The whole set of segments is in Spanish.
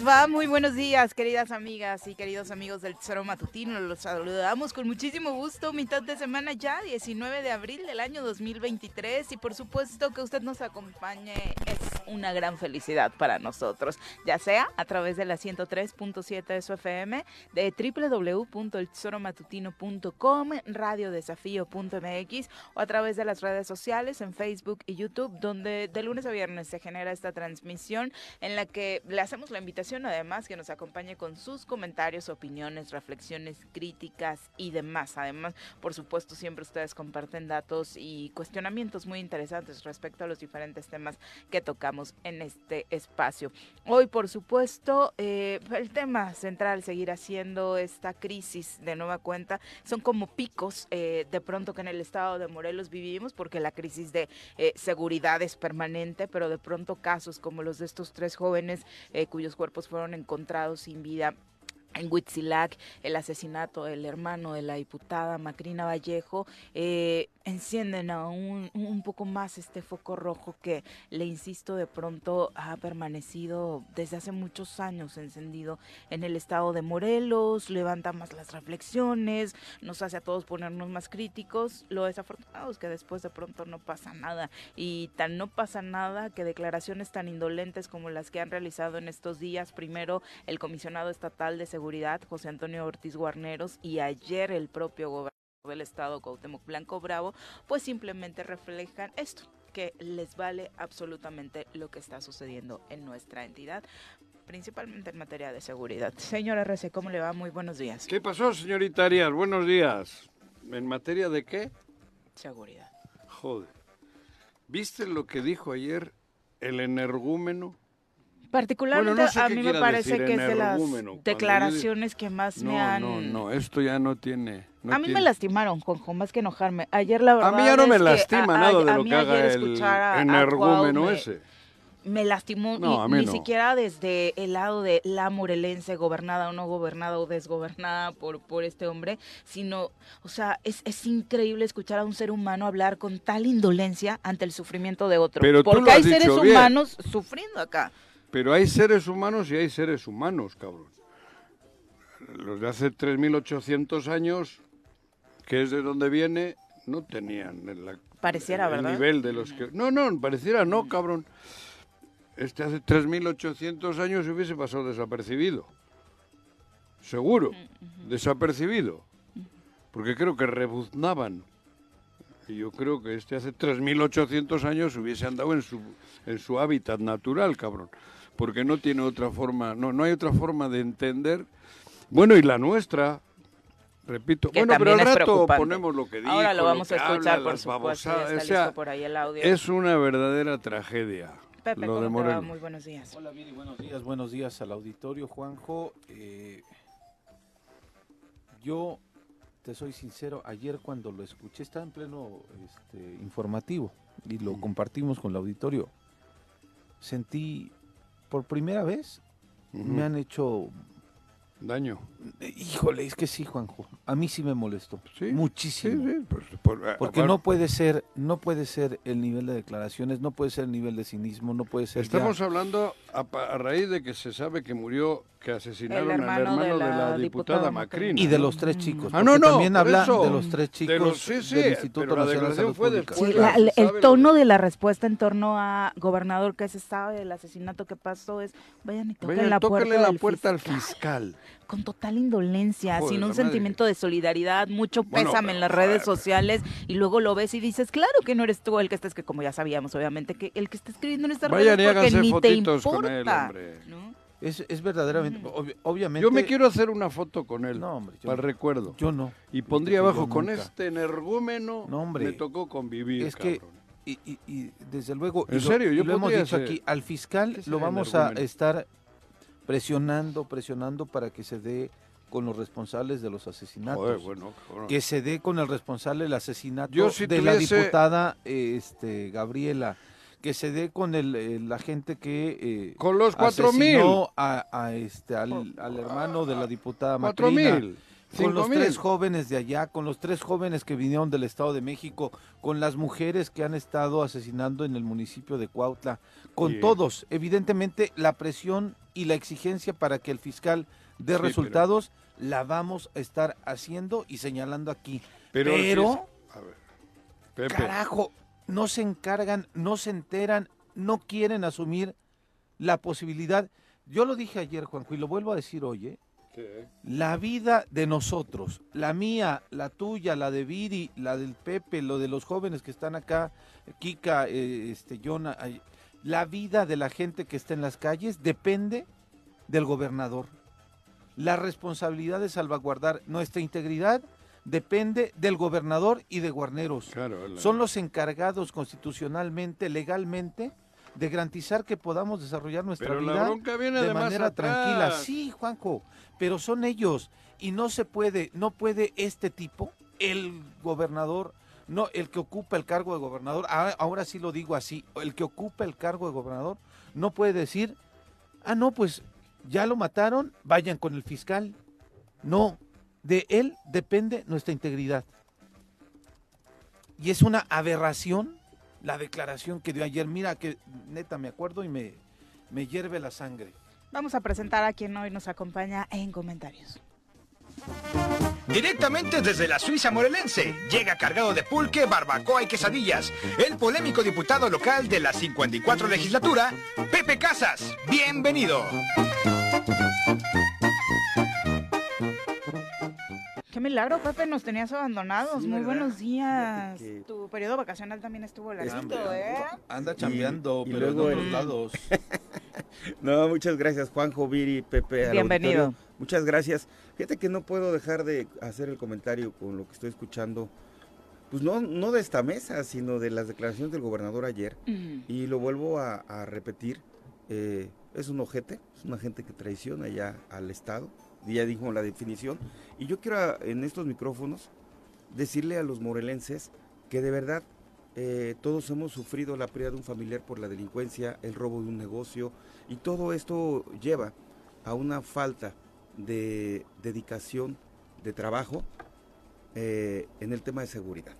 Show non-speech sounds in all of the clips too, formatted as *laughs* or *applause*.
Les va? Muy buenos días, queridas amigas y queridos amigos del Tesoro Matutino. Los saludamos con muchísimo gusto. Mitad de semana ya, 19 de abril del año 2023. Y por supuesto que usted nos acompañe una gran felicidad para nosotros. Ya sea a través de la 103.7 de su FM, de www.eltesoromatutino.com, radiodesafío.mx o a través de las redes sociales en Facebook y YouTube, donde de lunes a viernes se genera esta transmisión en la que le hacemos la invitación además que nos acompañe con sus comentarios, opiniones, reflexiones, críticas y demás. Además, por supuesto, siempre ustedes comparten datos y cuestionamientos muy interesantes respecto a los diferentes temas que tocamos en este espacio. Hoy, por supuesto, eh, el tema central seguirá siendo esta crisis de nueva cuenta. Son como picos eh, de pronto que en el estado de Morelos vivimos porque la crisis de eh, seguridad es permanente, pero de pronto casos como los de estos tres jóvenes cuyos cuerpos fueron encontrados sin vida en Huitzilac, el asesinato del hermano de la diputada Macrina Vallejo, eh, encienden aún un poco más este foco rojo que, le insisto, de pronto ha permanecido desde hace muchos años encendido en el estado de Morelos, levanta más las reflexiones, nos hace a todos ponernos más críticos. Lo desafortunado es que después de pronto no pasa nada y tan no pasa nada que declaraciones tan indolentes como las que han realizado en estos días, primero el comisionado estatal de seguridad, José Antonio Ortiz Guarneros, y ayer el propio gobernador del estado Cuauhtémoc Blanco Bravo, pues simplemente reflejan esto, que les vale absolutamente lo que está sucediendo en nuestra entidad principalmente en materia de seguridad. Señora RC, ¿cómo le va? Muy buenos días. ¿Qué pasó, señorita Arias? Buenos días. ¿En materia de qué? Seguridad. Joder. ¿Viste lo que dijo ayer el energúmeno Particularmente a mí me parece que es de las declaraciones que más me han... No, no, esto ya no tiene... a mí me lastimaron, Juanjo, más que enojarme. Ayer la verdad A mí ya no me lastima nada de lo que haga el energúmeno ese. Me lastimó ni, siquiera desde el lado de la morelense, gobernada o no gobernada o desgobernada por, por este hombre, sino, o sea, es, es increíble escuchar a un ser humano hablar con tal indolencia ante el sufrimiento de otro. Pero porque hay seres humanos sufriendo acá. Pero hay seres humanos y hay seres humanos, cabrón. Los de hace 3.800 años, que es de donde viene, no tenían el, pareciera, el nivel de los que... No, no, pareciera no, cabrón. Este hace 3.800 años se hubiese pasado desapercibido. Seguro, desapercibido. Porque creo que rebuznaban. Y yo creo que este hace 3.800 años hubiese andado en su, en su hábitat natural, cabrón porque no tiene otra forma, no, no hay otra forma de entender. Bueno, y la nuestra, repito, bueno, pero al rato ponemos lo que dice. Ahora lo vamos a escuchar, por supuesto, por ahí el audio. Es una verdadera tragedia. Pepe, lo de Muy buenos días. Hola, Viri, buenos días, buenos días al auditorio, Juanjo. Eh, yo te soy sincero, ayer cuando lo escuché, estaba en pleno este, informativo y lo compartimos con el auditorio, sentí por primera vez, me han hecho Daño. Híjole, es que sí, Juanjo. A mí sí me molestó. Sí, Muchísimo. Sí, sí, pues, por- eh, Porque no puede ser, no puede ser el nivel de declaraciones, no puede ser el nivel de cinismo, no puede ser. ya- Estamos hablando a, raíz de que se sabe que murió, que asesinaron al hermano de de la, diputada diputada Macrina. y de los tres chicos. Ah, no, no, También habla eso. de los tres De chicos los- sí, sí, del Instituto pero la Nacional de declaración Salud fue Pública. después. Sí, la- el, tono de la respuesta en torno a gobernador que se sabe del asesinato que pasó es vayan y toquen Vayan, la tóquenle puerta, la puerta al fiscal", fiscal. Con total indolencia, Joder, sin un sentimiento de solidaridad, mucho Bueno, pésame en las redes sociales y luego lo ves y dices, claro que no eres tú el que estás, que como ya sabíamos, obviamente, que el que está escribiendo en estas Vayan redes porque ni te fotitos con importa. él, hombre. ¿no? Es, es verdaderamente, obvi- obviamente. Yo me quiero hacer una foto con él, No, hombre, yo para el recuerdo. Yo no. y pondría que abajo, con este energúmeno No, hombre. me tocó convivir, Es que, cabrón. y, y- y desde luego, En y lo- serio, y yo lo hemos dicho aquí, al fiscal ¿Qué lo vamos a estar presionando, presionando para que se dé con los responsables de los asesinatos. Joder, bueno, cabrón. que se dé con el responsable del asesinato Yo si de la diputada este Gabriela que se dé con el, eh, la gente que eh, Con los cuatro mil. asesinó a, a este al, al hermano de la diputada Cuatro Macrina, mil. Con los tres jóvenes de allá, con los tres jóvenes que vinieron del Estado de México, con las mujeres que han estado asesinando en el municipio de Cuautla, con Bien. todos. Evidentemente, la presión y la exigencia para que el fiscal dé resultados la vamos a estar haciendo y señalando aquí. Pero, Pero, a ver, Pepe, carajo, no se encargan, no se enteran, no quieren asumir la posibilidad. Yo lo dije ayer, Juanjo, y lo vuelvo a decir hoy, ¿eh? La vida de nosotros, la mía, la tuya, la de Viri, la del Pepe, lo de los jóvenes que están acá, Kika, eh, este, Jonah, la vida de la gente que está en las calles depende del gobernador. La responsabilidad de salvaguardar nuestra integridad depende del gobernador y de Guarneros. Claro, la- Son los encargados constitucionalmente, legalmente, de garantizar que podamos desarrollar nuestra Pero vida de manera tranquila. Sí, Juanjo, pero son ellos y no se puede, no puede este tipo, el gobernador, no el que ocupa el cargo de gobernador, ah, ahora sí lo digo así, el que ocupa el cargo de gobernador no puede decir, ah, no, pues ya lo mataron, vayan con el fiscal. No, de él depende nuestra integridad. Y es una aberración la declaración que dio ayer. Mira que neta me acuerdo y me, me hierve la sangre. Vamos a presentar a quien hoy nos acompaña en comentarios. Directamente desde la Suiza morelense, llega cargado de pulque, barbacoa y quesadillas, el polémico diputado local de la 54 legislatura, Pepe Casas. Bienvenido. Qué milagro, Pepe, nos tenías abandonados. Sí, Muy ¿verdad? buenos días. Que- Tu periodo vacacional también estuvo larguito, ¿eh? Anda chambeando, y pero luego otros el- lados. *laughs* No, muchas gracias Juanjo, Viri, Pepe. al Bienvenido. auditorio. Muchas gracias. Fíjate que no puedo dejar de hacer el comentario con lo que estoy escuchando, pues no, no de esta mesa, sino de las declaraciones del gobernador ayer. Y lo vuelvo a, a repetir, eh, es un ojete, es una gente que traiciona ya al Estado, ya dijo la definición. Y yo quiero a- en estos micrófonos decirle a los morelenses que de verdad eh, todos hemos sufrido la pérdida de un familiar por la delincuencia, el robo de un negocio, y todo esto lleva a una falta de dedicación, de trabajo eh, en el tema de seguridad.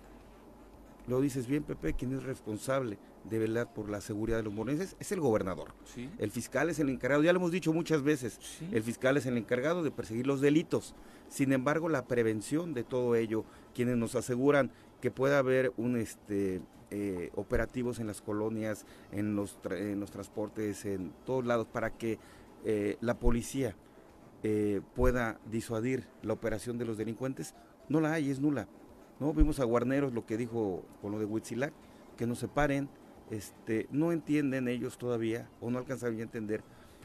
Lo dices bien, Pepe, quien es responsable de velar por la seguridad de los morenses es el gobernador. Sí, El fiscal es el encargado, ya lo hemos dicho muchas veces, sí. el fiscal es el encargado de perseguir los delitos. Sin embargo, la prevención de todo ello, quienes nos aseguran que pueda haber un este eh, operativos en las colonias, en los, tra- en los transportes, en todos lados, para que eh, la policía eh, pueda disuadir la operación de los delincuentes, no la hay, es nula. ¿no? Vimos a Guarneros lo que dijo con lo de Huitzilac, que nos separen, este, no entienden ellos todavía, o no alcanzaron a entender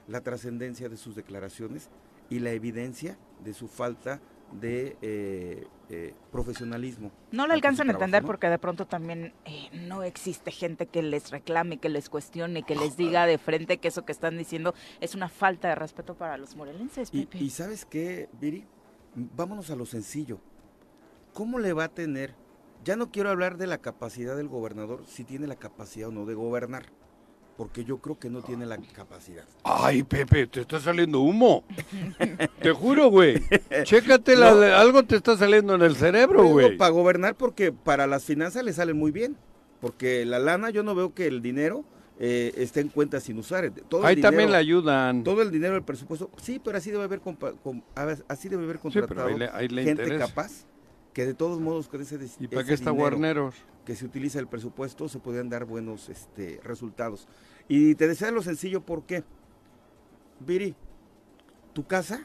la trascendencia de sus declaraciones y la evidencia de su falta de eh, eh, profesionalismo. No lo alcanzan a entender ¿no? porque de pronto también eh, no existe gente que les reclame, que les cuestione, que les diga de frente que eso que están diciendo es una falta de respeto para los morelenses, Y, y sabes qué, Viri, vámonos a lo sencillo. ¿Cómo le va a tener? Ya no quiero hablar de la capacidad del gobernador, si tiene la capacidad o no de gobernar, porque yo creo que no tiene la capacidad. Ay, Pepe, te está saliendo humo. *laughs* te juro, güey. Chécate, la- algo te está saliendo en el cerebro, güey. Para gobernar, porque para las finanzas le salen muy bien, porque la lana yo no veo que el dinero eh, esté en cuenta sin usar. Todo el Ahí también le ayudan. Todo el dinero del presupuesto, sí, pero así debe haber, compa- com- así debe haber Sí, pero contratado ahí le, ahí le gente interesa. capaz que de todos modos con ese, ¿Y para qué está Guarneros? que se utiliza el presupuesto se podrían dar buenos este, resultados. Y te decía lo sencillo, ¿por qué? Viri, tu casa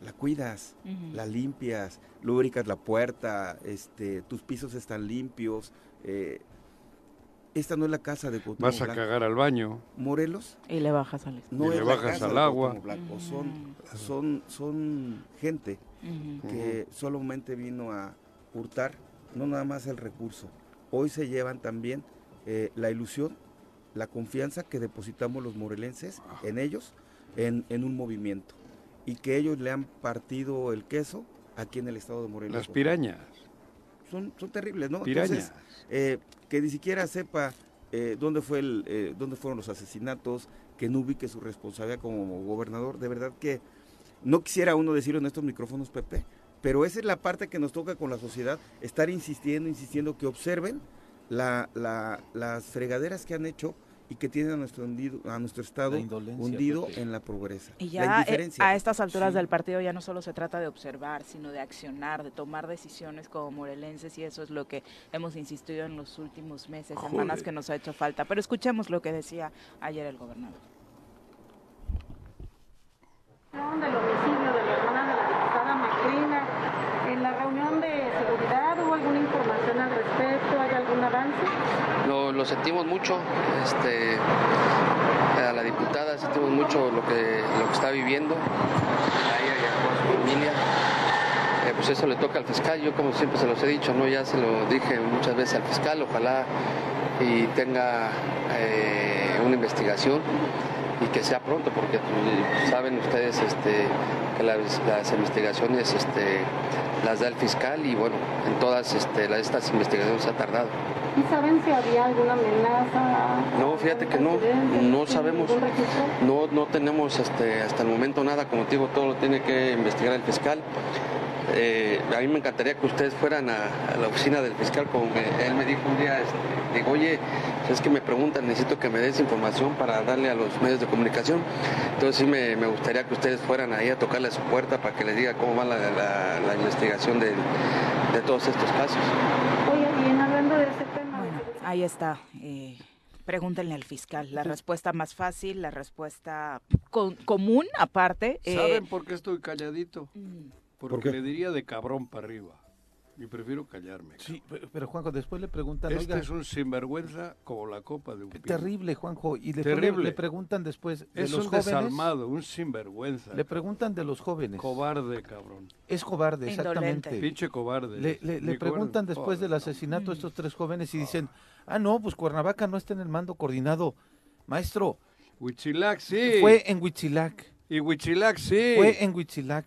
la cuidas, la limpias, lubricas la puerta, este, tus pisos están limpios. eh, esta no es la casa de Cuauhtémoc Vas a Blanco. cagar al baño. Morelos Y le bajas al no Y le es la bajas casa al de agua. Son, son, son gente Que solamente vino a hurtar no nada más el recurso. Hoy se llevan también eh, la ilusión, la confianza que depositamos los morelenses en ellos, en, en un movimiento. Y que ellos le han partido el queso aquí en el estado de Morelos. Las pirañas. Son, son terribles, ¿no? Pirañas. Entonces, eh, que ni siquiera sepa eh, dónde, fue el, eh, dónde fueron los asesinatos, que no ubique su responsabilidad como gobernador. De verdad que no quisiera uno decirlo en estos micrófonos, Pepe, pero esa es la parte que nos toca con la sociedad, estar insistiendo, insistiendo que observen la, la- las fregaderas que han hecho y que tienen a nuestro, hundido- a nuestro estado hundido Pepe. en la pobreza. Y la ya eh, a estas alturas Sí. del partido ya no solo se trata de observar, sino de accionar, de tomar decisiones como morelenses y eso es lo que hemos insistido en los últimos meses, semanas que nos ha hecho falta. Pero escuchemos lo que decía ayer el gobernador. Del homicidio de la hermana de la diputada Macrina. En la reunión de seguridad, ¿hubo alguna información al respecto? ¿Hay algún avance? Lo, lo sentimos mucho, este, a la diputada sentimos mucho lo que, lo que está viviendo, su familia. Eh, pues eso le toca al fiscal, yo como siempre se los he dicho, ¿no? ya se lo dije muchas veces al fiscal, ojalá y tenga eh, una investigación y que sea pronto, porque saben ustedes este, que las, las investigaciones este, las da el fiscal y bueno, en todas este, las- estas investigaciones se ha tardado. ¿Y saben si había alguna amenaza? No, fíjate que no, no ¿Tienen sabemos. No, no tenemos este, hasta el momento nada, como te digo, todo lo tiene que investigar el fiscal. Eh, a mí me encantaría que ustedes fueran a, a la oficina del fiscal, como me- él me dijo un día, este, digo, oye, es que me preguntan, necesito que me des información para darle a los medios de comunicación. Entonces sí me, me gustaría que ustedes fueran ahí a tocarle a su puerta para que les diga cómo va la, la- la investigación del- de todos estos casos. Oye, bien, hablando de ese tema. Bueno, ahí está. eh, pregúntenle al fiscal. La respuesta más fácil, la respuesta con- común, aparte. eh, ¿Saben por qué estoy calladito? mm, Porque qué? le diría de cabrón para arriba. Y prefiero callarme. Sí, pero, pero, Juanjo, después le preguntan, Este oiga, es un sinvergüenza como la copa de un pino. terrible, Juanjo, y después le, Terrible. le preguntan después de Es los un jóvenes. desalmado, un sinvergüenza. Le preguntan de los jóvenes. Cobarde, cabrón. Es cobarde, Indolente. exactamente. Pinche cobarde. Le, le- le preguntan cobarde. después del asesinato a estos tres jóvenes y dicen, ah, no, pues Cuernavaca no está en el mando coordinado. Maestro, no. Huitzilac, sí. fue en Huitzilac, Y Huitzilac, sí. fue en Huitzilac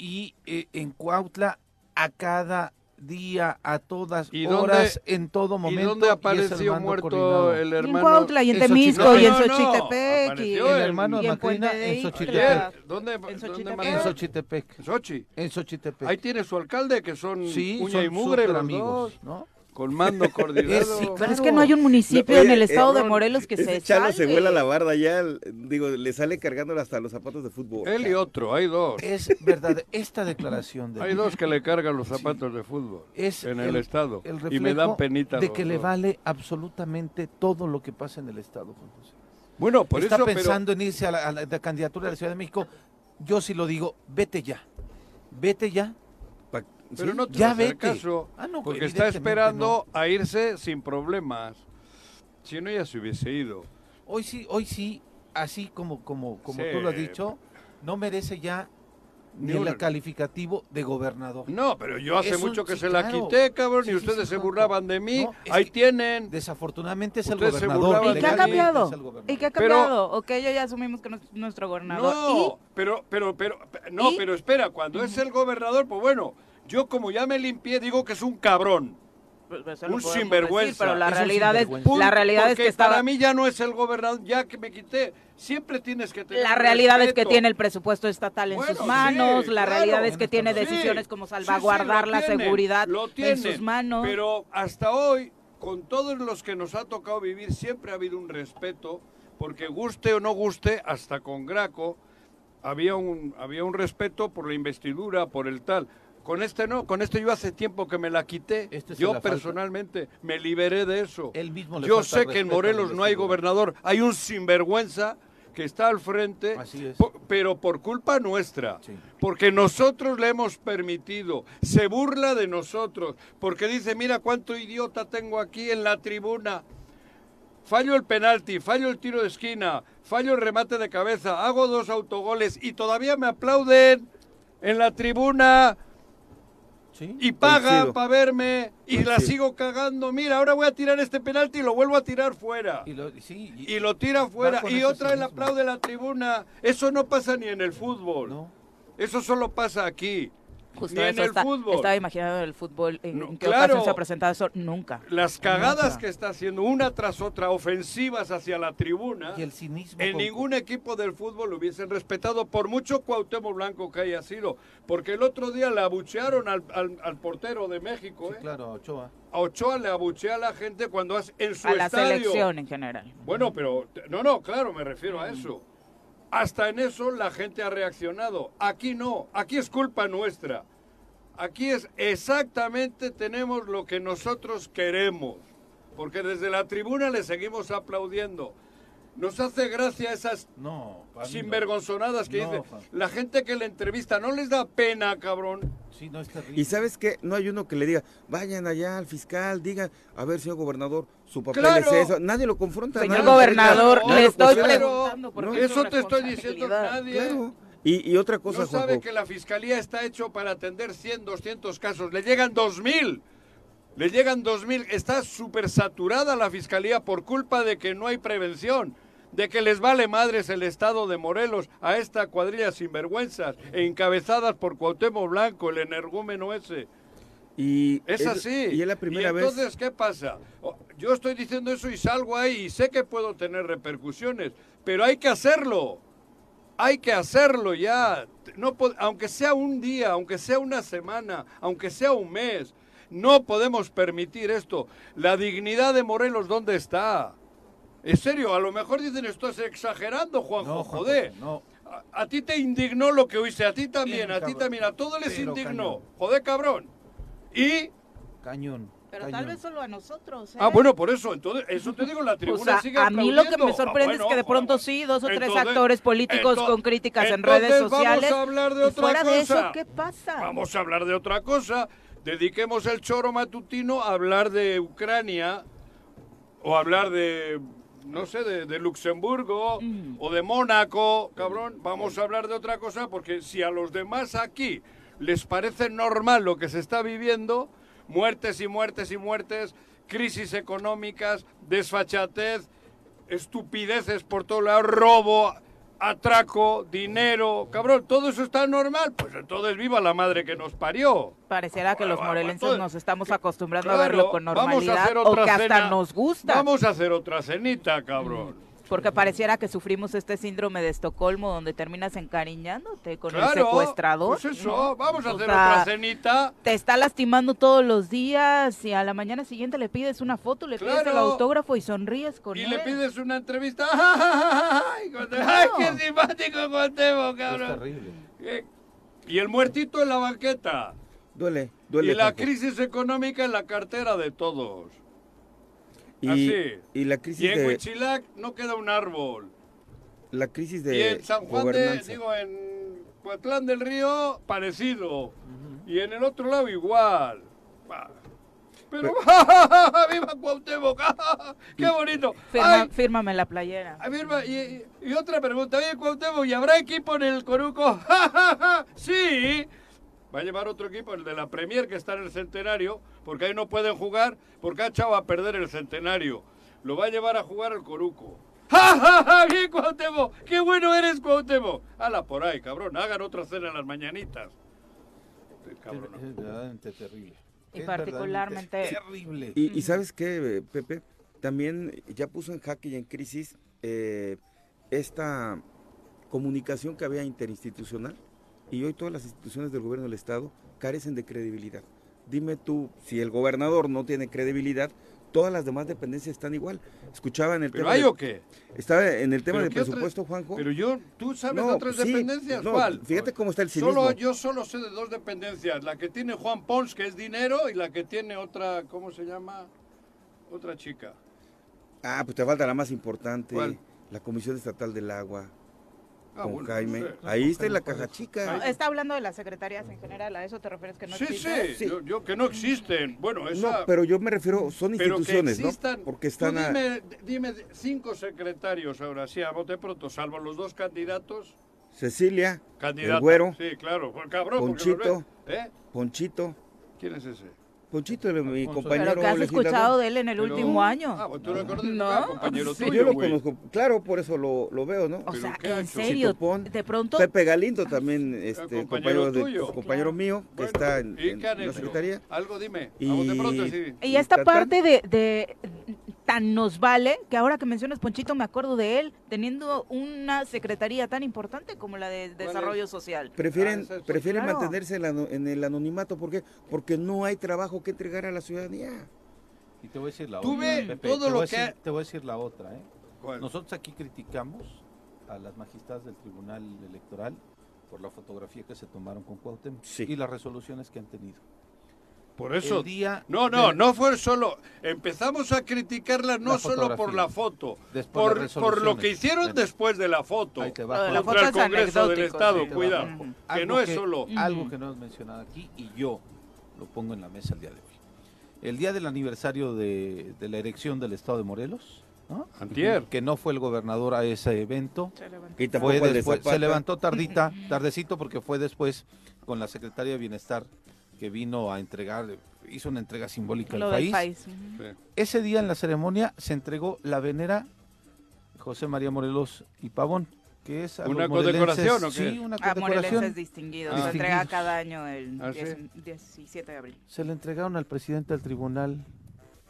y eh, en Cuautla a cada día, a todas ¿Y dónde- horas, en todo momento. ¿Y dónde y el apareció mando muerto coordinado. el y en hermano? Cuautla, y en en Temisco, Xochitepec. y en No, no, no, Xochitepec, y apareció el hermano y en Macrina de en. Xochitepec. ¿Dónde, En ¿dónde Xochitepec. En Xochitepec. En Sochi. En Xochitepec. Ahí tiene su alcalde que son sí, uña son y mugre amigos, dos, ¿no? Con mando *laughs* coordinado. sí, Pero es que no hay un municipio No, en el estado de Morelos que se Chalo se vuela la barda ya, digo, le sale cargándole hasta los zapatos de fútbol. Él y otro, hay dos. Es verdad, esta declaración de Hay dos que le cargan los zapatos de fútbol es en el, estado. el y me dan penita. de que le vale absolutamente todo lo que pasa en el estado, Juan José. Bueno, por Está eso, pero- pensando en irse a la, a la- de candidatura de la Ciudad de México. Yo sí lo digo, vete ya. Vete ya. Pero sí, no te Ya vete. caso. Ah, no, porque está esperando a irse sin problemas. Si no, ya se hubiese ido. Hoy sí, hoy sí, así como, como, como Sí. tú lo has dicho, no merece ya ni Ni el calificativo de gobernador. No, pero yo hace Eso, mucho que sí, se la claro. quité, cabrón, Sí, y sí, ustedes sí, se burlaban de mí. No, es Ahí que- tienen. Desafortunadamente es el Ustedes se gobernador. ¿Y qué ha cambiado? Es el. ¿Y qué ha Pero- cambiado? ok, yo ya asumimos que no es nuestro gobernador. No, pero, pero, pero, no, ¿Y? pero espera, cuando es el gobernador, pues bueno, yo como ya me limpié, digo que es un cabrón. Pues lo un sinvergüenza. decir, pero la Es realidad es, la realidad es que estaba... para mí ya no es el gobernador, ya que me quité. Siempre tienes que tener La realidad es que tiene el presupuesto estatal en Bueno, sus manos, sí, la claro. realidad es que tiene Sí, decisiones como Sí, sí, salvaguardar la tienen, seguridad lo en sus manos. Pero hasta hoy, con todos los que nos ha tocado vivir, siempre ha habido un respeto, porque guste o no guste, hasta con Graco, había un, había un respeto por la investidura, por el tal. Con este no, con este yo hace tiempo que me la quité. Este yo la falta. personalmente me liberé de eso. Él mismo le Yo sé que en Morelos no hay gobernador, hay un sinvergüenza que está al frente, Así es. po- pero por culpa nuestra, Sí. porque nosotros le hemos permitido, se burla de nosotros, porque dice, mira cuánto idiota tengo aquí en la tribuna. Fallo el penalti, fallo el tiro de esquina, fallo el remate de cabeza, hago dos autogoles y todavía me aplauden en la tribuna Sí. y Coincido. para verme y la sigo cagando. Mira, ahora voy a tirar este penalti y lo vuelvo a tirar fuera. Y lo- y sí, y- Y lo tira fuera y otra cinismo. aplaude la tribuna. Eso no pasa ni en el fútbol. no. Eso solo pasa aquí. Justo ni en eso el está- fútbol. estaba imaginando en el fútbol, en, No, qué claro. ocasión se ha presentado eso, nunca. Las cagadas Nunca. que está haciendo una tras otra, ofensivas hacia la tribuna, Y el cinismo. en con- ningún equipo del fútbol lo hubiesen respetado, por mucho Cuauhtémoc Blanco que haya sido. Porque el otro día le abuchearon al, al- al portero de México. Sí, ¿eh? claro, Ochoa. A Ochoa le abuchea a la gente cuando hace en su A la estadio. selección en general. Bueno, pero no, no, claro, me refiero a eso. Hasta en eso la gente ha reaccionado. Aquí no, aquí es culpa nuestra. Aquí es exactamente tenemos lo que nosotros queremos. Porque desde la tribuna le seguimos aplaudiendo. Nos hace gracia esas No, sinvergonzonadas que No, dice. La gente que le entrevista, ¿no les da pena, cabrón? Sí, no es terrible. Y sabes qué, no hay uno que le diga, vayan allá al fiscal, digan, a ver, señor gobernador, su papel Claro. es eso. Nadie lo confronta. Señor nadie- gobernador, no, le estoy preguntando por qué Eso te estoy diciendo nadie. Claro. Y, y otra cosa, no sabe Juanjo, que la fiscalía está hecho para atender 100, 200 casos. Le llegan 2000. Le llegan 2000. Está súper saturada la fiscalía por culpa de que no hay prevención. De que les vale madres el estado de Morelos a esta cuadrilla sinvergüenzas encabezadas por Cuauhtémoc Blanco, el energúmeno ese. y Es así. Y es la primera Y vez. entonces, ¿qué pasa? Yo estoy diciendo eso y salgo ahí y sé que puedo tener repercusiones, pero hay que hacerlo. Hay que hacerlo ya. No aunque sea un día, aunque sea una semana, aunque sea un mes, no podemos permitir esto. La dignidad de Morelos, ¿dónde está? En serio, a lo mejor dicen estás exagerando, Juanjo, No, joder. no. A, a ti te indignó lo que oíste, a ti también, Bien, a ti también, a todos les Pero indignó. cañón. Joder, cabrón. Y Cañón. Pero cañón. tal vez solo a nosotros. ¿eh? Ah, bueno, por eso, entonces, eso te digo, la O tribuna sea, sigue a mí lo que me sorprende Ah, es que de pronto sí, dos o tres actores políticos entonces- con críticas en redes sociales. Vamos a hablar de otra fuera cosa. de eso, ¿qué pasa? Vamos a hablar de otra cosa. Dediquemos el choro matutino a hablar de Ucrania o hablar de, no sé, de, de Luxemburgo Mm. o de Mónaco, cabrón. Vamos a hablar de otra cosa porque si a los demás aquí les parece normal lo que se está viviendo, muertes y muertes y muertes, crisis económicas, desfachatez, estupideces por todo lado, robo, atraco, dinero, cabrón, todo eso está normal, pues entonces viva la madre que nos parió. Pareciera que los morelenses nos estamos acostumbrando Claro, a verlo con vamos a normalidad hacer o otra que hasta cena. nos gusta. Vamos a hacer otra cenita, cabrón. Porque pareciera que sufrimos este síndrome de Estocolmo donde terminas encariñándote con el Claro, secuestrador. Pues eso, ¿no? vamos a O hacer sea, otra cenita. Te está lastimando todos los días y a la mañana siguiente le pides una foto, le pides el autógrafo y sonríes con Y él. le pides una entrevista. *laughs* ¡Ay, qué simpático Cuauhtémoc, Es cabrón! terrible. Eh, Y el muertito en la banqueta. Duele, duele. y la Juanjo. crisis económica en la cartera de todos. Y, así. y la Y crisis en de Huichilac no queda un árbol. la crisis Y de en San Juan de, digo, en Coatlán del Río, parecido. Y en el otro lado igual. Bah. Pero, ¡ja, ja, ja, ja! ¡Viva Cuauhtémoc! *laughs* ¡Qué bonito! Firma- ¡Ay! fírmame la playera. A ver, va, y, y otra pregunta, oye Cuauhtémoc, ¿y habrá equipo en el Coruco? ¡Ja, ja, ja! Sí. Va a llevar otro equipo, el de la Premier, que está en el centenario, porque ahí no pueden jugar, porque ha echado a perder el centenario. Lo va a llevar a jugar al Coruco. *laughs* ¡Ja, ja, ja! ¡Bien, Cuauhtémoc! ¡Qué bueno eres, Cuauhtémoc! Hala por ahí, cabrón, hagan otra cena en las mañanitas. Cabrón. Es verdaderamente terrible. Y Es particularmente- terrible. Y, y sabes qué, Pepe, también ya puso en jaque y en crisis eh, esta comunicación que había interinstitucional y hoy todas las instituciones del gobierno del Estado carecen de credibilidad. Dime tú, si el gobernador no tiene credibilidad, todas las demás dependencias están igual. Escuchaba en el ¿Pero tema... hay de- o qué? Estaba en el tema ¿Pero del qué otra- presupuesto, Juanjo. Pero yo, ¿tú sabes No, de otras sí, dependencias? no, ¿Cuál? fíjate cómo está el cinismo. Solo, yo solo sé de dos dependencias, la que tiene Juan Pons, que es dinero, y la que tiene otra, ¿cómo se llama? Otra chica. Ah, pues te falta la más importante, ¿Cuál? la Comisión Estatal del Agua, Ah, con bueno, Jaime. Ahí está en la ¿Cuál caja chica. No, está hablando de las secretarías en general, ¿a eso te refieres que no sí, sí? Sí. Yo, yo que no existen. Bueno, esa... No, pero yo me refiero, son pero que instituciones, existan. ¿no? Porque están Tú a- dime, dime cinco secretarios ahora, sí, a bote pronto, salvo los dos candidatos. Cecilia, Candidatos. el güero, Sí, claro, pues, cabrón. los Ponchito. ¿Eh? Ponchito. ¿Quién es ese? Ponchito, el- mi Alfonso. compañero ¿Pero qué has legislador. escuchado de él en el Pero- último año? Ah, pues tú lo conoces, No. compañero Sí. tuyo, Yo lo conozco, claro, por eso lo, lo veo, ¿no? O ¿Pero sea, en serio, Chitopón. de pronto... Pepe Galindo también, este, compañero compañero, de, tuyo. compañero mío, que Bueno, está en, ¿y en qué han la secretaría. Algo dime, Y- a bote pronto, sí. Y esta parte de, de tan nos vale que ahora que mencionas Ponchito me acuerdo de él teniendo una secretaría tan importante como la de Desarrollo Social. Prefieren, Ah, es- prefieren claro. mantenerse en, el anonimato, ¿por qué? Porque no hay trabajo que entregar a la ciudadanía. Y te voy a decir la Tú otra. Pepe, todo te lo voy a que decir- Te voy a decir la otra, ¿eh? ¿Cuál? Nosotros aquí criticamos a las magistradas del Tribunal Electoral por la fotografía que se tomaron con Cuauhtémoc Sí. y las resoluciones que han tenido. Por eso. El día No, no, no fue solo. Empezamos a criticarlas no solo por la foto, por, por lo que hicieron después de la foto. Ahí te va, la foto el es Congreso del Estado, sí. cuidado. Que Algo no es solo. Algo que no hemos mencionado aquí y yo lo pongo en la mesa el día de hoy. El día del aniversario de, de la erección del Estado de Morelos, ¿no? Antier. que no fue el gobernador a ese evento, Y fue después, Zapata. se levantó tardita, *laughs* tardecito porque fue después con la Secretaria de Bienestar que vino a entregar, hizo una entrega simbólica Lo al del país. país. Ese día en la ceremonia se entregó la venera José María Morelos y Pavón, que es a ¿Una condecoración o qué? sí, una A condecoración. morelenses distinguidos. Ah. Se entrega cada año el Ah, 10 sí. 17 de abril. Se le entregaron al presidente del Tribunal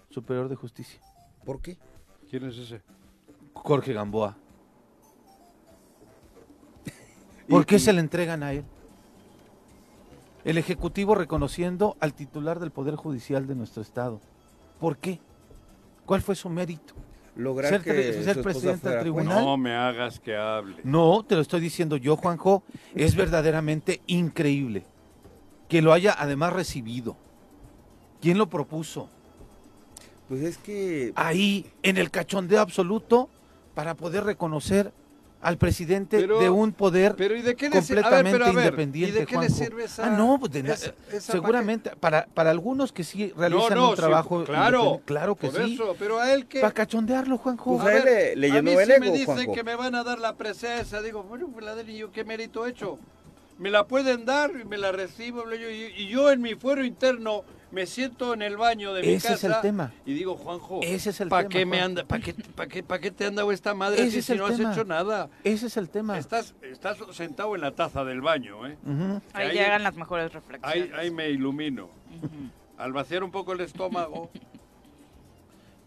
Superior de Justicia, ¿Por qué? ¿Quién es ese? Jorge Gamboa. *laughs* ¿Por qué se le entregan a él? El Ejecutivo reconociendo al titular del Poder Judicial de nuestro Estado. ¿Por qué? ¿Cuál fue su mérito? Lograr Ser que ser presidente del tribunal. No me hagas que hable. No, te lo estoy diciendo yo, Juanjo. Es verdaderamente increíble que lo haya además recibido. ¿Quién lo propuso? Pues es que Ahí, en el cachondeo absoluto, para poder reconocer al presidente Pero- de un poder Pero ¿y de qué le sirve? completamente ver, ver, independiente. ¿Y de qué le sirve esa? Ah, no, pues de na- esa- esa seguramente para, para algunos que sí realizan no, un sí, trabajo. claro, claro que por sí. eso, pero a él que Para cachondearlo, Juanjo. Pues a él le- le a mí el sí ego, me dicen Juanjo. que me van a dar la presencia, digo, bueno, pues la de yo qué mérito he hecho. Me la pueden dar y me la recibo y, y yo en mi fuero interno me siento en el baño de mi Ese casa es el tema. y digo, Juanjo, Ese es el ¿para tema, qué me Juanjo. anda, para qué, para qué, para qué te han dado esta madre Ese si, es si el no has hecho nada? Ese es el tema. Estás, estás sentado en la taza del baño, ¿eh? Ahí Ahí- llegan las mejores reflexiones. ahí me ilumino. Al vaciar un poco el estómago,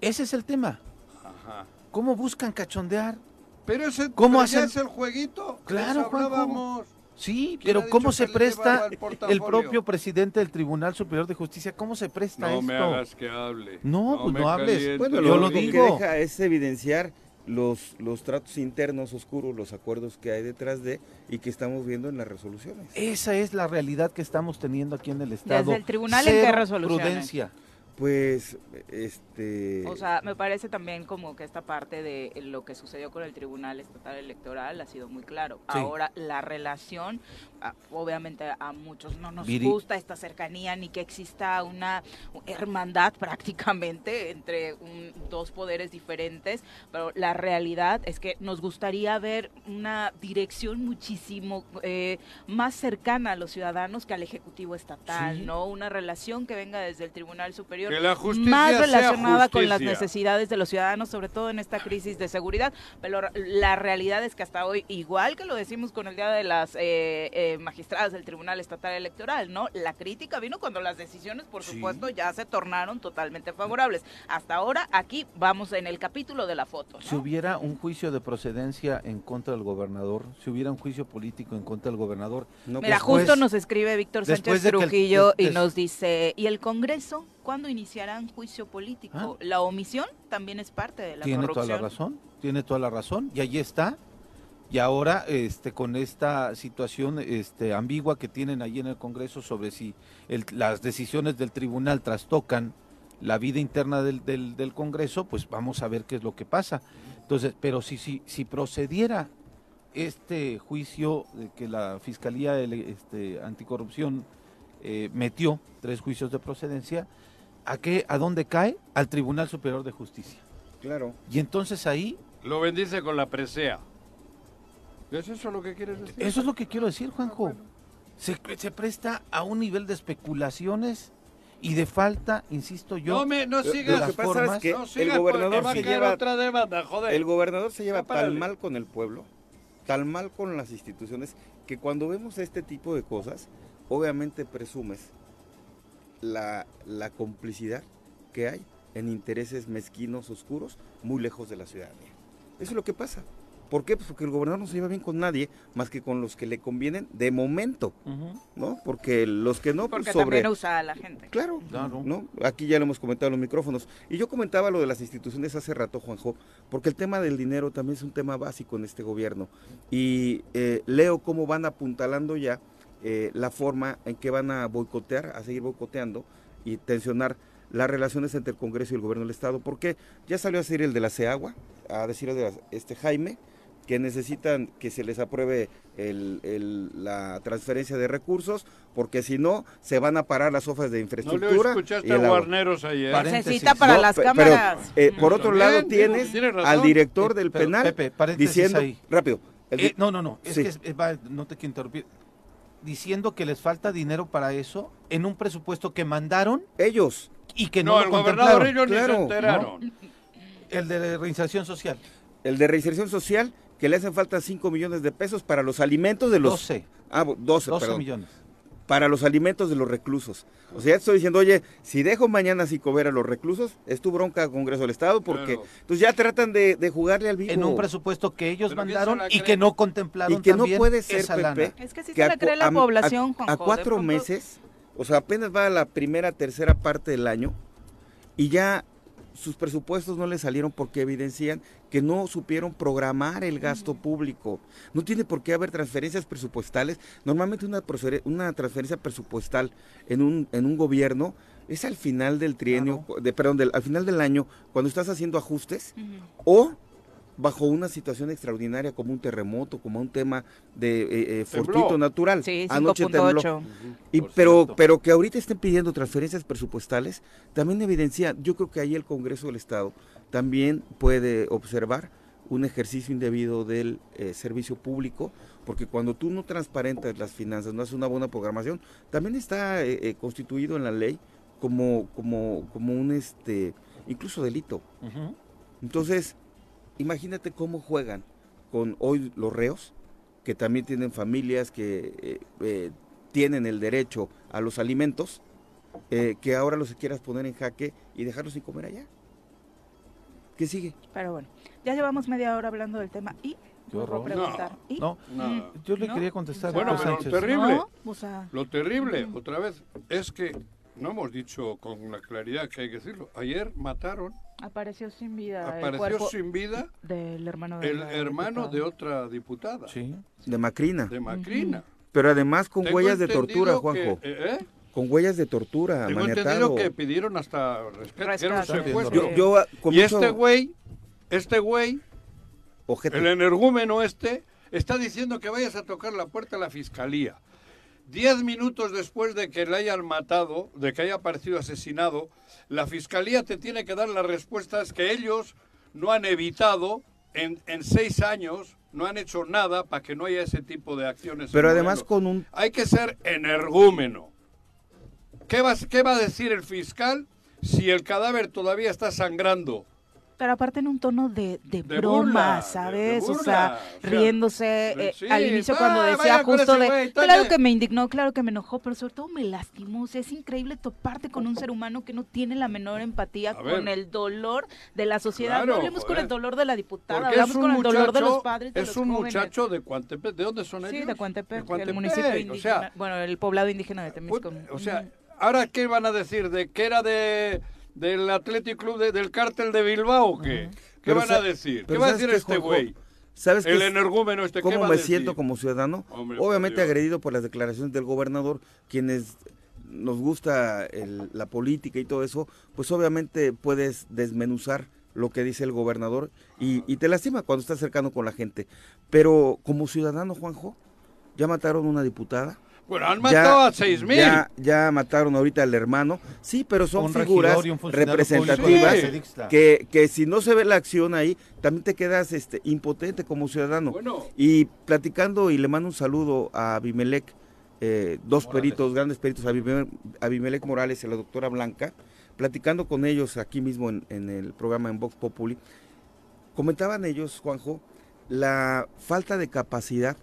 Ese es el tema. ajá. ¿Cómo buscan cachondear? Pero ese ¿Cómo pero ya hacen? es el jueguito. Claro, Juanjo. Sí, ¿Quién pero ¿cómo se presta el propio presidente del Tribunal Superior de Justicia? ¿Cómo se presta No esto? me hagas que hable. No, pues me no hables. bueno, Yo lo, digo. que deja es evidenciar los, los tratos internos oscuros, los acuerdos que hay detrás de y que estamos viendo en las resoluciones. Esa es la realidad que estamos teniendo aquí en el Estado. Desde el tribunal, ¿en qué Cero resoluciones? Prudencia. Pues, este... O sea, me parece también como que esta parte de lo que sucedió con el Tribunal Estatal Electoral ha sido muy claro. Sí. Ahora, la relación, obviamente a muchos no nos Viri. gusta esta cercanía ni que exista una hermandad *laughs* prácticamente entre un- dos poderes diferentes, pero la realidad es que nos gustaría ver una dirección muchísimo eh, más cercana a los ciudadanos que al Ejecutivo Estatal, Sí. ¿no? Una relación que venga desde el Tribunal Superior Que la justicia más sea relacionada con las necesidades de los ciudadanos, sobre todo en esta crisis de seguridad. Pero la realidad es que hasta hoy, igual que lo decimos con el día de las eh, eh, magistradas del Tribunal Estatal Electoral, ¿no? La crítica vino cuando las decisiones, por Sí. supuesto, ya se tornaron totalmente favorables. Hasta ahora, aquí vamos en el capítulo de la foto, ¿no? Si hubiera un juicio de procedencia en contra del gobernador, si hubiera un juicio político en contra del gobernador, No, Mira, pues, justo nos escribe Víctor después Sánchez de que el- Trujillo y nos dice, ¿y el Congreso cuándo iniciarán juicio político? Ah. La omisión también es parte de la tiene corrupción. toda la razón, tiene toda la razón, y allí está. Y ahora, este, con esta situación este, ambigua que tienen allí en el Congreso sobre si el- las decisiones del tribunal trastocan la vida interna del, del- del Congreso, pues vamos a ver qué es lo que pasa. Entonces, pero si, si, si procediera este juicio de que la Fiscalía este, Anticorrupción eh, metió, tres juicios de procedencia, ¿a qué, a dónde cae? Al Tribunal Superior de Justicia. Claro. Y entonces ahí, Lo bendice con la presea. ¿Es eso lo que quieres decir? eso es lo que quiero decir, Juanjo. Se, se presta a un nivel de especulaciones y de falta, insisto yo, no me, no sigas. lo que pasa formas- es que no el sigas, gobernador se lleva otra demanda, joder. El gobernador se lleva tan mal con el pueblo, tan mal con las instituciones, que cuando vemos este tipo de cosas, obviamente presumes la, la complicidad que hay en intereses mezquinos, oscuros, muy lejos de la ciudadanía. Eso es lo que pasa. ¿Por qué? Pues porque el gobernador no se lleva bien con nadie, más que con los que le convienen de momento, ¿no? Porque los que no, pues Porque sobre... también usa a la gente. Claro, Claro. ¿no? Aquí ya lo hemos comentado en los micrófonos. Y yo comentaba lo de las instituciones hace rato, Juanjo, porque el tema del dinero también es un tema básico en este gobierno. Y eh, leo cómo van apuntalando ya eh, la forma en que van a boicotear, a seguir boicoteando y tensionar las relaciones entre el Congreso y el gobierno del Estado. Porque ya salió a decir el de la CEAGUA, a decir el de la- este Jaime, que necesitan que se les apruebe el- el- la transferencia de recursos, porque si no, se van a parar las ofas de ¿No infraestructura. le escuchaste y a. Guarneros ayer? Paréntesis. Necesita para No, las pero, cámaras. eh, por otro También, lado, tienes razón. al director Eh, del pero, penal Pepe, diciendo, ahí. rápido, el Eh, no, no, no, es Sí. que es- va, no te quiero interrumpir. Diciendo que les falta dinero para eso en un presupuesto que mandaron ellos, y que no, no, lo el gobernador contemplaron. ellos ni Claro, se enteraron. El de reinserción social. el de reinserción social, que le hacen falta 5 millones de pesos para los alimentos de los... 12, Ah, bo- 12, 12 perdón. millones. Para los alimentos de los reclusos. O sea, ya te estoy diciendo, oye, si dejo mañana sin comer a los reclusos, es tu bronca Congreso del Estado, porque Claro. entonces ya tratan de, de jugarle al vivo. En un presupuesto que ellos Pero ¿quién se mandaron y que no contemplaron y que no puede ser, esa Pepe, lana. Es que sí que se la a cree la a- población, a, Juanjo, a de cuatro meses, o sea, apenas va a la primera, tercera parte del año y ya sus presupuestos no le salieron porque evidencian que no supieron programar el gasto público. No tiene por qué haber transferencias presupuestales. Normalmente una, transferencia presupuestal en un, en un gobierno es al final del trienio, de, perdón, del, al final del año, cuando estás haciendo ajustes o bajo una situación extraordinaria como un terremoto, como un tema de eh, eh, fortuito natural. Sí, Anoche tembló. 5.8. Y, Por pero, cierto. pero que ahorita estén pidiendo transferencias presupuestales, también evidencia, yo creo que ahí el Congreso del Estado también puede observar un ejercicio indebido del eh, servicio público, porque cuando tú no transparentas las finanzas, no haces una buena programación, también está eh, eh, constituido en la ley como, como, como un este incluso delito. Ujú. Entonces, imagínate cómo juegan con hoy los reos, que también tienen familias que eh, eh, tienen el derecho a los alimentos, eh, que ahora los quieras poner en jaque y dejarlos sin comer allá. ¿Qué sigue? Pero bueno, ya llevamos media hora hablando del tema y horror. preguntar. ¿Y? No, No. yo le ¿No? quería contestar Bueno, pero Sánchez. terrible. No, o sea, Lo terrible, otra vez, es que no hemos dicho con la claridad que hay que decirlo. Ayer mataron, apareció sin vida el apareció cuerpo sin vida del hermano de el hermano de otra diputada, Sí. De Macrina. de Macrina. Pero además con Tengo huellas de tortura, que- Juanjo. eh, ¿eh? Con huellas de tortura, Tengo maniatado. entendido que pidieron hasta rescate, que era un Rescate. secuestro. Yo, yo, ah, y mucho este güey, este güey, ojete. el energúmeno este, está diciendo que vayas a tocar la puerta a la fiscalía. Diez minutos después de que le hayan matado, de que haya aparecido asesinado, la fiscalía te tiene que dar las respuestas que ellos no han evitado en, en seis años, no han hecho nada para que no haya ese tipo de acciones. Pero además con un Hay que ser energúmeno. ¿Qué va, ¿Qué va a decir el fiscal si el cadáver todavía está sangrando? Pero aparte en un tono de, de, De broma, burla, ¿sabes? de o sea, o riéndose eh, sí, al inicio cuando decía con justo de, güey, claro talle". que me indignó, claro que me enojó, pero sobre todo me lastimó. O sea, es increíble toparte con un ser humano que no tiene la menor empatía A con ver. el dolor de la sociedad. Claro, no hablemos con joder. el dolor de la diputada, hablamos con el dolor de los padres de Es los un jóvenes. muchacho de Cuantepec. ¿De dónde son Sí, ellos? de Cuantepec, el municipio o indígena, sea, bueno, el poblado indígena de Temisco. o sea, ¿ahora qué van a decir? ¿De que era de del Athletic Club de- del cártel de Bilbao qué? ¿Qué Pero van a decir? ¿Qué va a ¿sabes decir qué, este güey? ¿Sabes El energúmeno este, ¿qué ¿Cómo me siento como ciudadano? Hombre, Obviamente agredido por las declaraciones del gobernador, quienes nos gusta el- la política y todo eso, pues obviamente puedes desmenuzar lo que dice el gobernador y, y te lastima cuando estás cercano con la gente. Pero como ciudadano, Juanjo, ya mataron una diputada. Bueno, han matado ya, a seis mil. Ya, ya mataron ahorita al hermano. Sí, pero son Un figuras representativas público que, que si no se ve la acción ahí, también te quedas este, impotente como ciudadano. Bueno, Y platicando, y le mando un saludo a Abimelec, eh, dos Morales. peritos, grandes peritos, Abime- Abimelec Morales y la doctora Blanca, platicando con ellos aquí mismo en, en el programa en Vox Populi, comentaban ellos, Juanjo, la falta de capacidad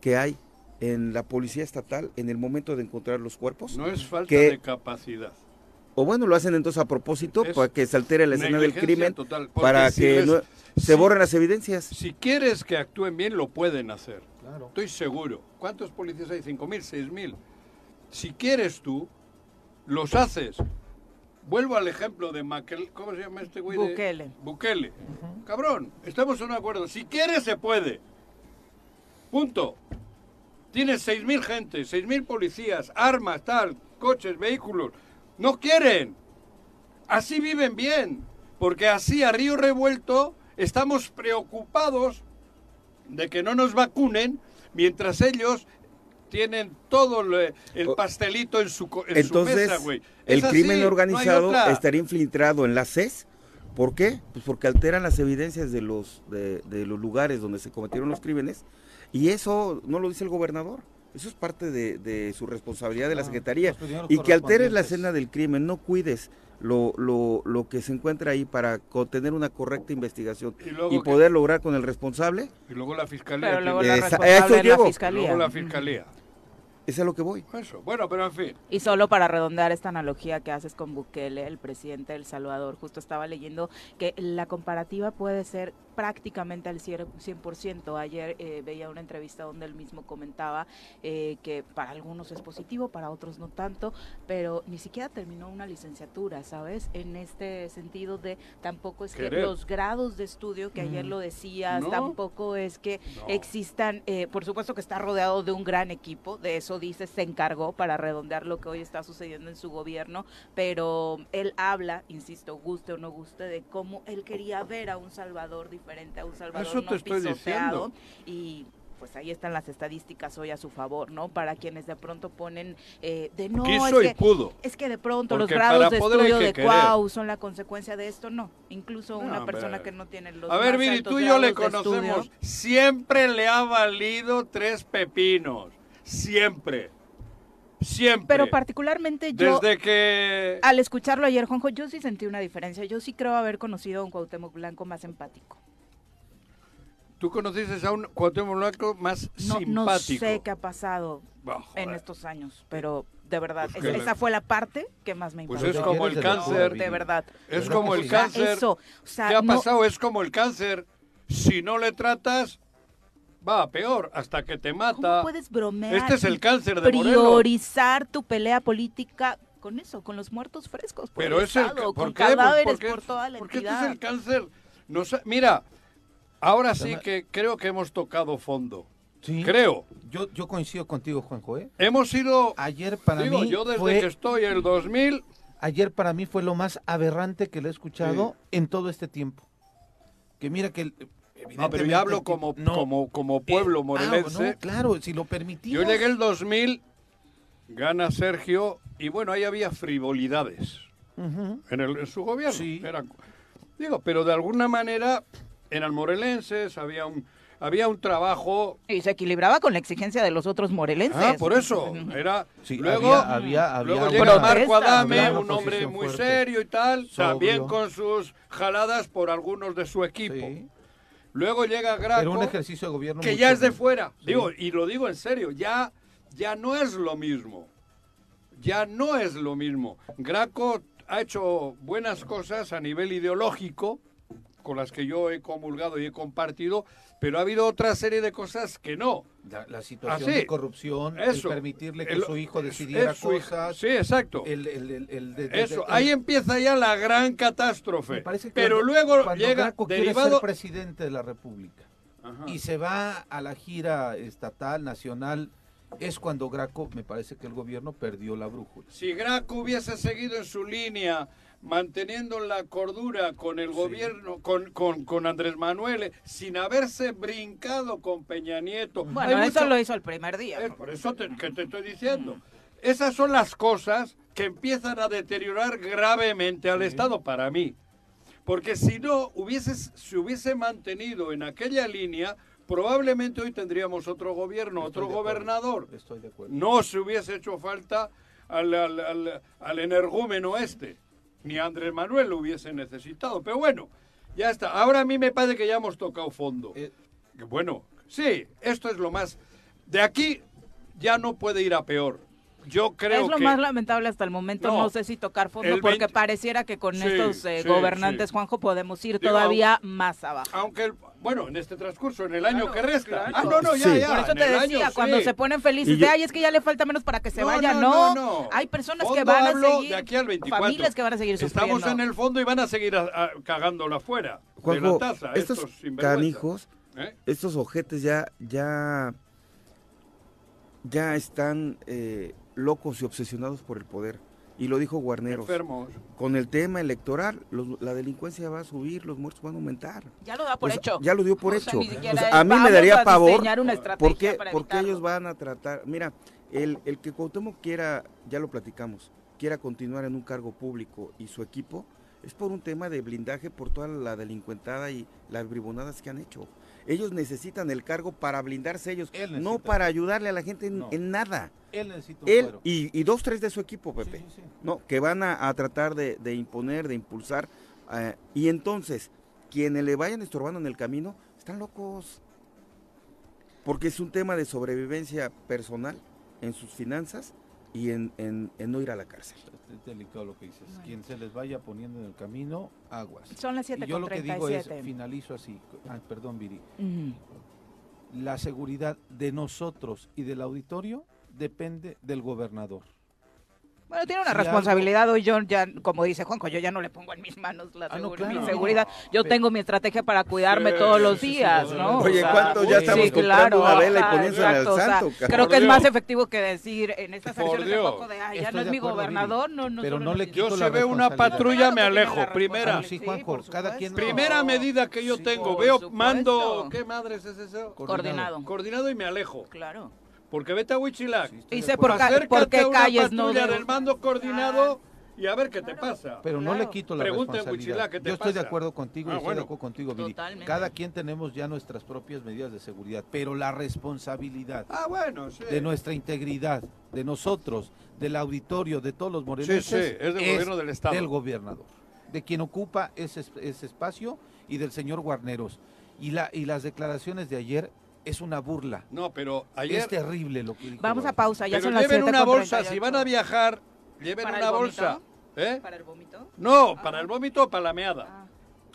que hay en la policía estatal en el momento de encontrar los cuerpos. no es falta que- de capacidad. O bueno, lo hacen entonces a propósito Es para que se altere la escena del crimen, total, para si que les- no- se si- borren las evidencias. Si quieres que actúen bien, lo pueden hacer. Claro. Estoy seguro. ¿Cuántos policías hay? ¿Cinco mil? ¿Seis mil? Si quieres tú, los haces. Vuelvo al ejemplo de Maquel. ¿Cómo se llama este güey? de- Bukele. Bukele. Cabrón, estamos en un acuerdo. Si quieres, se puede. Punto. Tienes seis mil gente, seis mil policías, armas, tal, coches, vehículos. No quieren. Así viven bien. Porque así a río revuelto estamos preocupados de que no nos vacunen mientras ellos tienen todo le- el pastelito en su, en su Entonces, mesa, güey. el así, crimen no organizado otra. estaría infiltrado en la CES. ¿Por qué? Pues porque alteran las evidencias de los, de, de los lugares donde se cometieron los crímenes. Y eso no lo dice el gobernador. Eso es parte de, de su responsabilidad de la Ah, Secretaría. Y que alteres la escena del crimen, no cuides lo, lo, lo que se encuentra ahí para tener una correcta investigación Y que- poder lograr con el responsable. Y luego la fiscalía. Pero luego la responsable eso es la fiscalía. luego la fiscalía. Es a lo que voy. Eso. Bueno, pero en fin. Y solo para redondear esta analogía que haces con Bukele, el presidente de El Salvador, justo estaba leyendo que la comparativa puede ser prácticamente al cier- 100%. Ayer eh, veía una entrevista donde él mismo comentaba eh, que para algunos es positivo, para otros no tanto, pero ni siquiera terminó una licenciatura, ¿sabes? En este sentido de tampoco es que los grados de estudio, que ayer Mm. lo decías, No. tampoco es que No. existan, eh, por supuesto que está rodeado de un gran equipo, de eso dice, se encargó para redondear lo que hoy está sucediendo en su gobierno, pero él habla, insisto, guste o no guste, de cómo él quería ver a un Salvador diferente, a un Salvador Eso no te estoy pisoteado, diciendo. y pues ahí están las estadísticas hoy a su favor, ¿no? Para quienes de pronto ponen eh, de no, Quiso es y que, pudo. es que de pronto Porque los grados de estudio de. Cuau son la consecuencia de esto, no. Incluso No, una persona que no tiene los A ver, Viri, tú y yo le estudio, conocemos. Siempre le ha valido tres pepinos. Siempre. Siempre. Pero particularmente yo, Desde que... al escucharlo ayer, Juanjo, yo sí sentí una diferencia. Yo sí creo haber conocido a un Cuauhtémoc Blanco más empático. Tú conociste a un Cuauhtémoc Blanco más No, no simpático. sé qué ha pasado Bah, en estos años, pero de verdad, Pues esa, que- esa fue la parte que más me Pues impactó. es como el cáncer. De verdad. Es ¿Verdad como el sí? O sea, cáncer. eso, o sea, ¿Qué ha no- pasado? Es como el cáncer. Si no le tratas, va a peor, hasta que te ¿Cómo mata. puedes bromear? Este es el cáncer de Morelos. Priorizar tu pelea política con eso, con los muertos frescos. Por Pero el es el Estado, con ¿por qué? Pues cadáveres porque- por toda la Porque este es el cáncer. No sé- mira, ahora sí que creo que hemos tocado fondo. Sí. Creo. Yo, yo coincido contigo, Juanjo, ¿eh? Hemos ido, Ayer para digo, mí yo desde fue que estoy en el 2000, ayer para mí fue lo más aberrante que le he escuchado en todo este tiempo. Que mira que el, No, pero yo hablo como, no. como, como Eh, pueblo ah, morelense. no, claro, si lo permitimos. Yo llegué el 2000, gana Sergio, y bueno, ahí había frivolidades en, el- en su gobierno. Sí. Era- digo, pero de alguna manera eran morelenses, había un, había un trabajo... Y se equilibraba con la exigencia de los otros morelenses. Ah, por eso, *laughs* era... Sí, luego había- había- había luego una- llega Marco Adame, había un hombre muy fuerte. serio y tal, Sobrio. también con sus jaladas por algunos de su equipo. Sí. Luego llega Graco... Un ejercicio de gobierno que ya es de fuera. Sí. Digo, y lo digo en serio, ya, ya no es lo mismo. Ya no es lo mismo. Graco ha hecho buenas cosas a nivel ideológico, con las que yo he comulgado y he compartido, pero ha habido otra serie de cosas que no. La, la situación Ah, de corrupción, Eso. el permitirle que El- su hijo decidiera cosas. Sí, exacto. el- el- el- el de- de- Eso, de- ahí empieza ya la gran catástrofe. me parece que Pero luego cuando llega Graco derivado... ser presidente de la República Ajá. y se va a la gira estatal, nacional, es cuando Graco, me parece que el gobierno perdió la brújula. Si Graco hubiese seguido en su línea, manteniendo la cordura con el gobierno, con, con, con Andrés Manuel, eh, sin haberse brincado con Peña Nieto. Bueno, Hay eso mucho- lo hizo el primer día. Es por eso te- que te estoy diciendo. Esas son las cosas que empiezan a deteriorar gravemente al Estado para mí. Porque si no hubiese, se hubiese mantenido en aquella línea, probablemente hoy tendríamos otro gobierno, Estoy otro gobernador Estoy de acuerdo. no se hubiese hecho falta al, al, al- al energúmeno este, ni Andrés Manuel lo hubiese necesitado. Pero bueno, ya está. Ahora a mí me parece que ya hemos tocado fondo. Eh, Bueno, sí, esto es lo más... De aquí ya no puede ir a peor. Yo creo es lo que... más lamentable hasta el momento. No. No, sé si tocar fondo, porque 20 pareciera que con Sí, estos eh, sí, gobernantes, sí. Juanjo, podemos ir Digo, todavía más abajo. Aunque, el- bueno, en este transcurso, en el año Claro, que resta. claro. Ah, no, no, ya, Sí. ya. Por eso te decía, año, cuando sí. se ponen felices de, ay, es que ya le falta menos para que se No, vaya. no, No, hay personas Fondo que van a seguir, de aquí al 24. familias que van a seguir sufriendo. Estamos en el fondo y van a seguir a- a- cagándola fuera de la Juanjo, taza. estos canijos, ¿Eh? estos ojetes ya, ya, ya están eh, locos y obsesionados por el poder. Y lo dijo Guarneros. Enfermos. Con el tema electoral, los- la delincuencia va a subir, los muertos van a aumentar. Ya lo da por O sea, hecho. ya lo dio por O hecho. O sea, a mí me daría pavor. Porque evitarlo. ellos van a tratar. Mira, el, el que Cuauhtémoc quiera, ya lo platicamos, quiera continuar en un cargo público y su equipo, es por un tema de blindaje por toda la delincuentada y las bribonadas que han hecho. Ellos necesitan el cargo para blindarse ellos, no para ayudarle a la gente en, No. en nada. Él necesita un Él y, y dos, tres de su equipo, Sí, Pepe. sí, sí. ¿no? que van a, a tratar de, de imponer, de impulsar, eh, y entonces quienes le vayan estorbando en el camino están locos, porque es un tema de sobrevivencia personal en sus finanzas y en, en- en no ir a la cárcel. Es delicado lo que dices. Quien se les vaya poniendo en el camino, aguas. Son las Y yo lo que digo es, 7.37. finalizo así. Ah, perdón, Viri. La seguridad de nosotros y del auditorio depende del gobernador. Bueno, tiene una responsabilidad hoy yo ya, como dice Juanjo, yo ya no le pongo en mis manos la Ah, no, claro. mi seguridad. Yo Pero- tengo mi estrategia para cuidarme Sí, todos los días, sí, ¿no? Oye, O sea, ¿cuántos ya sí, estamos comprando una vela y poniéndola al exacto, o sea, santo? Creo que es más efectivo que decir en estas Por elecciones Dios. tampoco de, ay, ya Estoy no es de mi acuerdo, gobernador, no, no pero no le quito Yo la si veo una patrulla Claro me alejo. Primera, primera medida que yo Sí, tengo. Veo, supuesto. mando, ¿qué madres es eso? Coordinado. Coordinado y me alejo. Claro. Porque vete a Huichilac. Sí, estoy Y de sé acuerdo. por, ca- por qué calles no debo- del mando coordinado y a ver qué te pasa. Pero no le quito la Pregunta responsabilidad. Huichilá, ¿qué te Yo estoy de acuerdo contigo Ah, y estoy bueno. de acuerdo contigo, Viri. Totalmente. Cada quien tenemos ya nuestras propias medidas de seguridad, pero la responsabilidad Ah, bueno, sí. de nuestra integridad, de nosotros, del auditorio, de todos los morelenses, Sí, sí, es del gobierno del Estado. del gobernador, de quien ocupa ese, es- ese espacio y del señor Guarneros. Y, la, y las declaraciones de ayer es una burla. No, pero ayer... Es terrible lo que dijo. Vamos a pausa, ya pero son las lleven 7 una bolsa, 38. si van a viajar, lleven ¿Para una bolsa. ¿Eh? ¿Para el vómito? No, para el vómito o para la meada. Ah.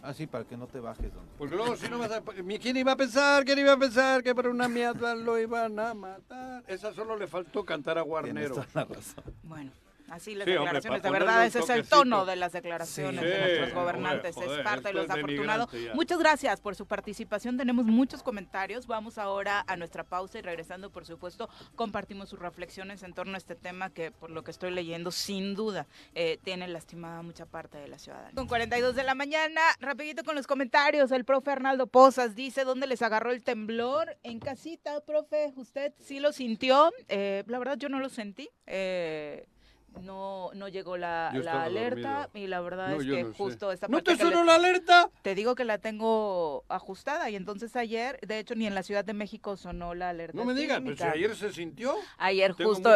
Ah, sí, para que no te bajes. don. Porque luego si no vas a... ¿Quién iba a pensar? ¿Quién iba a pensar que por una meada lo iban a matar? Esa solo le faltó cantar a Tienes Guarnero. toda la razón. Bueno, así las Sí, declaraciones de verdad, ese es el tono de las declaraciones Sí. de nuestros gobernantes, joder, es parte de esto lo es desafortunado. denigrante ya. Muchas gracias por su participación, tenemos muchos comentarios, vamos ahora a nuestra pausa y regresando, por supuesto, compartimos sus reflexiones en torno a este tema que, por lo que estoy leyendo, sin duda, eh, tiene lastimada mucha parte de la ciudadanía. Con 42 de la mañana, rapidito con los comentarios, el profe Arnaldo Pozas dice, ¿dónde les agarró el temblor? En casita, profe, ¿usted sí lo sintió? Eh, la verdad yo no lo sentí. eh, no, no llegó la, la alerta dormido. y la verdad No, es que no sé. justo esta ¿No parte te que le- sonó la alerta? te digo que la tengo ajustada y entonces ayer, de hecho ni en la Ciudad de México sonó la alerta No me digas, pero si ayer se sintió. Ayer Tengo justo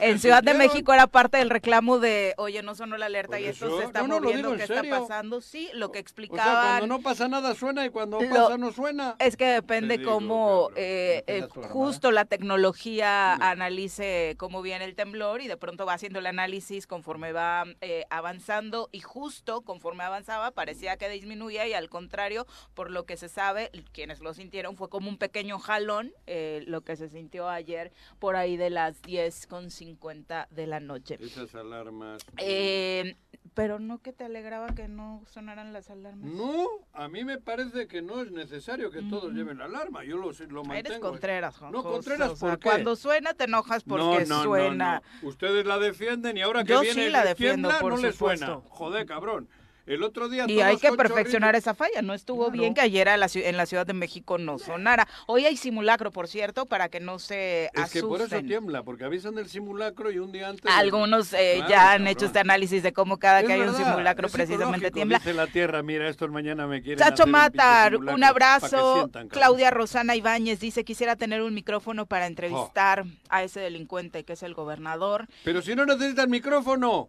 en Ciudad de. México era parte del reclamo de, oye, no sonó la alerta Por y esto eso, se está no, no, lo moviendo, ¿qué está pasando? Sí, lo que O sea, explicaban cuando no pasa nada suena y cuando Lo- pasa no suena. es que depende Te digo, cómo eh, ¿No eh, justo la tecnología No. analice cómo viene el temblor y de pronto va haciendo el análisis conforme va eh, avanzando y justo conforme avanzaba parecía que disminuía y al contrario, por lo que se sabe, quienes lo sintieron fue como un pequeño jalón, eh, lo que se sintió ayer por ahí de las 10 con 50 de la noche. Esas alarmas. Eh, pero no que te alegraba que no sonaran las alarmas. No, a mí me parece que no es necesario que todos lleven la alarma. Yo lo, lo mantengo. Eres Contreras, Juan No, Contreras, o sea, ¿por qué? Cuando suena te enojas porque no, no, suena. no, Ustedes la defienden y ahora que Yo viene sí la defiendo, por no le supuesto. suena. Joder, cabrón. El otro día Y hay que perfeccionar esa falla. No estuvo Claro. bien que ayer a la ciu- en la Ciudad de México no sonara. Hoy hay simulacro, por cierto, para que no se Es que por eso asusten. tiembla, porque avisan del simulacro y un día antes. Algunos eh, Claro, ya han cabrón. hecho este análisis de cómo cada Es que hay un simulacro es precisamente tiembla. Dice la tierra, mira, estos mañana me quieren Chacho un Matar, un que abrazo. sientan. Claudia Rosana Ibáñez dice, quisiera tener un micrófono para entrevistar a ese delincuente que es el gobernador. Pero si no necesitas micrófono,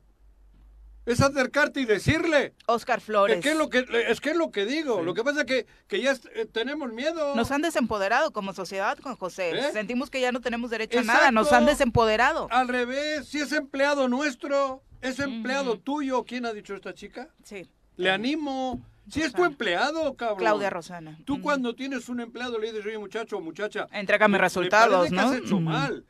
es acercarte y decirle. Oscar Flores. Es que es lo que, es que es lo que digo. Lo que pasa es que, que ya eh, tenemos miedo. Nos han desempoderado como sociedad, Juan José. ¿Eh? Sentimos que ya no tenemos derecho a nada. Nos han desempoderado. Al revés, si es empleado nuestro, es empleado tuyo. ¿Quién ha dicho esta chica? Sí. Le animo. Si es tu empleado, cabrón. Claudia Rosana. Tú cuando tienes un empleado le dices, oye muchacho o muchacha. Entrégame me- me resultados, parece que ¿no? has hecho mal.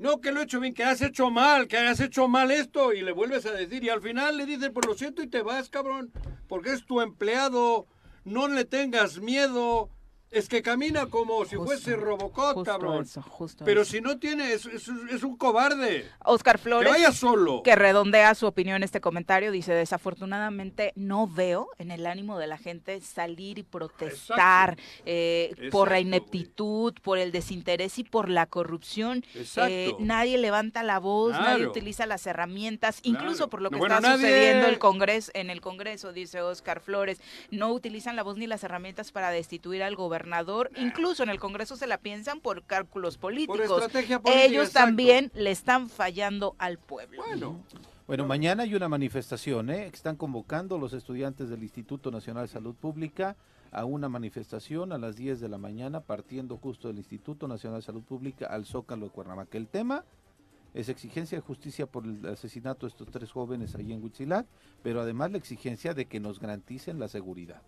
No, que lo he hecho bien, que has hecho mal, que has hecho mal esto. Y le vuelves a decir y al final le dices, pues lo siento y te vas, cabrón, porque es tu empleado, no le tengas miedo, es que camina como si Justo, fuese Robocop, justo cabrón. eso, justo Pero eso. si no tiene, es, es- es un cobarde. Oscar Que Flores. vaya solo. que redondea su opinión en este comentario, dice, desafortunadamente no veo en el ánimo de la gente salir y protestar eh, por la ineptitud, por el desinterés y por la corrupción. Exacto. Eh, nadie levanta la voz, nadie utiliza las herramientas, incluso Claro. por lo que está sucediendo el Congreso, en el Congreso, dice Oscar Flores, no utilizan la voz ni las herramientas para destituir al gobernador, incluso en el Congreso se la piensan por cálculos políticos. estrategia política, Ellos exacto. también le están fallando al pueblo. Bueno, Bueno, mañana hay una manifestación, ¿eh? Están convocando los estudiantes del Instituto Nacional de Salud Pública a una manifestación a las 10 de la mañana, partiendo justo del Instituto Nacional de Salud Pública al Zócalo de Cuernavaca. El tema es exigencia de justicia por el asesinato de estos tres jóvenes allí en Huitzilac, pero además la exigencia de que nos garanticen la seguridad.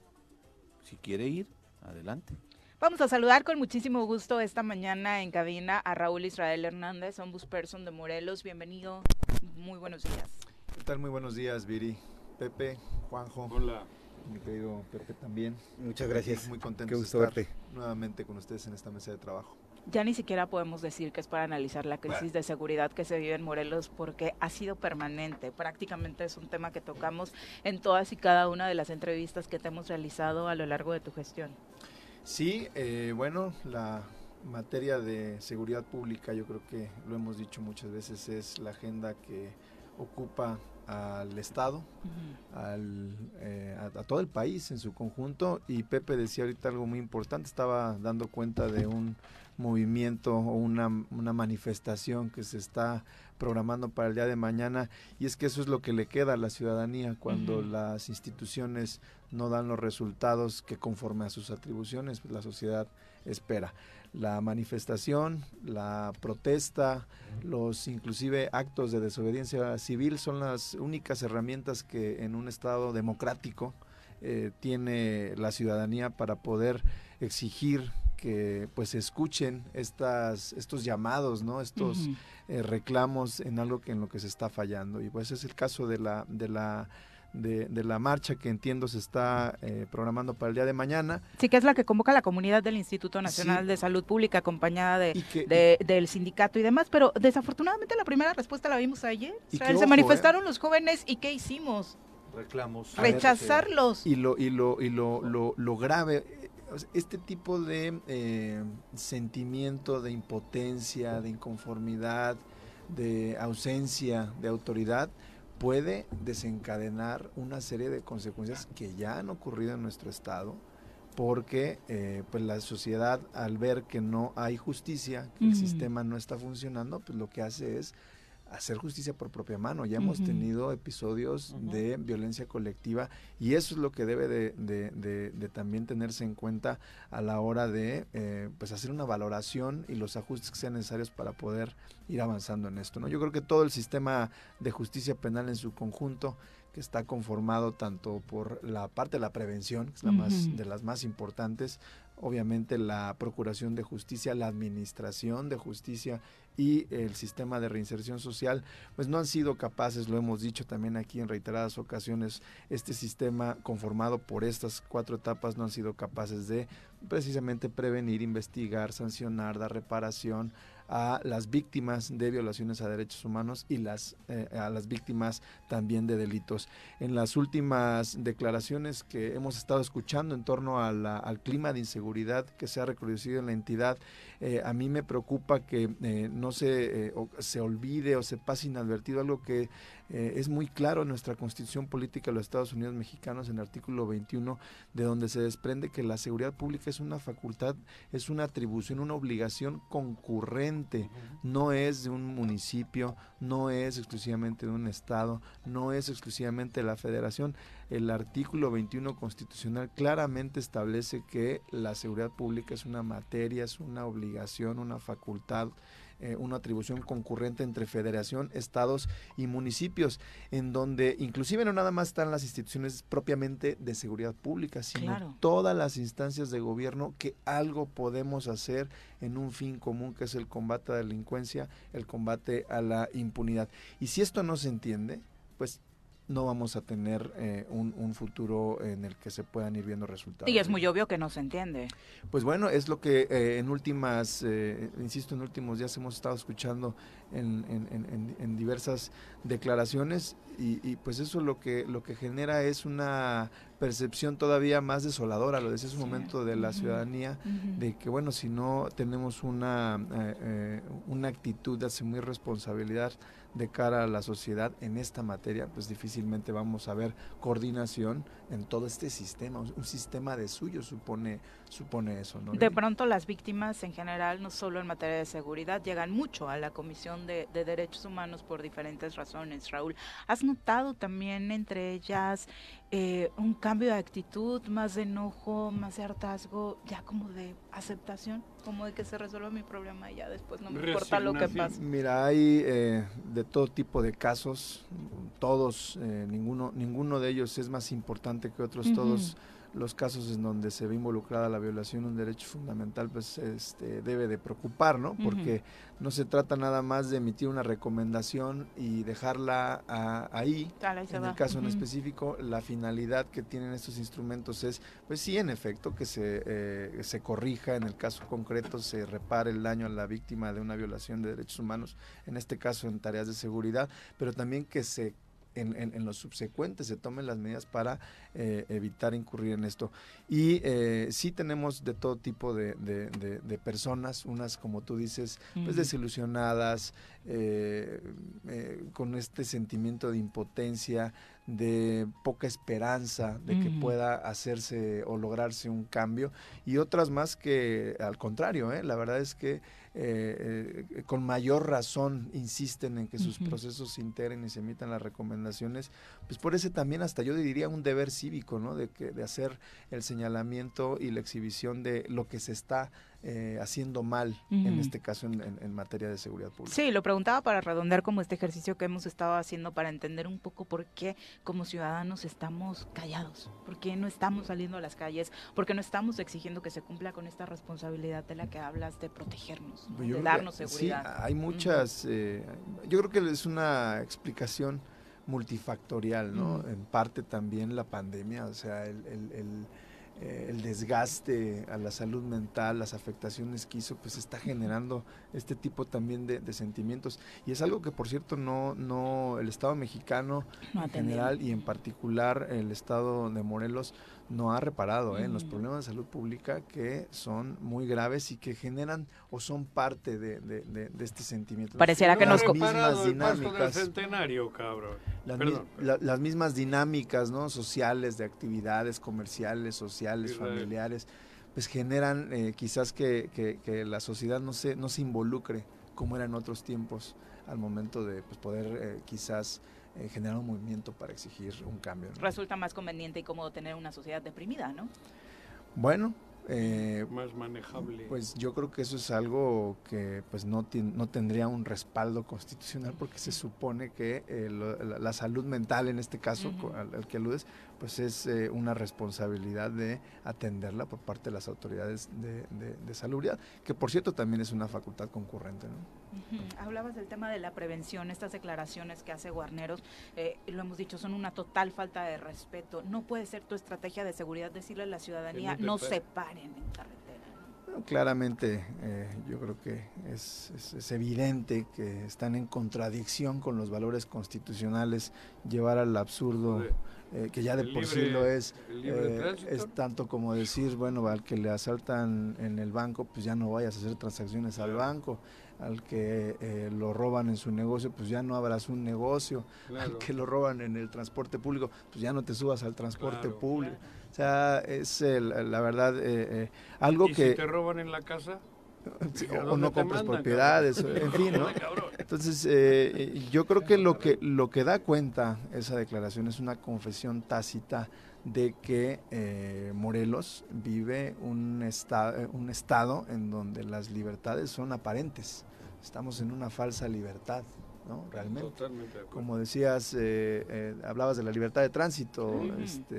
Si quiere ir, adelante. Vamos a saludar con muchísimo gusto esta mañana en cabina a Raúl Israel Hernández, ombudsperson de Morelos. Bienvenido, muy buenos días. ¿Qué tal? Muy buenos días, Viri, Pepe, Juanjo, hola. mi querido Pepe también. Muchas gracias. Muy contento Qué de gusto estar verte. nuevamente con ustedes en esta mesa de trabajo. Ya ni siquiera podemos decir que es para analizar la crisis de seguridad que se vive en Morelos porque ha sido permanente. Prácticamente es un tema que tocamos en todas y cada una de las entrevistas que te hemos realizado a lo largo de tu gestión. Sí, eh, bueno, la materia de seguridad pública, yo creo que lo hemos dicho muchas veces, es la agenda que ocupa al Estado, al, eh, a, a todo el país en su conjunto. Y Pepe decía ahorita algo muy importante, estaba dando cuenta de un movimiento o una, una manifestación que se está programando para el día de mañana y es que eso es lo que le queda a la ciudadanía cuando las instituciones no dan los resultados que conforme a sus atribuciones pues, la sociedad espera. La manifestación, la protesta, los inclusive actos de desobediencia civil son las únicas herramientas que en un Estado democrático eh, tiene la ciudadanía para poder exigir que pues se escuchen estas, estos llamados, ¿no? Estos eh, reclamos en algo que en lo que se está fallando. Y pues es el caso de la, de la, de, de la marcha que entiendo se está eh, programando para el día de mañana. Sí, que es la que convoca la comunidad del Instituto Nacional Sí. de Salud Pública, acompañada de, Y que, de- del sindicato y demás, pero desafortunadamente la primera respuesta la vimos ayer. Se ojo, manifestaron los jóvenes y ¿qué hicimos? Reclamos. Ver, Rechazarlos. Y lo, y lo, y lo, lo, lo grave, eh, este tipo de eh, sentimiento de impotencia, de inconformidad, de ausencia de autoridad, puede desencadenar una serie de consecuencias que ya han ocurrido en nuestro estado, porque eh, pues la sociedad al ver que no hay justicia, que el sistema no está funcionando, pues lo que hace es hacer justicia por propia mano. Ya hemos tenido episodios de violencia colectiva y eso es lo que debe de, de- de- de también tenerse en cuenta a la hora de eh, pues hacer una valoración y los ajustes que sean necesarios para poder ir avanzando en esto. ¿no? Yo creo que todo el sistema de justicia penal en su conjunto que está conformado tanto por la parte de la prevención, que es la más de las más importantes, obviamente la procuración de justicia, la administración de justicia y el sistema de reinserción social, pues no han sido capaces, lo hemos dicho también aquí en reiteradas ocasiones, este sistema conformado por estas cuatro etapas no han sido capaces de precisamente prevenir, investigar, sancionar, dar reparación a las víctimas de violaciones a derechos humanos y las eh, a las víctimas también de delitos. En las últimas declaraciones que hemos estado escuchando en torno a la- al clima de inseguridad que se ha recrudecido en la entidad, eh, a mí me preocupa que eh, no se, eh, o- se olvide o se pase inadvertido algo que es muy claro en nuestra constitución política de los Estados Unidos mexicanos en el artículo 21, de donde se desprende que la seguridad pública es una facultad, es una atribución, una obligación concurrente, no es de un municipio, no es exclusivamente de un estado, no es exclusivamente de la federación. El artículo 21 constitucional claramente establece que la seguridad pública es una materia, es una obligación, una facultad eh, una atribución concurrente entre federación, estados y municipios, en donde inclusive no nada más están las instituciones propiamente de seguridad pública, sino Claro. todas las instancias de gobierno que algo podemos hacer en un fin común que es el combate a la delincuencia, el combate a la impunidad. Y si esto no se entiende, pues no vamos a tener eh, un, un futuro en el que se puedan ir viendo resultados. Y es muy obvio que no se entiende. Pues bueno, es lo que eh, en últimas, eh, insisto, en últimos días hemos estado escuchando en, en- en- diversas declaraciones y, y, pues eso lo que, lo que genera es una percepción todavía más desoladora, lo decía hace un Sí. momento, de la ciudadanía, de que bueno, si no tenemos una, eh, una actitud de asumir responsabilidad de cara a la sociedad en esta materia, pues difícilmente vamos a ver coordinación en todo este sistema. Un un sistema de suyo supone, supone eso, ¿no? De pronto las víctimas en general, no solo en materia de seguridad, llegan mucho a la Comisión de, de Derechos Humanos por diferentes razones, Raúl. ¿Has notado también entre ellas eh, un cambio de actitud, más de enojo, más de hartazgo, ya como de aceptación, como de que se resuelva mi problema y ya después no me importa lo que pase? Mira, hay eh, de todo tipo de casos, todos, eh, ninguno, ninguno de ellos es más importante que otros, todos los casos en donde se ve involucrada la violación de un derecho fundamental, pues este, debe de preocupar, ¿no? Porque no se trata nada más de emitir una recomendación y dejarla ah, ahí, en va. el caso en específico, la finalidad que tienen estos instrumentos es, pues sí, en efecto, que se, eh, se corrija, en el caso concreto, se repare el daño a la víctima de una violación de derechos humanos, en este caso en tareas de seguridad, pero también que se... En, en, en los subsecuentes se tomen las medidas para eh, evitar incurrir en esto. Y eh, sí tenemos de todo tipo de, de- de- de personas, unas como tú dices, pues desilusionadas, eh, eh, con este sentimiento de impotencia, de poca esperanza de que pueda hacerse o lograrse un cambio, y otras más que al contrario, ¿eh? la verdad es que eh, eh, con mayor razón insisten en que sus procesos se integren y se emitan las recomendaciones, pues por ese también hasta yo diría un deber cívico, ¿no? De, que, de hacer el señalamiento y la exhibición de lo que se está eh, haciendo mal, en este caso en, en- en materia de seguridad pública. Sí, lo preguntaba para redondear como este ejercicio que hemos estado haciendo para entender un poco por qué como ciudadanos estamos callados, por qué no estamos saliendo a las calles, por qué no estamos exigiendo que se cumpla con esta responsabilidad de la que hablas de protegernos, de que darnos sí, seguridad. hay muchas, eh, yo creo que es una explicación multifactorial, ¿no? En parte también la pandemia, o sea, el, el- el, eh, el desgaste a la salud mental, las afectaciones que hizo, pues está generando este tipo también de, de sentimientos. Y es algo que, por cierto, no, no el Estado mexicano No en general y en particular el Estado de Morelos no ha reparado ¿eh? en los problemas de salud pública que son muy graves y que generan o son parte de, de- de- de este sentimiento. Pareciera que No nos mismas del centenario, cabrón. las, Perdón, mi- la- las mismas dinámicas ¿no? sociales de actividades comerciales, sociales, familiares, pues generan eh, quizás que, que- que la sociedad no se, no se involucre como era en otros tiempos al momento de pues, poder eh, quizás eh, generar un movimiento para exigir un cambio. ¿no? Resulta más conveniente y cómodo tener una sociedad deprimida, ¿no? Bueno, eh, Más manejable. pues yo creo que eso es algo que pues no, no tendría un respaldo constitucional porque se supone que eh, lo- la, la salud mental en este caso al, al que aludes pues es eh, una responsabilidad de atenderla por parte de las autoridades de, de, de salubridad que por cierto también es una facultad concurrente ¿no? Hablabas del tema de la prevención, estas declaraciones que hace Guarneros, eh, lo hemos dicho, son una total falta de respeto. No puede ser tu estrategia de seguridad decirle a la ciudadanía, no te no pare". se paren en carretera. claramente eh, yo creo que es, es- es evidente que están en contradicción con los valores constitucionales llevar al absurdo. Eh, que ya de por sí lo es eh, es tanto como decir bueno al que le asaltan en el banco pues ya no vayas a hacer transacciones al banco al que eh, lo roban en su negocio pues ya no abras un negocio Claro. al que lo roban en el transporte público pues ya no te subas al transporte Claro. público o sea es la verdad eh, eh, algo ¿Y que si te roban en la casa? Sí, ¿A o no compras mandan, propiedades, cabrón? en fin, ¿no? *laughs* Entonces, eh, yo creo que lo que lo que da cuenta esa declaración es una confesión tácita de que eh, Morelos vive un, esta- un estado en donde las libertades son aparentes. Estamos en una falsa libertad, ¿no? Realmente. Totalmente de acuerdo. Como decías, eh, eh, hablabas de la libertad de tránsito, este,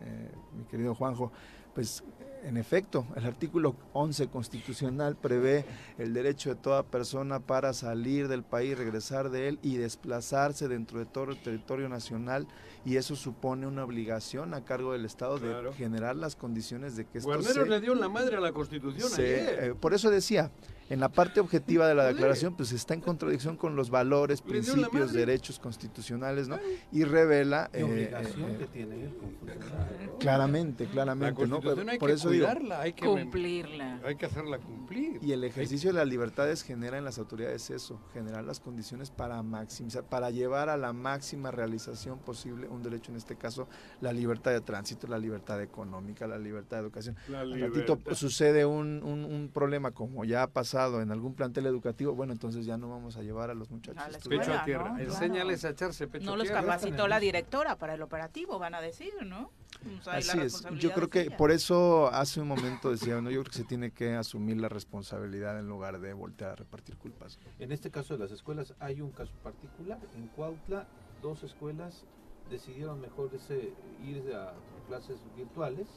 eh, mi querido Juanjo, pues en efecto, el artículo 11 constitucional prevé el derecho de toda persona para salir del país, regresar de él y desplazarse dentro de todo el territorio nacional y eso supone una obligación a cargo del Estado Claro. de generar las condiciones de que esto Guarneros se- le dio la madre a la Constitución se- ayer. eh, por eso decía, en la parte objetiva de la *laughs* declaración, pues está en contradicción con los valores, principios, derechos constitucionales, ¿no? Y revela ¿Qué eh, obligación eh, que tiene él funcionario? claramente, la claramente, ¿no? Hay Por que eso digo, hay que, Cumplirla. hay que hacerla cumplir. Y el ejercicio de las libertades genera en las autoridades eso, generar las condiciones para maximizar, para llevar a la máxima realización posible un derecho, en este caso, la libertad de tránsito, la libertad económica, la libertad de educación. Al ratito sucede un, un- un problema como ya ha pasado en algún plantel educativo, bueno, entonces ya no vamos a llevar a los muchachos A la estudiar. Pecho a escuela, tierra. ¿no? Claro. Enséñales a echarse pecho No a los tierra. capacitó la directora para el operativo, van a decir, ¿no? O sea, y la Así es. Yo creo que ella. por eso hace un momento decía, no, yo creo que se tiene que asumir la responsabilidad en lugar de voltear a repartir culpas. En este caso de las escuelas hay un caso particular. En Cuautla, dos escuelas decidieron mejor ese, ir a clases virtuales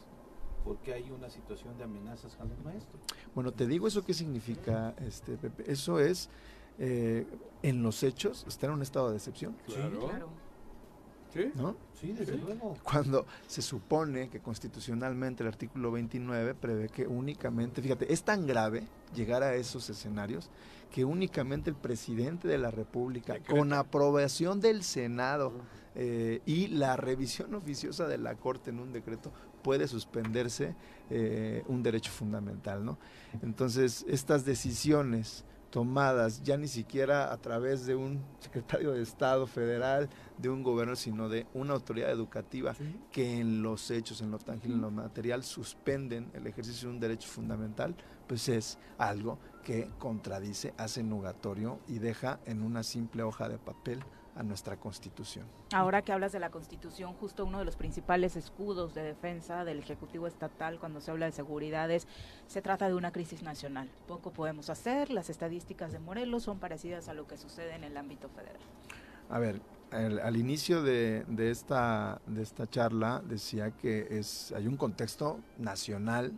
porque hay una situación de amenazas a los maestros. Bueno, te digo eso qué significa, este Pepe. Eso es eh, en los hechos estar en un estado de excepción, Claro. Claro. ¿Sí? ¿no? Sí, desde luego. Cuando se supone que constitucionalmente el artículo 29 prevé que únicamente, fíjate, es tan grave llegar a esos escenarios que únicamente el presidente de la República, con aprobación del Senado eh, y la revisión oficiosa de la Corte en un decreto, puede suspenderse eh, un derecho fundamental, ¿no? Entonces, estas decisiones tomadas ya ni siquiera a través de un *laughs* secretario de Estado federal, de un gobierno, sino de una autoridad educativa que en los hechos, en lo tangible, en lo material, suspenden el ejercicio de un derecho fundamental, pues es algo que contradice, hace nugatorio y deja en una simple hoja de papel a nuestra constitución. Ahora que hablas de la constitución, justo uno de los principales escudos de defensa del Ejecutivo Estatal cuando se habla de seguridad es, se trata de una crisis nacional. Poco podemos hacer, las estadísticas de Morelos son parecidas a lo que sucede en el ámbito federal. A ver, al, al inicio de, de, esta, de esta charla decía que es, hay un contexto nacional,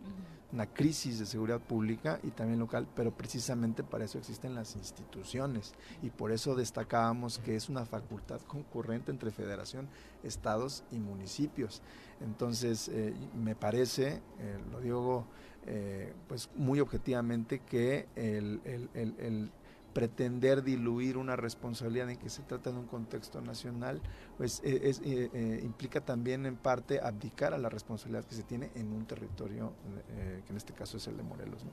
una crisis de seguridad pública y también local, pero precisamente para eso existen las instituciones y por eso destacábamos que es una facultad concurrente entre federación, estados y municipios. Entonces, eh, me parece, eh, lo digo eh, pues muy objetivamente, que el, el, el, el pretender diluir una responsabilidad en que se trata de un contexto nacional, pues eh, es, eh, eh, implica también en parte abdicar a la responsabilidad que se tiene en un territorio, eh, que en este caso es el de Morelos. ¿no?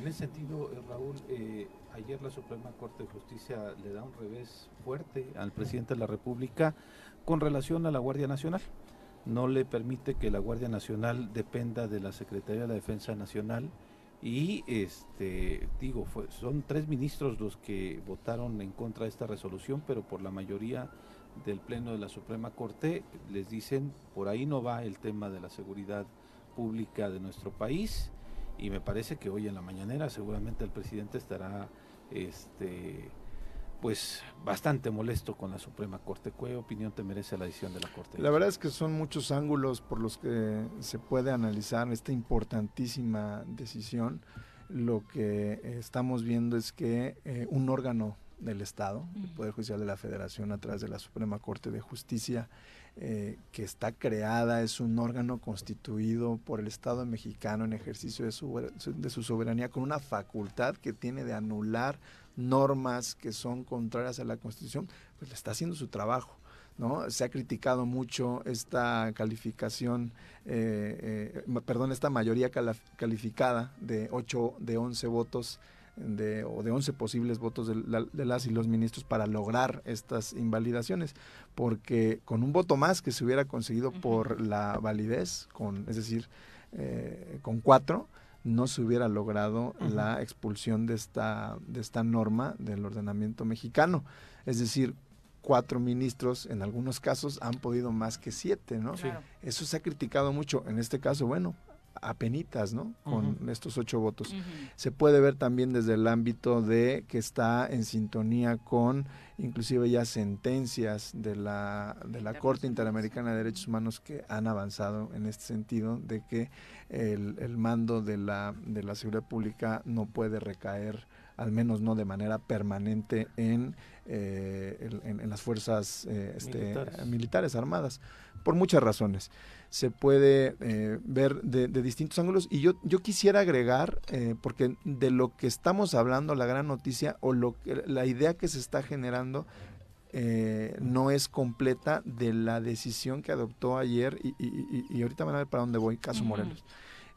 En ese sentido, eh, Raúl, eh, ayer la Suprema Corte de Justicia le da un revés fuerte al presidente de la República con relación a la Guardia Nacional. No le permite que la Guardia Nacional dependa de la Secretaría de la Defensa Nacional y este digo fue, son tres ministros los que votaron en contra de esta resolución pero por la mayoría del pleno de la Suprema Corte les dicen por ahí no va el tema de la seguridad pública de nuestro país y me parece que hoy en la mañanera seguramente el presidente estará este pues bastante molesto con la Suprema Corte. ¿Qué opinión te merece la decisión de la Corte? La verdad es que son muchos ángulos por los que se puede analizar esta importantísima decisión. Lo que estamos viendo es que eh, un órgano del Estado, el Poder Judicial de la Federación a través de la Suprema Corte de Justicia, eh, que está creada, es un órgano constituido por el Estado mexicano en ejercicio de su, de su soberanía con una facultad que tiene de anular normas que son contrarias a la Constitución, pues le está haciendo su trabajo. ¿no? Se ha criticado mucho esta calificación, eh, eh, perdón, esta mayoría calificada de 8 de 11 votos de, o de 11 posibles votos de, la, de, las y los ministros para lograr estas invalidaciones, porque con un voto más que se hubiera conseguido por la validez, con, es decir, eh, con cuatro, no se hubiera logrado uh -huh. la expulsión de esta, de esta norma del ordenamiento mexicano. Es decir, cuatro ministros, en algunos casos, han podido más que siete, ¿no? Claro. Eso se ha criticado mucho. En este caso, bueno, apenitas, ¿no? Con uh -huh. estos ocho votos. Uh -huh. Se puede ver también desde el ámbito de que está en sintonía con inclusive ya sentencias de la, de la Corte Interamericana de Derechos Humanos que han avanzado en este sentido de que el, el mando de la, de la seguridad pública no puede recaer al menos no de manera permanente en, eh, en, en, las fuerzas eh, este, militares. militares. armadas, por muchas razones. Se puede eh, ver de, de, distintos ángulos y yo, yo quisiera agregar, eh, porque de lo que estamos hablando, la gran noticia o lo que, la idea que se está generando eh, no es completa de la decisión que adoptó ayer y, y, y, y ahorita van a ver para dónde voy, caso uh -huh. Morelos.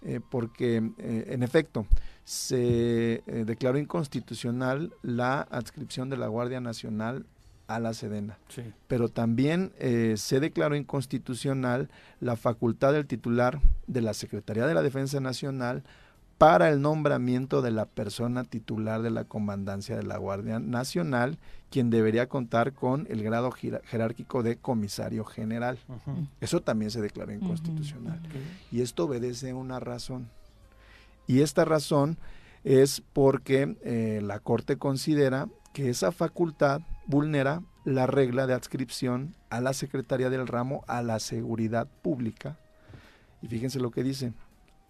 Eh, porque eh, en efecto se declaró inconstitucional la adscripción de la Guardia Nacional a la Sedena. Sí. Pero también eh, se declaró inconstitucional la facultad del titular de la Secretaría de la Defensa Nacional para el nombramiento de la persona titular de la comandancia de la Guardia Nacional, quien debería contar con el grado jerárquico de comisario general. Uh -huh. Eso también se declaró inconstitucional. Uh -huh. okay. Y esto obedece a una razón. Y esta razón es porque eh, la Corte considera que esa facultad vulnera la regla de adscripción a la Secretaría del Ramo a la Seguridad Pública. Y fíjense lo que dice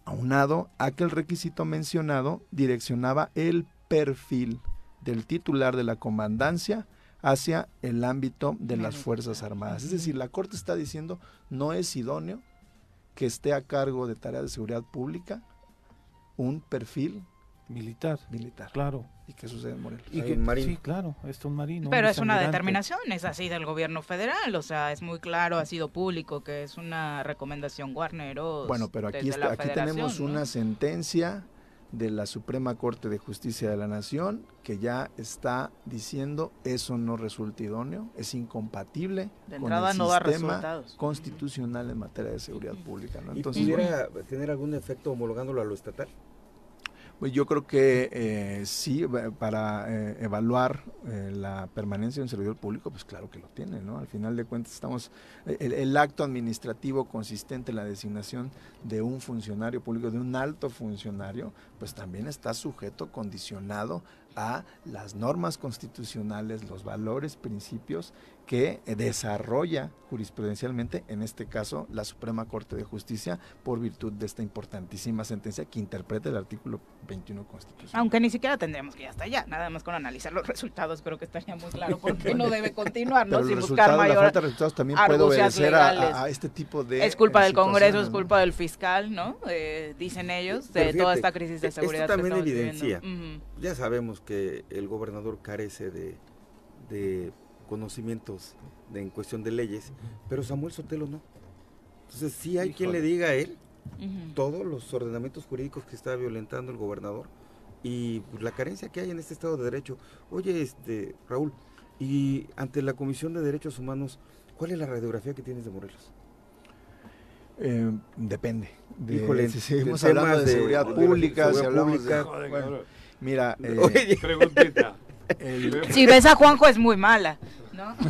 aunado a que el requisito mencionado direccionaba el perfil del titular de la comandancia hacia el ámbito de las Fuerzas Armadas. Es decir, la Corte está diciendo no es idóneo que esté a cargo de tareas de seguridad pública un perfil militar. Militar. Claro. ¿Y qué sucede en Morelos? Y que, marino. Sí, claro, es un marino. Pero un es una determinación, es así del gobierno federal, o sea, es muy claro, ha sido público que es una recomendación Guarneros. Bueno, pero aquí, está, aquí tenemos ¿no? una sentencia de la Suprema Corte de Justicia de la Nación que ya está diciendo eso no resulta idóneo, es incompatible de con el no sistema constitucional en materia de seguridad pública. ¿no? Entonces, ¿Y pudiera tener algún efecto homologándolo a lo estatal? Pues yo creo que eh, sí, para eh, evaluar eh, la permanencia de un servidor público, pues claro que lo tiene, ¿no? Al final de cuentas estamos, el, el acto administrativo consistente en la designación de un funcionario público, de un alto funcionario, pues también está sujeto, condicionado a las normas constitucionales, los valores, principios que desarrolla jurisprudencialmente, en este caso, la Suprema Corte de Justicia, por virtud de esta importantísima sentencia que interpreta el artículo 21 constitucional. Aunque ni siquiera tendríamos que ir hasta allá, nada más con analizar los resultados creo que estaría muy claro por qué no debe continuar, ¿no? Pero Sin buscar resultados, la mayor falta de resultados también puede obedecer a, a- a este tipo de Es culpa del Congreso, es culpa del fiscal, ¿no? Eh, dicen ellos, de toda esta crisis de esto seguridad que también estamos evidencia. viviendo. Ujú. Ya sabemos que el gobernador carece de, de conocimientos de, en cuestión de leyes, pero Samuel Sotelo no. Entonces sí hay quien le diga a él todos los ordenamientos jurídicos que está violentando el gobernador y pues, la carencia que hay en este Estado de Derecho. Oye, este Raúl, y ante la Comisión de Derechos Humanos, ¿cuál es la radiografía que tienes de Morelos? Eh, depende. De, Híjole, si seguimos de hablando temas de de- seguridad de pública, si seguridad hablamos pública. de... Joder, bueno, cabrón. Mira, *laughs* eh, Oye, Preguntita. el- Si ves a Juanjo es muy mala, ¿no? *laughs*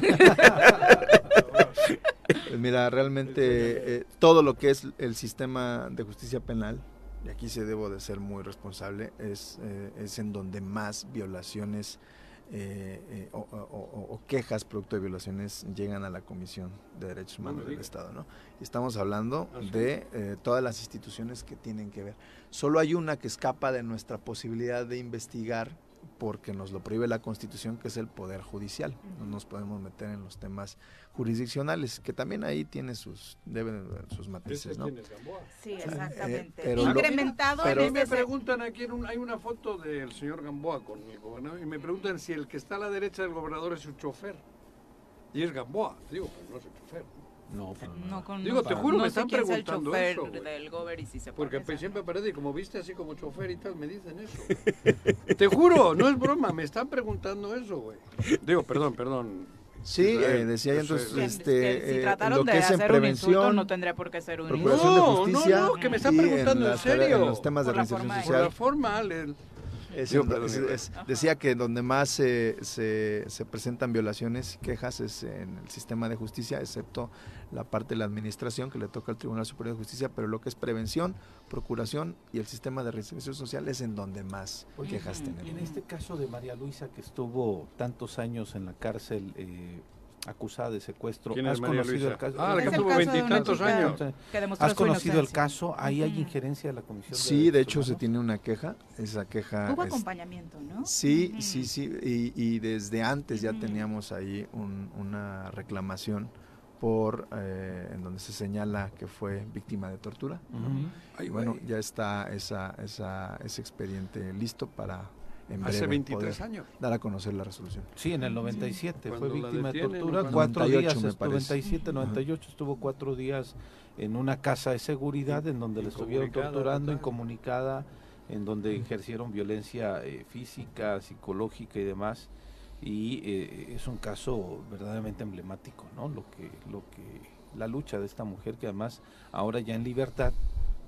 Pues mira, realmente eh, todo lo que es el sistema de justicia penal, y aquí se debo de ser muy responsable, es, eh, es en donde más violaciones eh, eh, o, o- o- o quejas producto de violaciones llegan a la Comisión de Derechos Humanos del. Estado. ¿no? Y Estamos hablando de eh, todas las instituciones que tienen que ver. Solo hay una que escapa de nuestra posibilidad de investigar porque nos lo prohíbe la Constitución, que es el Poder Judicial. No nos podemos meter en los temas jurisdiccionales, que también ahí tiene sus, deben de- sus matices, ¿no? Sí, exactamente. pero lo- Incrementado pero- A en mí me este... preguntan aquí, en un- hay una foto del señor Gamboa con el gobernador y me preguntan si el que está a la derecha del gobernador es su chofer. Y es Gamboa, digo, pero no es el chofer. No, pero no. No con- Digo, te juro, no me están quién sea el preguntando chofer eso, del Gober y si se Porque pues, siempre aparece y como viste así como chofer y tal, me dicen eso. *laughs* Te juro, no es broma, me están preguntando eso, güey. Digo, perdón, perdón. Sí, eh, decía yo entonces, Que- este, que si eh, trataron lo de que es en hacer un insulto prevención, no tendría por qué ser un insulto. de No, no, justicia no, que me están en preguntando en las- serio. En los temas de Por la reinserción de- Por la social. forma, el- Es Digo, en- perdón, es- Israel. es- decía que donde más se, se, se presentan violaciones y quejas es en el sistema de justicia, excepto la parte de la administración que le toca al Tribunal Superior de Justicia, pero lo que es prevención, procuración y el sistema de reinserción social es en donde más quejas tenemos. En este caso de María Luisa, que estuvo tantos años en la cárcel eh, acusada de secuestro, ¿Quién ¿has conocido Luisa? el caso? Ah, la que tuvo veintitantos años. ¿Has conocido el caso? Ahí hay injerencia de la Comisión Sí, de hecho se tiene una queja, esa queja... Hubo es- acompañamiento, ¿no? Sí, sí, sí, y, y desde antes ya teníamos ahí un- una reclamación por eh, en donde se señala que fue víctima de tortura. Y bueno, ya está esa, esa, ese expediente listo para en hace breve 23 poder años. dar a conocer la resolución. Sí, en el 97 fue Cuando la víctima de detienen, tortura. ¿no? Cuatro 98 días, me estuvo- parece. 97, 98, estuvo cuatro días en una casa de seguridad en donde le estuvieron torturando, total. incomunicada, en donde ejercieron violencia eh, física, psicológica y demás. Y eh, es un caso verdaderamente emblemático, ¿no? Lo que, lo que, la lucha de esta mujer que además ahora ya en libertad,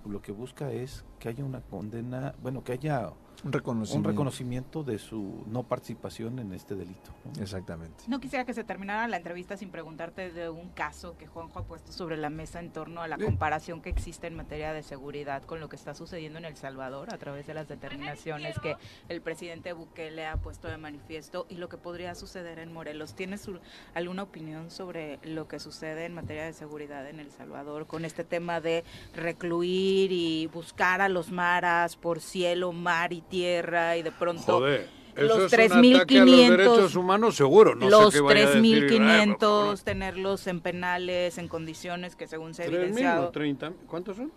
lo que busca es que haya una condena, bueno, que haya Un un reconocimiento. de su no participación en este delito. ¿no? Exactamente. No quisiera que se terminara la entrevista sin preguntarte de un caso que Juanjo ha puesto sobre la mesa en torno a la comparación que existe en materia de seguridad con lo que está sucediendo en El Salvador a través de las determinaciones que el presidente Bukele ha puesto de manifiesto y lo que podría suceder en Morelos. ¿Tienes alguna opinión sobre lo que sucede en materia de seguridad en El Salvador con este tema de recluir y buscar a los maras por cielo, mar y tierra y de pronto Joder, los eso es un ataque a los 3.500 derechos humanos seguro. No los sé qué vaya a decir Israel, 3.500, tenerlos en penales, en condiciones que según se ha 3.000 o evidenciado. 30, ¿cuántos son?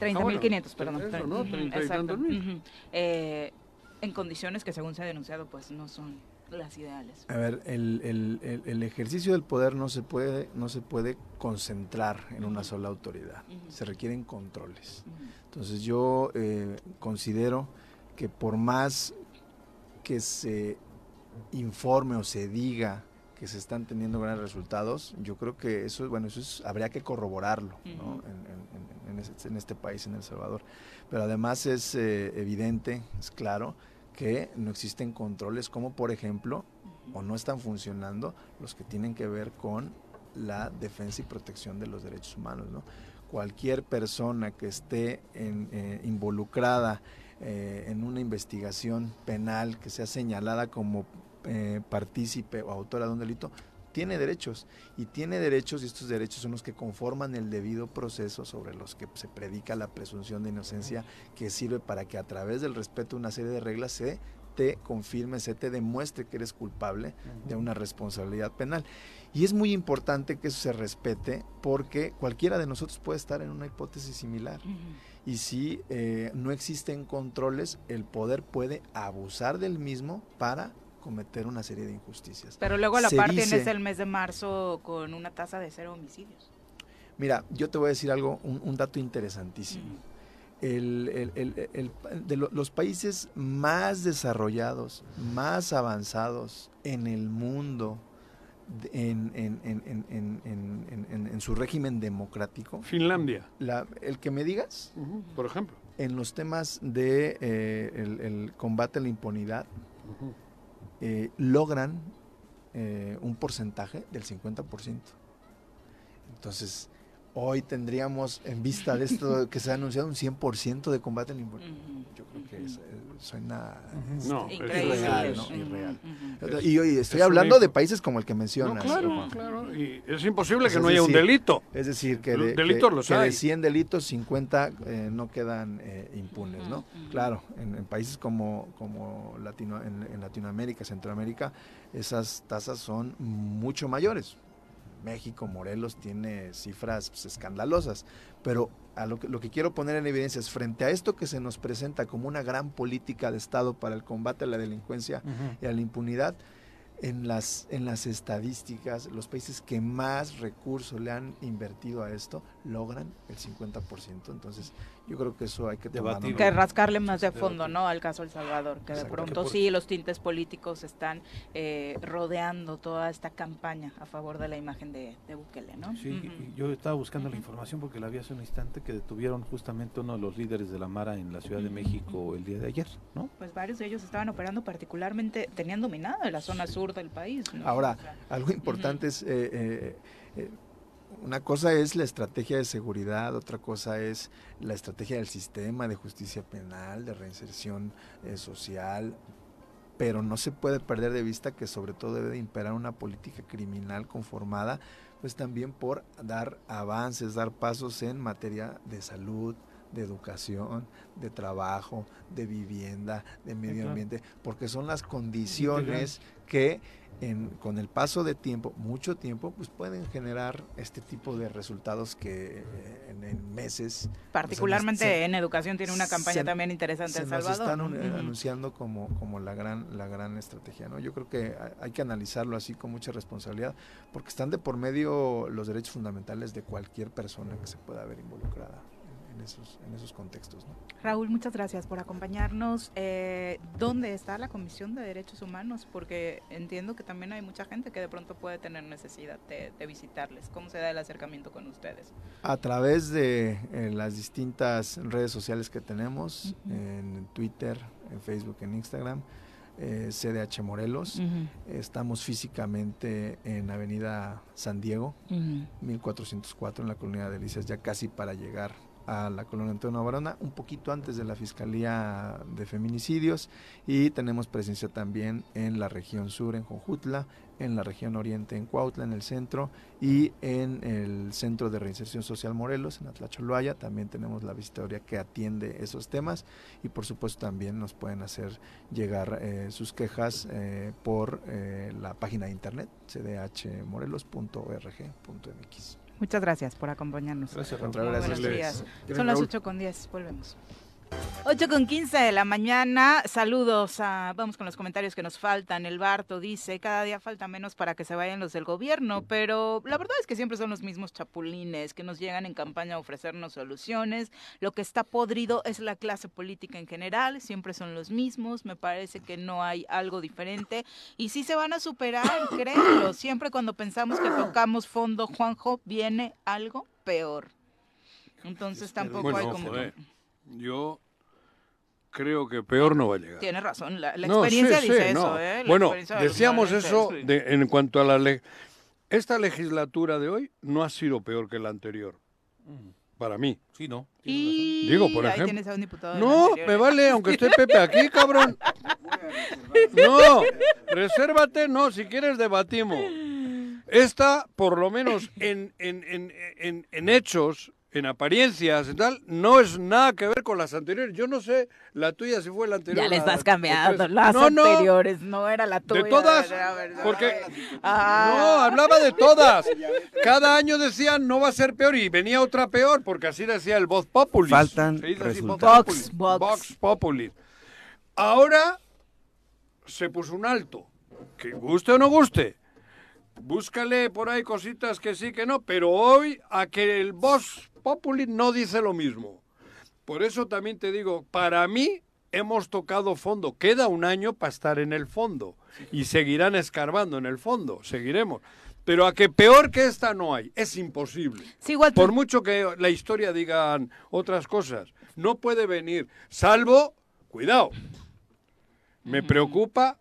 30.500, Ah, bueno, perdón. eso, ¿no? Ujú, 30 y exacto, tantos mil. ujú. Eh, en condiciones que según se ha denunciado, pues no son las ideales. A ver, el, el- el- el ejercicio del poder no se puede, no se puede concentrar en una sola autoridad. Ujú. Se requieren controles. Entonces yo eh, considero que por más que se informe o se diga que se están teniendo grandes resultados, yo creo que eso, bueno, eso es- habría que corroborarlo, ¿no? En, en- en- en, este, en este país, en El Salvador. Pero además es eh, evidente, es claro, que no existen controles como por ejemplo, o no están funcionando los que tienen que ver con la defensa y protección de los derechos humanos. ¿no? Cualquier persona que esté en, eh, involucrada eh, en una investigación penal que sea señalada como eh, partícipe o autora de un delito, tiene derechos y tiene derechos y estos derechos son los que conforman el debido proceso sobre los que se predica la presunción de inocencia que sirve para que a través del respeto a una serie de reglas se te confirme, se te demuestre que eres culpable de una responsabilidad penal. Y es muy importante que eso se respete porque cualquiera de nosotros puede estar en una hipótesis similar. Y si eh, no existen controles, el poder puede abusar del mismo para cometer una serie de injusticias. Pero luego a la par dice- tienes el mes de marzo con una tasa de cero homicidios. Mira, yo te voy a decir algo, un, un dato interesantísimo. El- el- el- el- de lo- los países más desarrollados, más avanzados en el mundo, en, en- en- su régimen democrático, Finlandia, la- el que me digas, por ejemplo. en los temas de eh, el, el combate a la impunidad, eh, logran eh, un porcentaje del 50%. Entonces, hoy tendríamos, en vista de esto *laughs* que se ha anunciado, un 100% de combate a la impunidad. Yo creo que es- suena No, Increíble. irreal. Y hoy estoy es hablando de países como el que No, mencionas. claro, claro. Y es imposible que Es no haya un delito. Es decir, que de, Delitos que- los que de hay. 100 delitos, 50 eh, no quedan eh, impunes, ¿no? Claro, en, en países como, como Latino, en, en Latinoamérica, Centroamérica, esas tasas son mucho mayores. México, Morelos tiene cifras pues, escandalosas, pero a lo, que, lo que quiero poner en evidencia es frente a esto que se nos presenta como una gran política de Estado para el combate a la delincuencia y a la impunidad, en las, en las estadísticas, los países que más recursos le han invertido a esto logran el 50%. Entonces, yo creo que eso hay que tomarlo. Debatible. Que rascarle más de fondo, ¿no? Al caso El Salvador, que de Exacto. pronto por- sí los tintes políticos están eh, rodeando toda esta campaña a favor de la imagen de, de Bukele, ¿no? Sí, Ujú. y yo estaba buscando la información porque la vi hace un instante que detuvieron justamente uno de los líderes de la Mara en la Ciudad de México el día de ayer, ¿no? Pues varios de ellos estaban operando particularmente, tenían dominada la zona sur del país. ¿no? Ahora, O sea, algo importante es, eh, eh, eh, una cosa es la estrategia de seguridad, otra cosa es la estrategia del sistema de justicia penal, de reinserción eh, social, pero no se puede perder de vista que sobre todo debe de imperar una política criminal conformada, pues también por dar avances, dar pasos en materia de salud, de educación, de trabajo, de vivienda, de medio ambiente, porque son las condiciones que en- con el paso de tiempo, mucho tiempo, pues pueden generar este tipo de resultados que eh, en, en meses particularmente se- en educación tiene una campaña se- también interesante se en nos Salvador. están ¿no? un- eh, anunciando como, como la gran la gran estrategia no yo creo que hay que analizarlo así con mucha responsabilidad porque están de por medio los derechos fundamentales de cualquier persona que se pueda ver involucrada en, esos en esos contextos ¿no? Raúl, muchas gracias por acompañarnos. Eh, ¿Dónde está la Comisión de Derechos Humanos? Porque entiendo que también hay mucha gente que de pronto puede tener necesidad de, de visitarles. ¿Cómo se da el acercamiento con ustedes? a través de eh, las distintas redes sociales que tenemos en Twitter en Facebook en Instagram eh, CDH Morelos estamos físicamente en Avenida San Diego 1404 en la colonia de Delicias, ya casi para llegar a la colonia Antonio Barona, un poquito antes de la Fiscalía de Feminicidios y tenemos presencia también en la región sur, en Jojutla, en la región oriente, en Cuautla, en el centro y en el Centro de Reinserción Social Morelos, en Atlacholoaya, también tenemos la visitoria que atiende esos temas y por supuesto también nos pueden hacer llegar eh, sus quejas eh, por eh, la página de internet cdhmorelos.org.mx. Muchas gracias por acompañarnos. Gracias, Raúl. Gracias. buenos días. Son las Raúl. 8 con 10, volvemos. 8 con 15 de la mañana, saludos, a- vamos con los comentarios que nos faltan. El Barto dice, cada día falta menos para que se vayan los del gobierno, pero la verdad es que siempre son los mismos chapulines que nos llegan en campaña a ofrecernos soluciones. Lo que está podrido es la clase política en general, siempre son los mismos, me parece que no hay algo diferente y sí se van a superar, *coughs* créanlo, siempre cuando pensamos que tocamos fondo, Juanjo, viene algo peor. Entonces tampoco Bueno, hay como... joder, yo creo que peor no va a llegar. Tienes razón, la, la No, experiencia sí, dice sí, eso, no. ¿eh? La Bueno, decíamos eso de- en cuanto a la ley. Esta legislatura de hoy no ha sido peor que la anterior, para mí. Sí, no. Y Digo, por ahí ejemplo. tienes a un diputado No, anterior, me ¿eh? vale, aunque esté Pepe aquí, *laughs* cabrón. No, resérvate, no, si quieres debatimos. Esta, por lo menos en, en, en, en, en hechos, en apariencias y tal, no es nada que ver con las anteriores. Yo no sé la tuya si fue la anterior. Ya les la- vas cambiando las no, anteriores, no era la tuya. de todas, verdad. porque Ah. no, hablaba de todas. Cada año decían no va a ser peor y venía otra peor, porque así decía el Voz Populi. Faltan Se dice así, Voz resultados. Vox, Vox. Vox Populi. Ahora se puso un alto. Que guste o no guste. Búscale por ahí cositas que sí, que no, pero hoy a que el Vox Populi no dice lo mismo. Por eso también te digo, para mí hemos tocado fondo. Queda un año para estar en el fondo y seguirán escarbando en el fondo, seguiremos. Pero a que peor que esta no hay, es imposible. Sí, igual Por mucho que la historia digan otras cosas, no puede venir, salvo, cuidado, me preocupa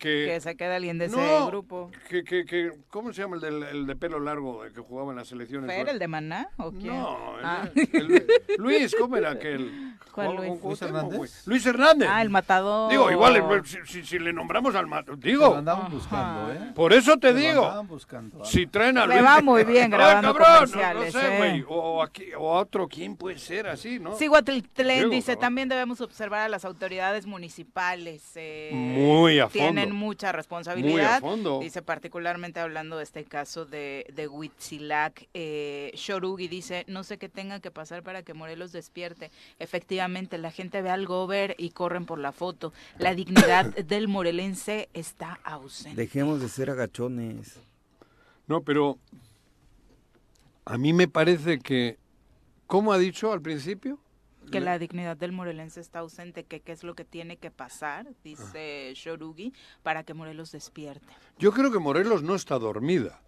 que... que se quede alguien de ese No, grupo. Que, que, que- ¿Cómo se llama el, del- el de pelo largo el que jugaba en las selecciones? ¿Fer, el de Maná o quién? No, el- Ah. el- *laughs* Luis, ¿cómo era aquel? ¿Cuál Jugaba Luis? Luis Hernández. Luis Hernández. Ah, el matador. Digo, igual eh, si, si- si le nombramos al matador, Lo digo, andaban buscando, ¿eh? por eso te Lo digo, andaban buscando. si traen a Le Luis... va muy bien *laughs* Ah, grabando cabrón, no- comerciales, No, sé, ¿eh? o, aquí, o a otro, ¿quién puede ser así, no? Tlen Digo, dice, cabrón. también debemos observar a las autoridades municipales. eh, Muy a Tienen mucha responsabilidad. Muy a fondo. Dice, particularmente hablando de este caso de, de Huitzilac, eh, Shorugi dice, no sé qué tenga que pasar para que Morelos despierte. Efectivamente, la gente ve al gober y corren por la foto. La dignidad *coughs* del morelense está ausente. Dejemos de ser agachones. No, pero a mí me parece que, ¿cómo ha dicho al principio? Que la dignidad del morelense está ausente, que qué es lo que tiene que pasar, dice Shorugi, para que Morelos despierte. Yo creo que Morelos no está dormida.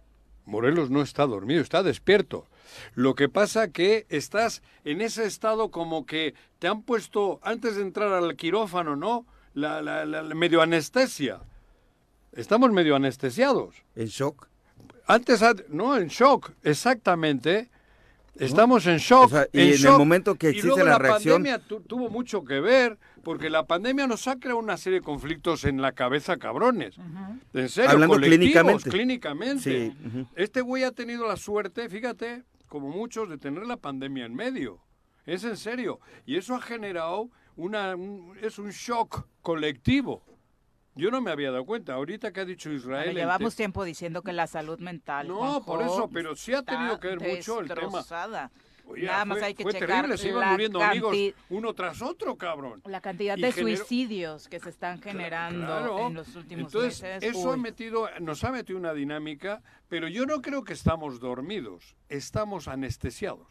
Morelos no está dormido, está despierto. Lo que pasa que estás en ese estado como que te han puesto antes de entrar al quirófano, ¿no? La, la- la- la medio anestesia. Estamos medio anestesiados. En shock. Antes, had- no, en shock, exactamente. Estamos en shock. O sea, y en en el momento que Y existe luego la reacción- pandemia tu- tuvo mucho que ver, porque la pandemia nos ha creado una serie de conflictos en la cabeza, cabrones. En serio, Hablando clínicamente. clínicamente. Sí, ujú. Este güey ha tenido la suerte, fíjate, como muchos, de tener la pandemia en medio. Es en serio. Y eso ha generado una, un- es un shock colectivo. Yo no me había dado cuenta. Ahorita que ha dicho Israel... Bueno, llevamos tiempo diciendo que la salud mental. No, Juanjo, por eso, pero sí ha tenido que ver mucho el tema. Oye, Nada más fue- hay que fue checar terrible, se iban muriendo amigos canti- uno tras otro, cabrón. La cantidad Y de generó- suicidios que se están generando Claro. en los últimos Entonces, meses. eso ha metido, nos ha metido una dinámica, pero yo no creo que estamos dormidos, estamos anestesiados.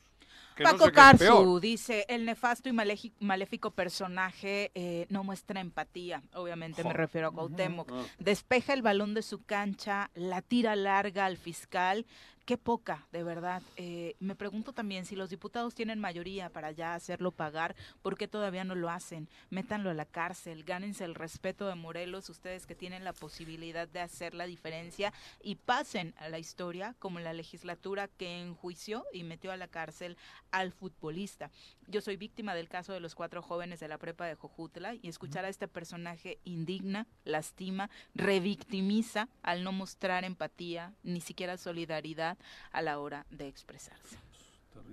Que no Paco sé. Carzu dice, el nefasto y maléfico personaje eh, no muestra empatía, obviamente me refiero a Cuauhtémoc. Ah. Despeja el balón de su cancha, la tira larga al fiscal. Qué poca, de verdad. Eh, me pregunto también si los diputados tienen mayoría para ya hacerlo pagar, ¿por qué todavía no lo hacen? Métanlo a la cárcel, gánense el respeto de Morelos, ustedes que tienen la posibilidad de hacer la diferencia y pasen a la historia como la legislatura que enjuició y metió a la cárcel al futbolista. Yo soy víctima del caso de los cuatro jóvenes de la prepa de Jojutla y escuchar a este personaje indigna, lastima, revictimiza al no mostrar empatía, ni siquiera solidaridad a la hora de expresarse.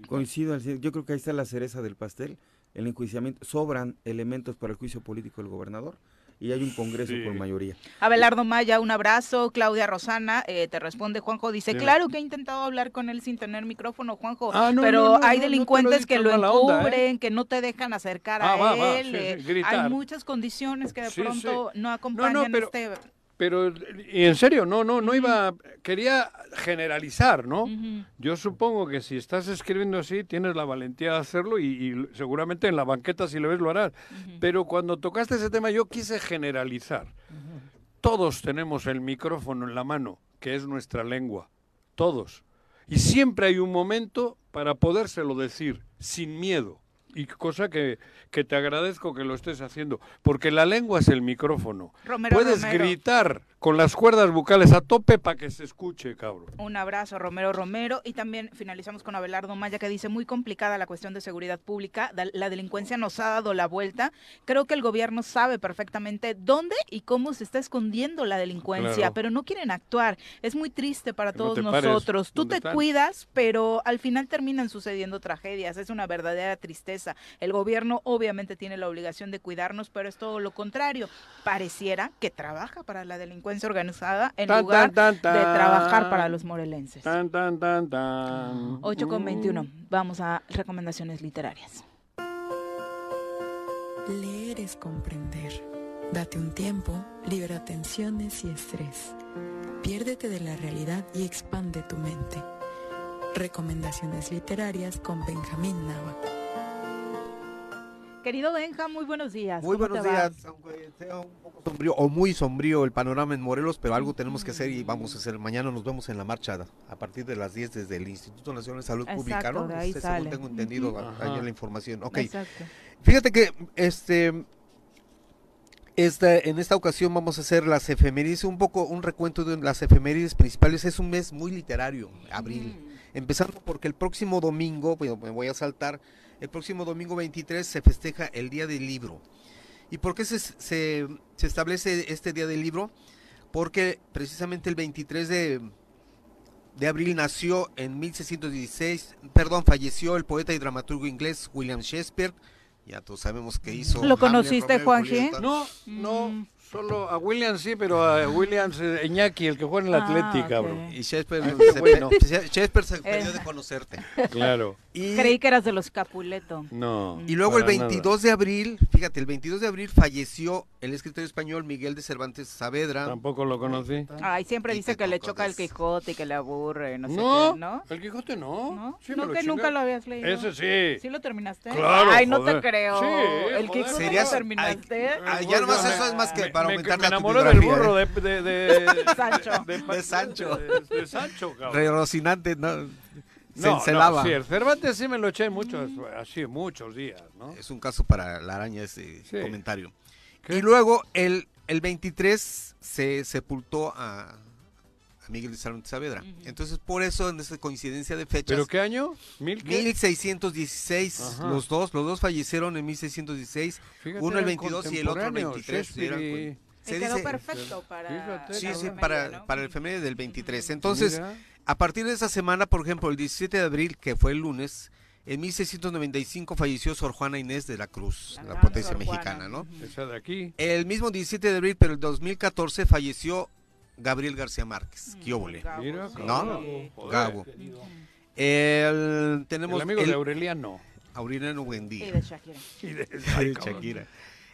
Coincido, yo creo que ahí está la cereza del pastel, el enjuiciamiento. Sobran elementos para el juicio político del gobernador y hay un Congreso Sí. con mayoría. Abelardo Maya, un abrazo. Claudia Rosana, eh, te responde Juanjo, dice, claro que he intentado hablar con él sin tener micrófono, Juanjo, Ah, no, pero no, no, hay lo delincuentes que lo onda, ¿eh? encubren, que no te dejan acercar Ah, a va, él. sí, eh, hay muchas condiciones que de Sí, pronto sí. no acompañan pero- este... Pero, y en serio, no, no, no iba, quería generalizar, ¿no? Yo supongo que si estás escribiendo así, tienes la valentía de hacerlo y, y seguramente en la banqueta, si lo ves, lo harás. Pero cuando tocaste ese tema, yo quise generalizar. Todos tenemos el micrófono en la mano, que es nuestra lengua. Todos. Y siempre hay un momento para podérselo decir, sin miedo. Y cosa que, que te agradezco que lo estés haciendo, porque la lengua es el micrófono. Romero Puedes Romero. gritar con las cuerdas bucales a tope para que se escuche, cabrón. Un abrazo, Romero Romero. Y también finalizamos con Abelardo Maya, que dice, muy complicada la cuestión de seguridad pública. La delincuencia nos ha dado la vuelta. Creo que el gobierno sabe perfectamente dónde y cómo se está escondiendo la delincuencia, Claro. pero no quieren actuar. Es muy triste para no todos te nosotros. Tú te están. cuidas, pero al final terminan sucediendo tragedias. Es una verdadera tristeza. El gobierno obviamente tiene la obligación de cuidarnos, pero es todo lo contrario. Pareciera que trabaja para la delincuencia organizada en Tan, lugar tan, tan, de trabajar para los morelenses. Tan, tan, tan, tan. 8 con 21. Vamos a recomendaciones literarias. Leer es comprender. Date un tiempo, libera tensiones y estrés. Piérdete de la realidad y expande tu mente. Recomendaciones literarias con Benjamín Nava. Querido Benja, muy buenos días. Muy ¿Cómo buenos días, aunque sea un poco sombrío o muy sombrío el panorama en Morelos, pero algo tenemos que hacer y vamos a hacer. Mañana nos vemos en la marcha a partir de las 10 desde el Instituto Nacional de Salud Pública, Exacto, ¿no? de ahí Este, sale. según tengo entendido, la información. Ok, Exacto. fíjate que este esta, en esta ocasión vamos a hacer las efemérides, un poco un recuento de las efemérides principales. Es un mes muy literario, abril. Empezando porque el próximo domingo, bueno, me voy a saltar, el próximo domingo 23 se festeja el Día del Libro. ¿Y por qué se, se, se establece este Día del Libro? Porque precisamente el 23 de, de abril nació en 1616, perdón, falleció el poeta y dramaturgo inglés William Shakespeare. Ya todos sabemos que hizo. ¿Lo Hamlet, conociste, Romeo? Julieta. No, no, solo a Williams sí, pero a Williams eh, Iñaki, el que juega en el Ah, Atlético, ok. cabrón. Y Shakespeare, Ah, se, bueno. Shakespeare se perdió Eh. de conocerte. Claro. Y, Creí que eras de los Capuleto. No. y luego el para nada. 22 de abril, fíjate, el 22 de abril falleció el escritor español Miguel de Cervantes Saavedra. Tampoco lo conocí. Ay, siempre Y dice te que le tocó choca el des- Quijote y que le aburre, no sé No, qué, ¿no? el Quijote no. ¿No? Sí, me no lo que chingué. nunca lo habías leído. Ese sí. ¿Sí lo terminaste? Claro, Ay, no joder. te creo. Sí, el joder. Quijote Serías- lo terminaste. Ah, ya nomás Me- eso es más que me- para me- aumentarle Me a tu enamoré del burro ¿eh? de, de, de, Sancho. De Sancho. De, de Sancho, cabrón. Rocinante, no, se No, encelaba. no, sí, el Cervantes sí me lo eché muchos, así muchos días, ¿no? Es un caso para la araña ese Sí. comentario. ¿Qué? Y luego el, el 23 se sepultó a Miguel de Saavedra. Entonces por eso en esa coincidencia de fechas. ¿Pero qué año? ¿Mil qué? 1616, Ajá. los dos, los dos fallecieron en 1616, Fíjate, uno el eran 22 y el otro el contemporáneos, 23. Shakespeare eran y- con- Se se quedó dice- perfecto para Fíjate. Sí, sí, para, ¿no? para el efeméride del 23. Entonces, Mira. a partir de esa semana, por ejemplo, el 17 de abril, que fue el lunes, en 1695 falleció Sor Juana Inés de la Cruz, La la, potencia Sor Juana. mexicana, ¿no? Esa de aquí. El mismo 17 de abril, pero el 2014 falleció Gabriel García Márquez. ¿Qué óvole? Gabo, Mira, sí. ¿No? Gabo. El, tenemos El amigo el de Aureliano. Aureliano Y Buendía. de Shakira. *laughs* Y de- Ay. Shakira.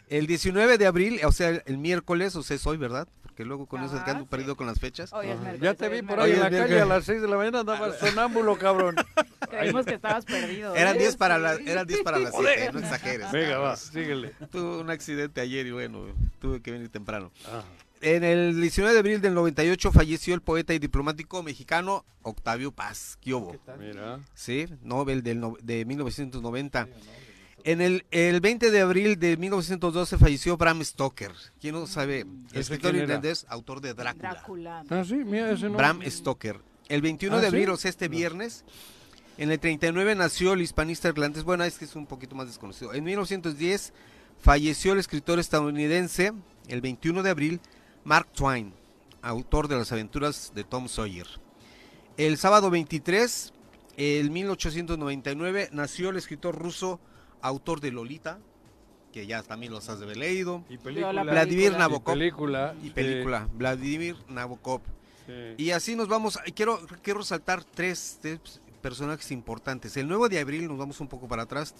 El 19 de abril, o sea, el miércoles, o sea, es hoy, ¿verdad? Porque luego con eso Ajá, que ando sí. perdido con las fechas. Hoy es Ajá. Ya te vi por ahí Hoy en la calle a las 6 de la mañana, andabas sonámbulo, cabrón. *laughs* Creímos que estabas perdido. Eran ¿eh? 10 para, Sí. la, eran 10 para las 7, no exageres. Venga, va, cabrón. síguele. Tuve un accidente ayer y bueno, tuve que venir temprano. Ah, En el 19 de abril del 98 falleció el poeta y diplomático mexicano Octavio Paz. Mira. Sí, Nobel del no- de 1990. En el, el 20 de abril de 1912 falleció Bram Stoker. ¿Quién no sabe? ¿Ese Escritor irlandés, autor de Drácula. Drácula. Ah, sí, mira ese no. Bram Stoker. El 21 ¿Ah, de abril, sí? o sea, este viernes, en el 39 nació el hispanista irlandés. Bueno, es que es un poquito más desconocido. En 1910 falleció el escritor estadounidense, el 21 de abril, Mark Twain, autor de las aventuras de Tom Sawyer. El sábado 23, en 1899, nació el escritor ruso, autor de Lolita, que ya también los has de haber leído, Y película. Vladimir película. Nabokov. Y película. y sí, película, Vladimir Nabokov. sí. Y así nos vamos. Quiero, quiero resaltar tres, tres personajes importantes. El 9 de abril, nos vamos un poco para atrás.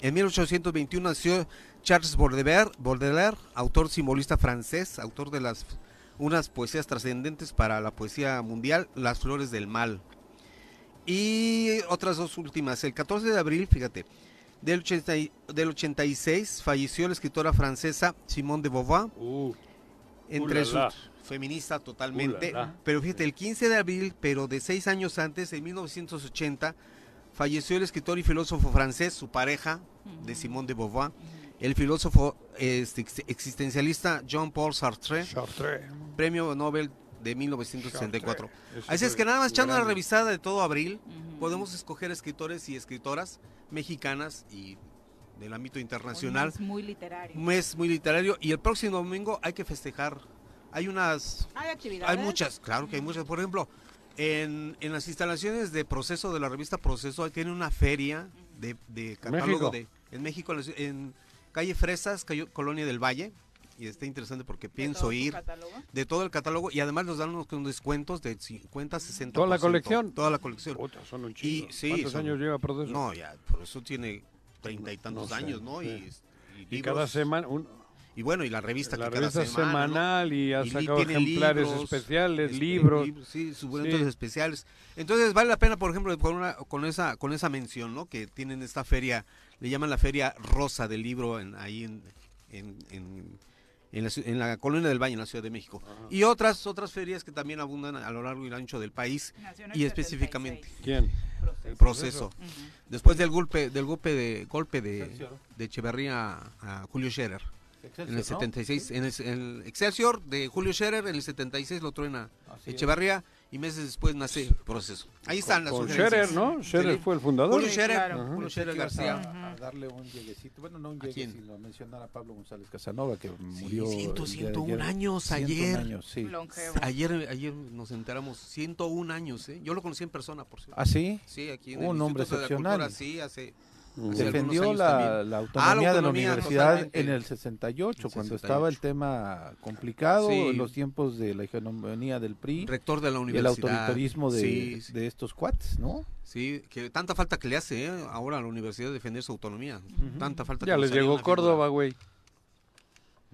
En 1821 nació Charles Baudelaire, Baudelaire, autor simbolista francés, autor de las unas poesías trascendentes para la poesía mundial, Las Flores del Mal. Y otras dos últimas. El 14 de abril, fíjate, del, 80 y- del 86 falleció la escritora francesa Simone de Beauvoir. Uh, entre sus feminista totalmente. Ulala. Pero fíjate, el 15 de abril, pero de seis años antes, en 1980, falleció el escritor y filósofo francés, su pareja, de Simone de Beauvoir, el filósofo este, ex- existencialista Jean-Paul Sartre, premio Nobel de 1964. Sartre, ese Así es que nada más echando una grande. revisada de todo abril, podemos escoger escritores y escritoras mexicanas y del ámbito internacional. Es muy literario. Un mes muy literario y el próximo domingo hay que festejar. Hay unas, Hay actividades. hay muchas, claro que hay muchas. Por ejemplo, en, en las instalaciones de Proceso, de la revista Proceso, tiene una feria de, de catálogo México. de en México, la en calle Fresas, calle- Colonia del Valle. Y está interesante porque pienso ir catálogo? de todo el catálogo y además nos dan unos descuentos de 50, 60. ¿Toda la colección? Toda la colección. Puta, son un Y, sí, ¿Cuántos son- años lleva Proceso? No, ya, por eso tiene treinta y tantos No sé, años, ¿no? sí. Y, Y cada semana, un- y bueno, y la revista la que cada revista semana, ¿no? semanal y ha sacado ejemplares libros, especiales, libros. lib- sí, suplementos Sí. especiales. Entonces vale la pena, por ejemplo, con, una- con esa con esa mención, ¿no? Que tienen esta feria, le llaman la feria rosa del libro en, ahí en, en, en- en la, en la colonia del Valle, en la Ciudad de México. Y otras otras ferias que también abundan a lo largo y ancho del país y específicamente ¿Quién? el proceso. Después del golpe del golpe de golpe de, de Echeverría a Julio Scherer. En el Excelsior, ¿no? 76, en el, en el Excelsior de Julio Scherer, en el 76 lo truena Así es. Echeverría y meses después nace Proceso. Ahí están las Con sugerencias. Scherer, ¿no? Scherer Sí. fue el fundador. Julio Sí, Scherer, claro. Julio. Scherer García. a, a darle un lleguecito, bueno, no un llegue, sino mencionar a Pablo González Casanova, que murió. el 100, día de 101 ayer. años 101 ayer. años, sí. Ayer, ayer nos enteramos, 101 años, ¿eh? Yo lo conocí en persona, por cierto. ¿Ah, sí? Sí, aquí en el Un hombre Instituto de la excepcional. Cultura, sí, hace... Defendió la, también. la Ah, autonomía de la universidad totalmente. en el 68, En cuando 68. estaba el tema complicado, Sí. en los tiempos de la hegemonía del PRI. Rector de la Y el universidad. autoritarismo de, Sí, sí. de estos cuates, ¿no? Sí, que tanta falta que le hace ¿eh? ahora a la universidad defender su autonomía. Tanta falta Ya que les llegó Córdoba, güey.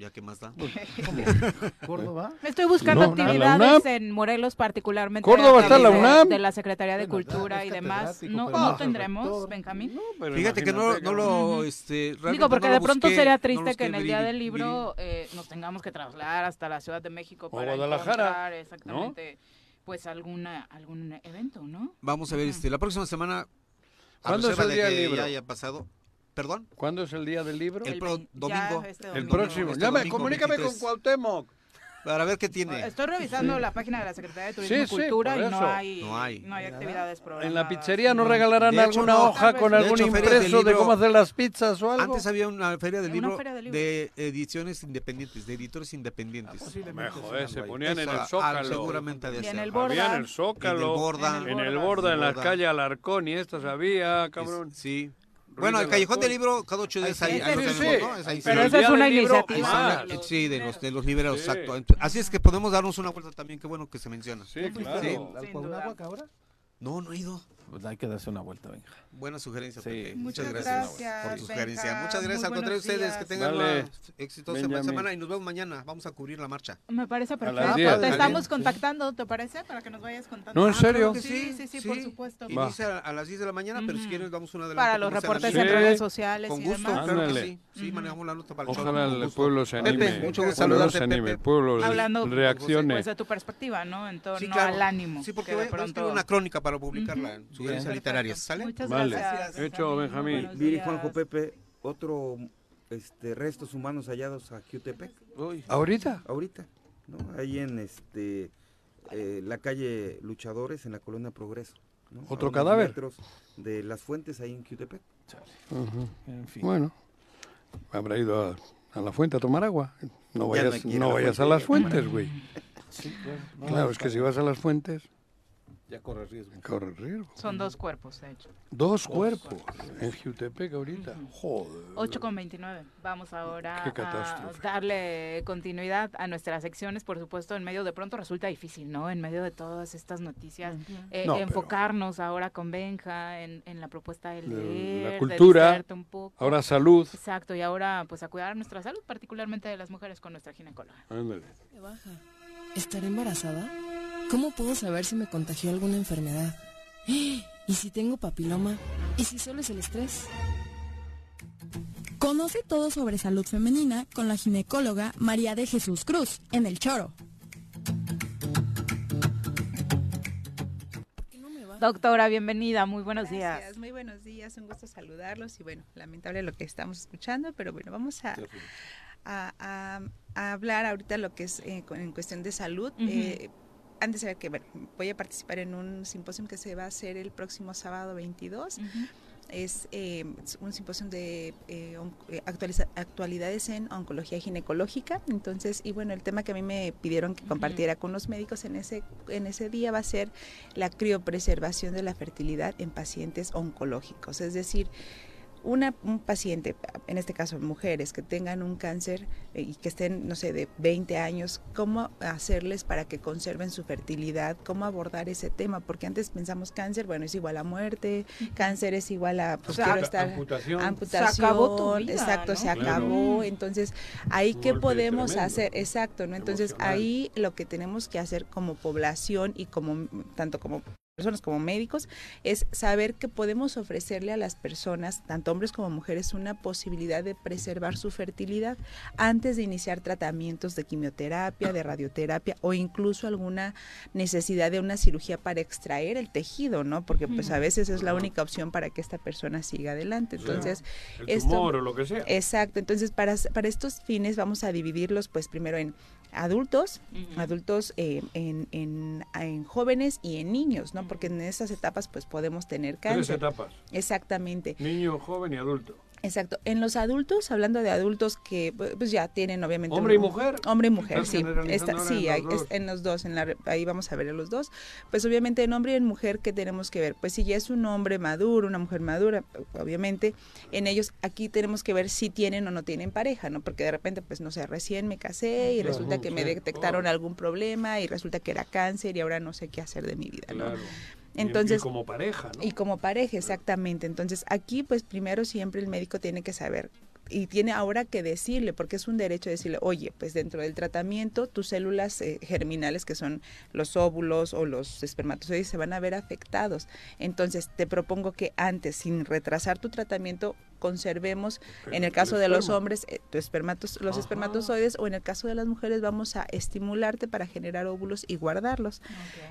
Ya que más da. *laughs* ¿Córdoba? Estoy buscando No, actividades en Morelos, particularmente. Córdoba está la de- UNAM. De la Secretaría de Cultura y demás. No, no no tendremos, rector. Benjamín. Pero Fíjate que no, no lo, este, Digo, porque no de pronto busqué, sería no triste que en el día del libro eh, nos tengamos que trasladar hasta la Ciudad de México O para Guadalajara, encontrar exactamente pues alguna algún evento, ¿no? Vamos a ver, este, la próxima semana, ¿Cuándo es el día del libro? ya haya pasado. ¿Perdón? ¿Cuándo es el día del libro? El, El pro- domingo. este El domingo. próximo. este Llame, domingo comunícame con 23. Cuauhtémoc. Para ver qué tiene. Estoy revisando la página de la Secretaría de Turismo Sí, y Cultura y no hay, No hay. no hay actividades programadas. En la pizzería no regalarán De hecho, alguna no. hoja con algún hecho, impreso de cómo hacer las pizzas o algo. Antes había una feria del libro, feria de libro. de ediciones independientes, de editores independientes. Posiblemente joder, algo se ponían en el ah, Zócalo. seguramente ha de Y en el Había Borda. en el Zócalo. En el Borda. En En el Borda. Borda, en la calle Alarcón y estas había, cabrón. Es- sí. Bueno, el Callejón del Libro, cada ocho días ahí, Pero esa es una iniciativa. los Sí, de los, de los libreros, Sí. exacto. Así es que podemos darnos una vuelta también, qué bueno que se menciona. Sí, ¿Fuiste claro. Sí. al- Cuauhnáhuac ahora? No, no he ido. Pues hay que darse una vuelta, venga. Buena sugerencia, Sí. Pepe. Muchas Muchas gracias, gracias, por tu Benja. sugerencia. Muchas gracias al contrario ustedes. Que tengan Dale, una exitosa Benjamín. semana y nos vemos mañana. Vamos a cubrir la marcha. Me parece las perfecto. 10. Te estamos contactando, ¿te parece? Para que nos vayas contando. No, ¿en Ah, serio? que Sí, sí, sí, por supuesto. Dice a, a las 10 de la mañana, pero si quieres damos una de la Para los reportes en Sí. redes sociales Con y gusto, demás. claro que sí. Sí, manejamos la nota para el show, Ojalá el pueblo se anime. Pepe, mucho gusto El pueblo saludarte, Pepe. el pueblo Hablando reaccione. pues de tu perspectiva, ¿no? En torno Sí, al ánimo. Sí, porque que voy, a escribir una crónica para publicarla en Bien. Sugerencias literarias. ¿Sale? Muchas Vale. gracias. Hecho, Benjamín. Viri. Juanjo Pepe, otro este, restos humanos hallados a Jutepec, ¿Ahorita? ahorita, ¿no? Ahí en este eh, la calle Luchadores, en la colonia Progreso. ¿no? A ¿Otro unos cadáver? metros de las fuentes ahí en Jutepec. Ujú. en fin. Bueno, habrá ido a, a la fuente a tomar agua. No Ya no vayas, a no la vayas a las fuentes, güey. Sí, claro. No, Claro, es que si vas a las fuentes, Ya corre riesgo. corre riesgo. Son dos cuerpos, de hecho. Dos cuerpos en Jutepec ahorita. Joder. 8 con 29. Vamos ahora a darle continuidad a nuestras secciones, por supuesto, en medio de pronto resulta difícil, ¿no? En medio de todas estas noticias, eh, No, pero- enfocarnos ahora con Benja en, en la propuesta de De leer, la cultura, distraerte un poco. ahora salud. Exacto, y ahora pues a cuidar nuestra salud, particularmente de las mujeres con nuestra ginecóloga. Ándale. ¿Estaré embarazada? ¿Cómo puedo saber si me contagió alguna enfermedad? *gasps* ¿Y si tengo papiloma? ¿Y si solo es el estrés? Conoce todo sobre salud femenina con la ginecóloga María de Jesús Cruz en El Choro. Doctora, bienvenida, muy buenos Gracias, días. Muy buenos días, un gusto saludarlos y bueno, lamentable lo que estamos escuchando, pero bueno, vamos a, a, a- a hablar ahorita lo que es eh, en cuestión de salud. Eh, antes de saber que bueno, voy a participar en un simposio que se va a hacer el próximo sábado 22. Es eh, un simposio de eh, eh, actualidades en oncología ginecológica. Entonces, y bueno, el tema que a mí me pidieron que compartiera con los médicos en ese, en ese día va a ser la criopreservación de la fertilidad en pacientes oncológicos. Es decir, una, un paciente, en este caso mujeres, que tengan un cáncer eh, y que estén, no sé, de 20 años, ¿cómo hacerles para que conserven su fertilidad? ¿Cómo abordar ese tema? Porque antes pensamos cáncer, bueno, es igual a muerte, cáncer es igual a, pues O sea, quiero estar... amputación. amputación, Se acabó tu vida, exacto, ¿no? se Claro. acabó. Entonces, ahí qué podemos tremendo. hacer, exacto, ¿no? Entonces, Emocional. ahí lo que tenemos que hacer como población y como, tanto como personas como médicos, es saber que podemos ofrecerle a las personas, tanto hombres como mujeres, una posibilidad de preservar su fertilidad antes de iniciar tratamientos de quimioterapia, de radioterapia o incluso alguna necesidad de una cirugía para extraer el tejido, ¿no? Porque pues a veces es la única opción para que esta persona siga adelante. O sea, Entonces, el esto- tumor o lo que sea. Exacto, entonces para, para estos fines vamos a dividirlos pues primero en adultos, adultos eh, en, en, en jóvenes y en niños, ¿no? Porque en esas etapas pues podemos tener Tres cáncer. etapas. Exactamente. Niño, joven y adulto. Exacto. En los adultos, hablando de adultos que pues ya tienen obviamente ¿Hombre y mujer? hombre y mujer, ¿Estás sí. ahora sí, en hay- los es- dos? en los dos, en la, ahí vamos a ver a los dos. Pues obviamente en hombre y en mujer que tenemos que ver, pues si ya es un hombre maduro, una mujer madura, obviamente en ellos aquí tenemos que ver si tienen o no tienen pareja, ¿no? Porque de repente pues no sé, recién me casé y Claro, resulta que me detectaron algún problema y resulta que era cáncer y ahora no sé qué hacer de mi vida, ¿no? Claro. Y- Entonces, y como pareja, ¿no? y como pareja, exactamente. Entonces, aquí, pues primero siempre el médico tiene que saber y tiene ahora que decirle, porque es un derecho decirle, oye, pues dentro del tratamiento, tus células eh, germinales, que son los óvulos o los espermatozoides, se van a ver afectados. Entonces, te propongo que antes, sin retrasar tu tratamiento, conservemos, en el el caso de los hombres, eh, tu espermatos, los Ajá. espermatozoides, o en el caso de las mujeres, vamos a estimularte para generar óvulos y guardarlos.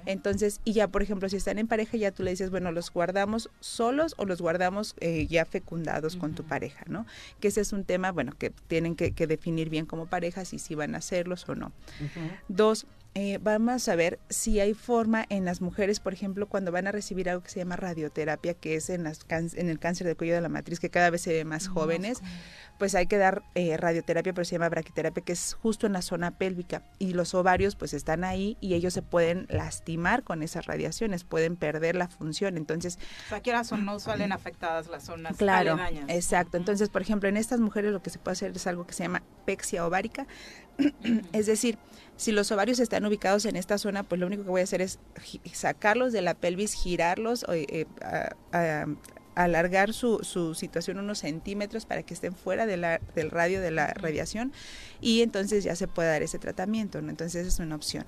Entonces, y ya, por ejemplo, si están en pareja, ya tú le dices, bueno, los guardamos solos o los guardamos eh, ya fecundados con tu pareja, ¿no? Que ese es un tema, bueno, que tienen que, que definir bien como parejas y si van a hacerlos o no. Dos, eh, vamos a ver si hay forma en las mujeres, por ejemplo, cuando van a recibir algo que se llama radioterapia, que es en, las can- en el cáncer del cuello de la matriz, que cada vez se ve más jóvenes, pues hay que dar eh, radioterapia, pero se llama braquiterapia, que es justo en la zona pélvica. Y los ovarios pues están ahí y ellos se pueden lastimar con esas radiaciones, pueden perder la función. Entonces, O sea, no salen afectadas las zonas Claro, aledañas. exacto. Entonces, por ejemplo, en estas mujeres lo que se puede hacer es algo que se llama pexia ovárica. *clears throat* es decir, si los ovarios están ubicados en esta zona, pues lo único que voy a hacer es sacarlos de la pelvis, girarlos, o, eh, a- a- alargar su, su situación unos centímetros para que estén fuera de la- del radio de la radiación y entonces ya se puede dar ese tratamiento, ¿no? Entonces es una opción.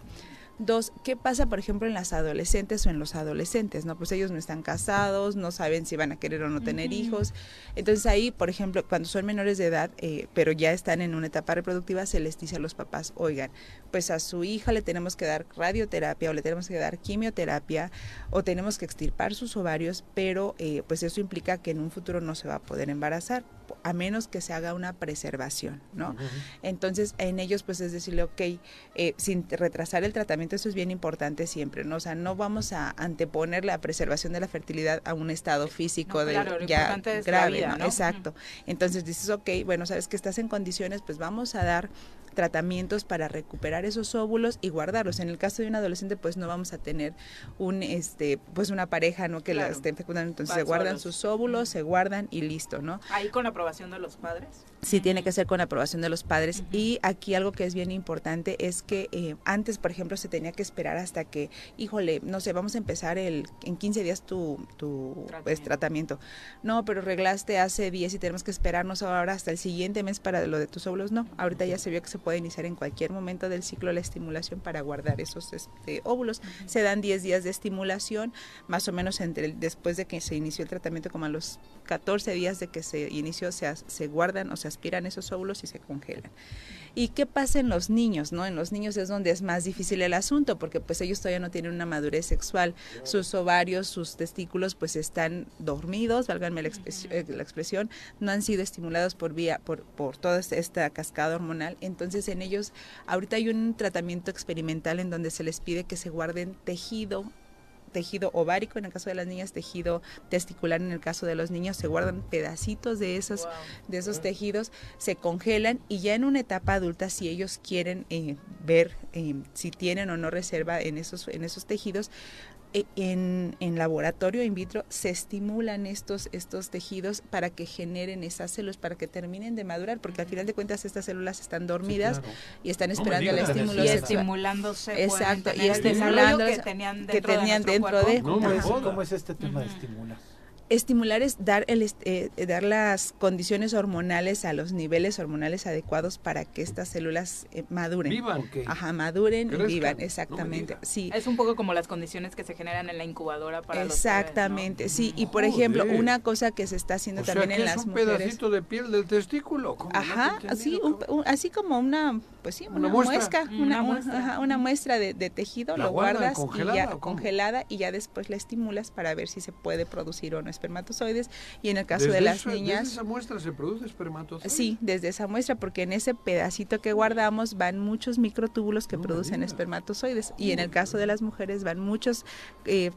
Dos, ¿qué pasa, por ejemplo, en las adolescentes o en los adolescentes? No, pues ellos no están casados, no saben si van a querer o no tener hijos. Entonces ahí, por ejemplo, cuando son menores de edad, eh, pero ya están en una etapa reproductiva, se les dice a los papás, oigan, pues a su hija le tenemos que dar radioterapia o le tenemos que dar quimioterapia o tenemos que extirpar sus ovarios, pero eh, pues eso implica que en un futuro no se va a poder embarazar, a menos que se haga una preservación, ¿no? Entonces, en ellos, pues es decirle, ok, eh, sin retrasar el tratamiento, eso es bien importante siempre, ¿no? O sea, no vamos a anteponer la preservación de la fertilidad a un estado físico No, de claro, lo ya es la grave, vida, ¿no? ¿no? Exacto. Entonces dices, ok, bueno, sabes que estás en condiciones, pues vamos a dar tratamientos para recuperar esos óvulos y guardarlos. En el caso de un adolescente, pues no vamos a tener un, este, pues una pareja, ¿no? Que la Claro. estén fecundando. Entonces Van se guardan solos. sus óvulos, se guardan y listo, ¿no? Ahí con aprobación de los padres. Sí, tiene que ser con aprobación de los padres. Y aquí algo que es bien importante es que eh, antes, por ejemplo, se tenía que esperar hasta que, híjole, no sé, vamos a empezar el, en 15 días tu, tu pues, tratamiento. No, pero reglaste hace 10 y tenemos que esperarnos ahora hasta el siguiente mes para lo de tus óvulos. No, ahorita ya se vio que se puede iniciar en cualquier momento del ciclo la estimulación para guardar esos este, óvulos. Se dan 10 días de estimulación, más o menos entre el- después de que se inició el tratamiento, como a los 14 días de que se inició, se, se guardan o se aspiran esos óvulos y se congelan. ¿Y qué pasa en los niños? ¿no? En los niños es donde es más difícil el asunto, porque pues ellos todavía no tienen una madurez sexual. Sus ovarios, sus testículos pues están dormidos, válganme la, expres- eh, la expresión, no han sido estimulados por vía, por, por toda esta cascada hormonal. Entonces en ellos, ahorita hay un tratamiento experimental en donde se les pide que se guarden tejido tejido ovárico en el caso de las niñas, tejido testicular en el caso de los niños, se guardan pedacitos de esos, de esos tejidos, se congelan y ya en una etapa adulta, si ellos quieren eh, ver eh, si tienen o no reserva en esos, en esos tejidos, en, en laboratorio in vitro se estimulan estos, estos tejidos para que generen esas células, para que terminen de madurar, porque al final de cuentas estas células están dormidas claro. y están No esperando el digas. estímulo Y estimulándose Exacto, y tener el estimulando que tenían que dentro de tenían nuestro dentro de cuerpo. ¿Cómo es, Ajá. cómo es este tema de estimular? Estimular es dar, el, eh, eh, dar las condiciones hormonales a los niveles hormonales adecuados para que estas células eh, maduren. Vivan. Ok. Ajá, maduren y vivan, No exactamente. me sí. Es un poco como las condiciones que se generan en la incubadora para los Exactamente, sí. Y por ejemplo, Joder. una cosa que se está haciendo O sea, también que en es las un mujeres. pedacito de piel del testículo. No he Ajá, así, un- un- así como una, pues sí, Una una, muestra. muesca, Mm, una, muestra. ajá, una muestra de, de tejido, ¿La lo guardas congelada y ya congelada y ya después la estimulas para ver si se puede producir o no espermatozoides y en el caso Desde de las esa- desde niñas esa muestra se produce espermatozoide. Sí, desde esa muestra, porque en ese pedacito que guardamos van muchos microtúbulos que producen espermatozoides y en el caso de las mujeres van muchos eh,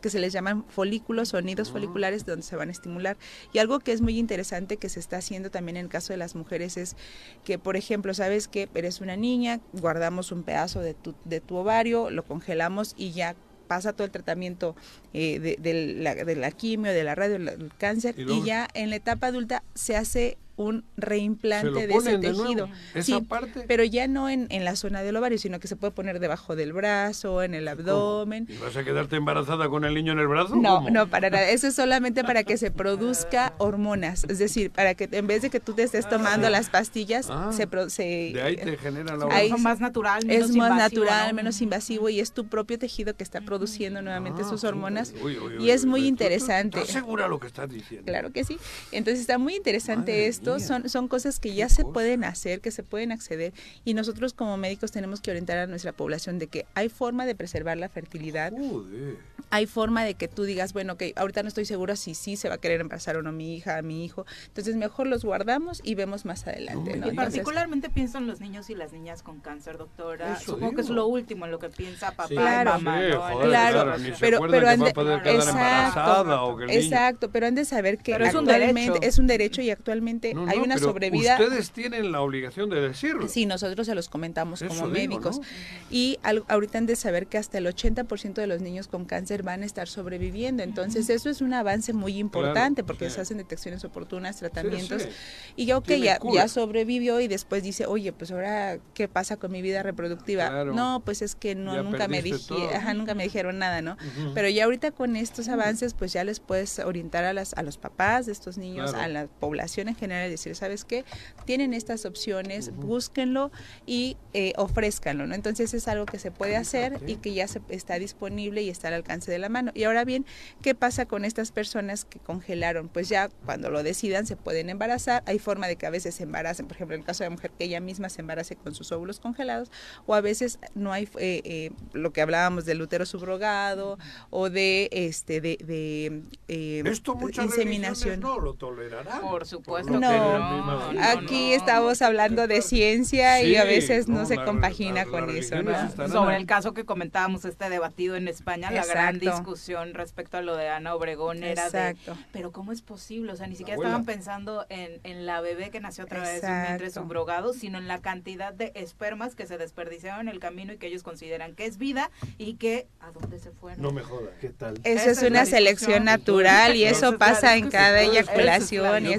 que se les llaman folículos o nidos foliculares donde se van a estimular. Y algo que es muy interesante que se está haciendo también en el caso de las mujeres es que, por ejemplo, sabes que eres una niña, guardamos un pedazo de tu, de tu ovario, lo congelamos y ya pasa todo el tratamiento eh, de, de la, de la quimio, de la radio, del cáncer, Y ya en la etapa adulta se hace un reimplante de ese ponen de nuevo, tejido. esa Sí, parte. pero ya no en, en la zona del ovario, sino que se puede poner debajo del brazo, en el abdomen. ¿Y vas a quedarte embarazada con el niño en el brazo? No, ¿Cómo? no, para nada. Eso es solamente para que se produzca hormonas. Es decir, para que en vez de que tú te estés tomando las pastillas, Ah, se, pro- se- De ahí te genera la Ahí Es más natural, menos es más invasivo, natural, ¿no? menos invasivo y es tu propio tejido que está produciendo nuevamente sus hormonas Uy, uy, uy, y es uy, muy uy, ¿tú- tú interesante. ¿Estás segura lo que estás diciendo? Claro que sí. Entonces está muy interesante Madre esto. Son, son cosas que ya se pueden hacer, que se pueden acceder y nosotros como médicos tenemos que orientar a nuestra población de que hay forma de preservar la fertilidad. Joder. Hay forma de que tú digas, bueno, que ahorita no estoy segura si sí se va a querer embarazar o no mi hija, mi hijo. Entonces mejor los guardamos y vemos más adelante. ¿no? Y Entonces, particularmente pienso en los niños y las niñas con cáncer, doctora. Eso Supongo que es lo último en lo que piensa papá Claro. y mamá. Sí, joder, Claro, claro, ni se pero, pero que han va de- a poder quedar embarazada o que el niño- exacto, pero han de saber que Pero es un actualmente derecho. es un derecho y actualmente No, hay una pero sobrevida. Ustedes tienen la obligación de decirlo. Sí, nosotros se los comentamos Eso como digo, médicos. ¿no? Y al- ahorita han de saber que hasta el 80% de los niños con cáncer van a estar sobreviviendo. Entonces, eso es un avance muy importante porque sí. se hacen detecciones oportunas, tratamientos. sí. Y ya, ok, Tiene ya, sobrevivió y después dice, oye, pues ahora, ¿qué pasa con mi vida reproductiva? Claro. No, pues es que no, nunca me, dije, ajá, nunca me dijeron nada, ¿no? Pero ya ahorita con estos avances, pues ya les puedes orientar a, las, a los papás de estos niños, Claro. a la población en general, y decir, ¿sabes qué? Tienen estas opciones, búsquenlo y eh, ofrézcanlo, ¿no? Entonces es algo que se puede hacer y que ya se, está disponible y está al alcance de la mano. Y ahora bien, ¿qué pasa con estas personas que congelaron? Pues ya cuando lo decidan se pueden embarazar. Hay forma de que a veces se embaracen, por ejemplo, en el caso de la mujer que ella misma se embarace con sus óvulos congelados, o a veces no hay eh, eh, lo que hablábamos del útero subrogado o de este de, de, eh, Esto muchas inseminación. no lo tolerarán. Por supuesto que No, la misma- no, Aquí no. estamos hablando de ciencia y a veces no, no, se la- compagina la- con las eso, Sobre el caso que comentábamos, este debatido en España, la gran discusión respecto a lo de Ana Obregón era de, pero ¿cómo es posible? O sea, ni siquiera estaban pensando en, en la bebé que nació a través de un vientre subrogado, sino en la cantidad de espermas que se desperdiciaron en el camino y que ellos consideran que es vida y que a dónde se fueron. No me jodas. ¿Qué tal? Eso Esa es es la una selección natural y eso es la pasa en cada la eyaculación. y eso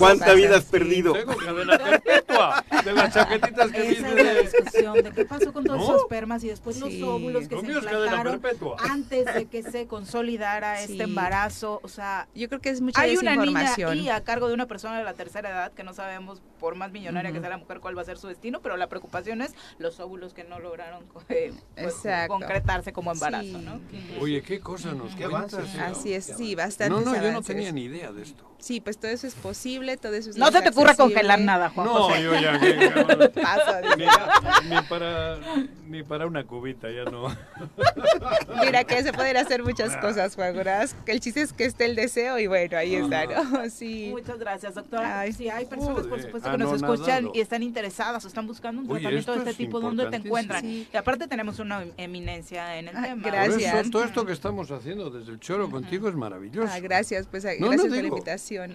¿Cuánta pasa, vida has sí. perdido? Tengo cadena perpetua. perpetua de las chaquetitas que Esa es la de... discusión de qué pasó con todos ¿No? esos espermas y después Sí. los óvulos que Lo se implantaron antes de que se consolidara *laughs* Sí. este embarazo. O sea, Yo creo que es mucha hay una niña aquí a cargo de una persona de la tercera edad que no sabemos, por más millonaria que Ujú. sea la mujer, cuál va a ser su destino, pero la preocupación es los óvulos que no lograron eh, pues, concretarse como embarazo, Sí. ¿no? Oye, qué cosa nos Qué cuentas. eh? Así es, sí, bastante. No, no, yo no tenía ni idea de esto. Sí, pues todo eso es posible, todo eso es No se te ocurra congelar nada, Juan No, José. yo ya... *laughs* Pasa, dice. ni, ni para, ni para una cubita, ya no. *laughs* Mira que se pueden hacer muchas cosas, Juan el chiste es que esté el deseo y bueno, ahí está, ¿no? *laughs* Sí. Muchas gracias, doctora. Ay. si hay personas, por supuesto, que nos escuchan y están interesadas o están buscando un Oye, tratamiento de este es tipo, ¿dónde te encuentran? Sí. Y aparte tenemos una eminencia en el Ah, tema. Por gracias. eso, todo esto que estamos haciendo desde el choro contigo es maravilloso. Ah, gracias, pues No, no gracias por la digo,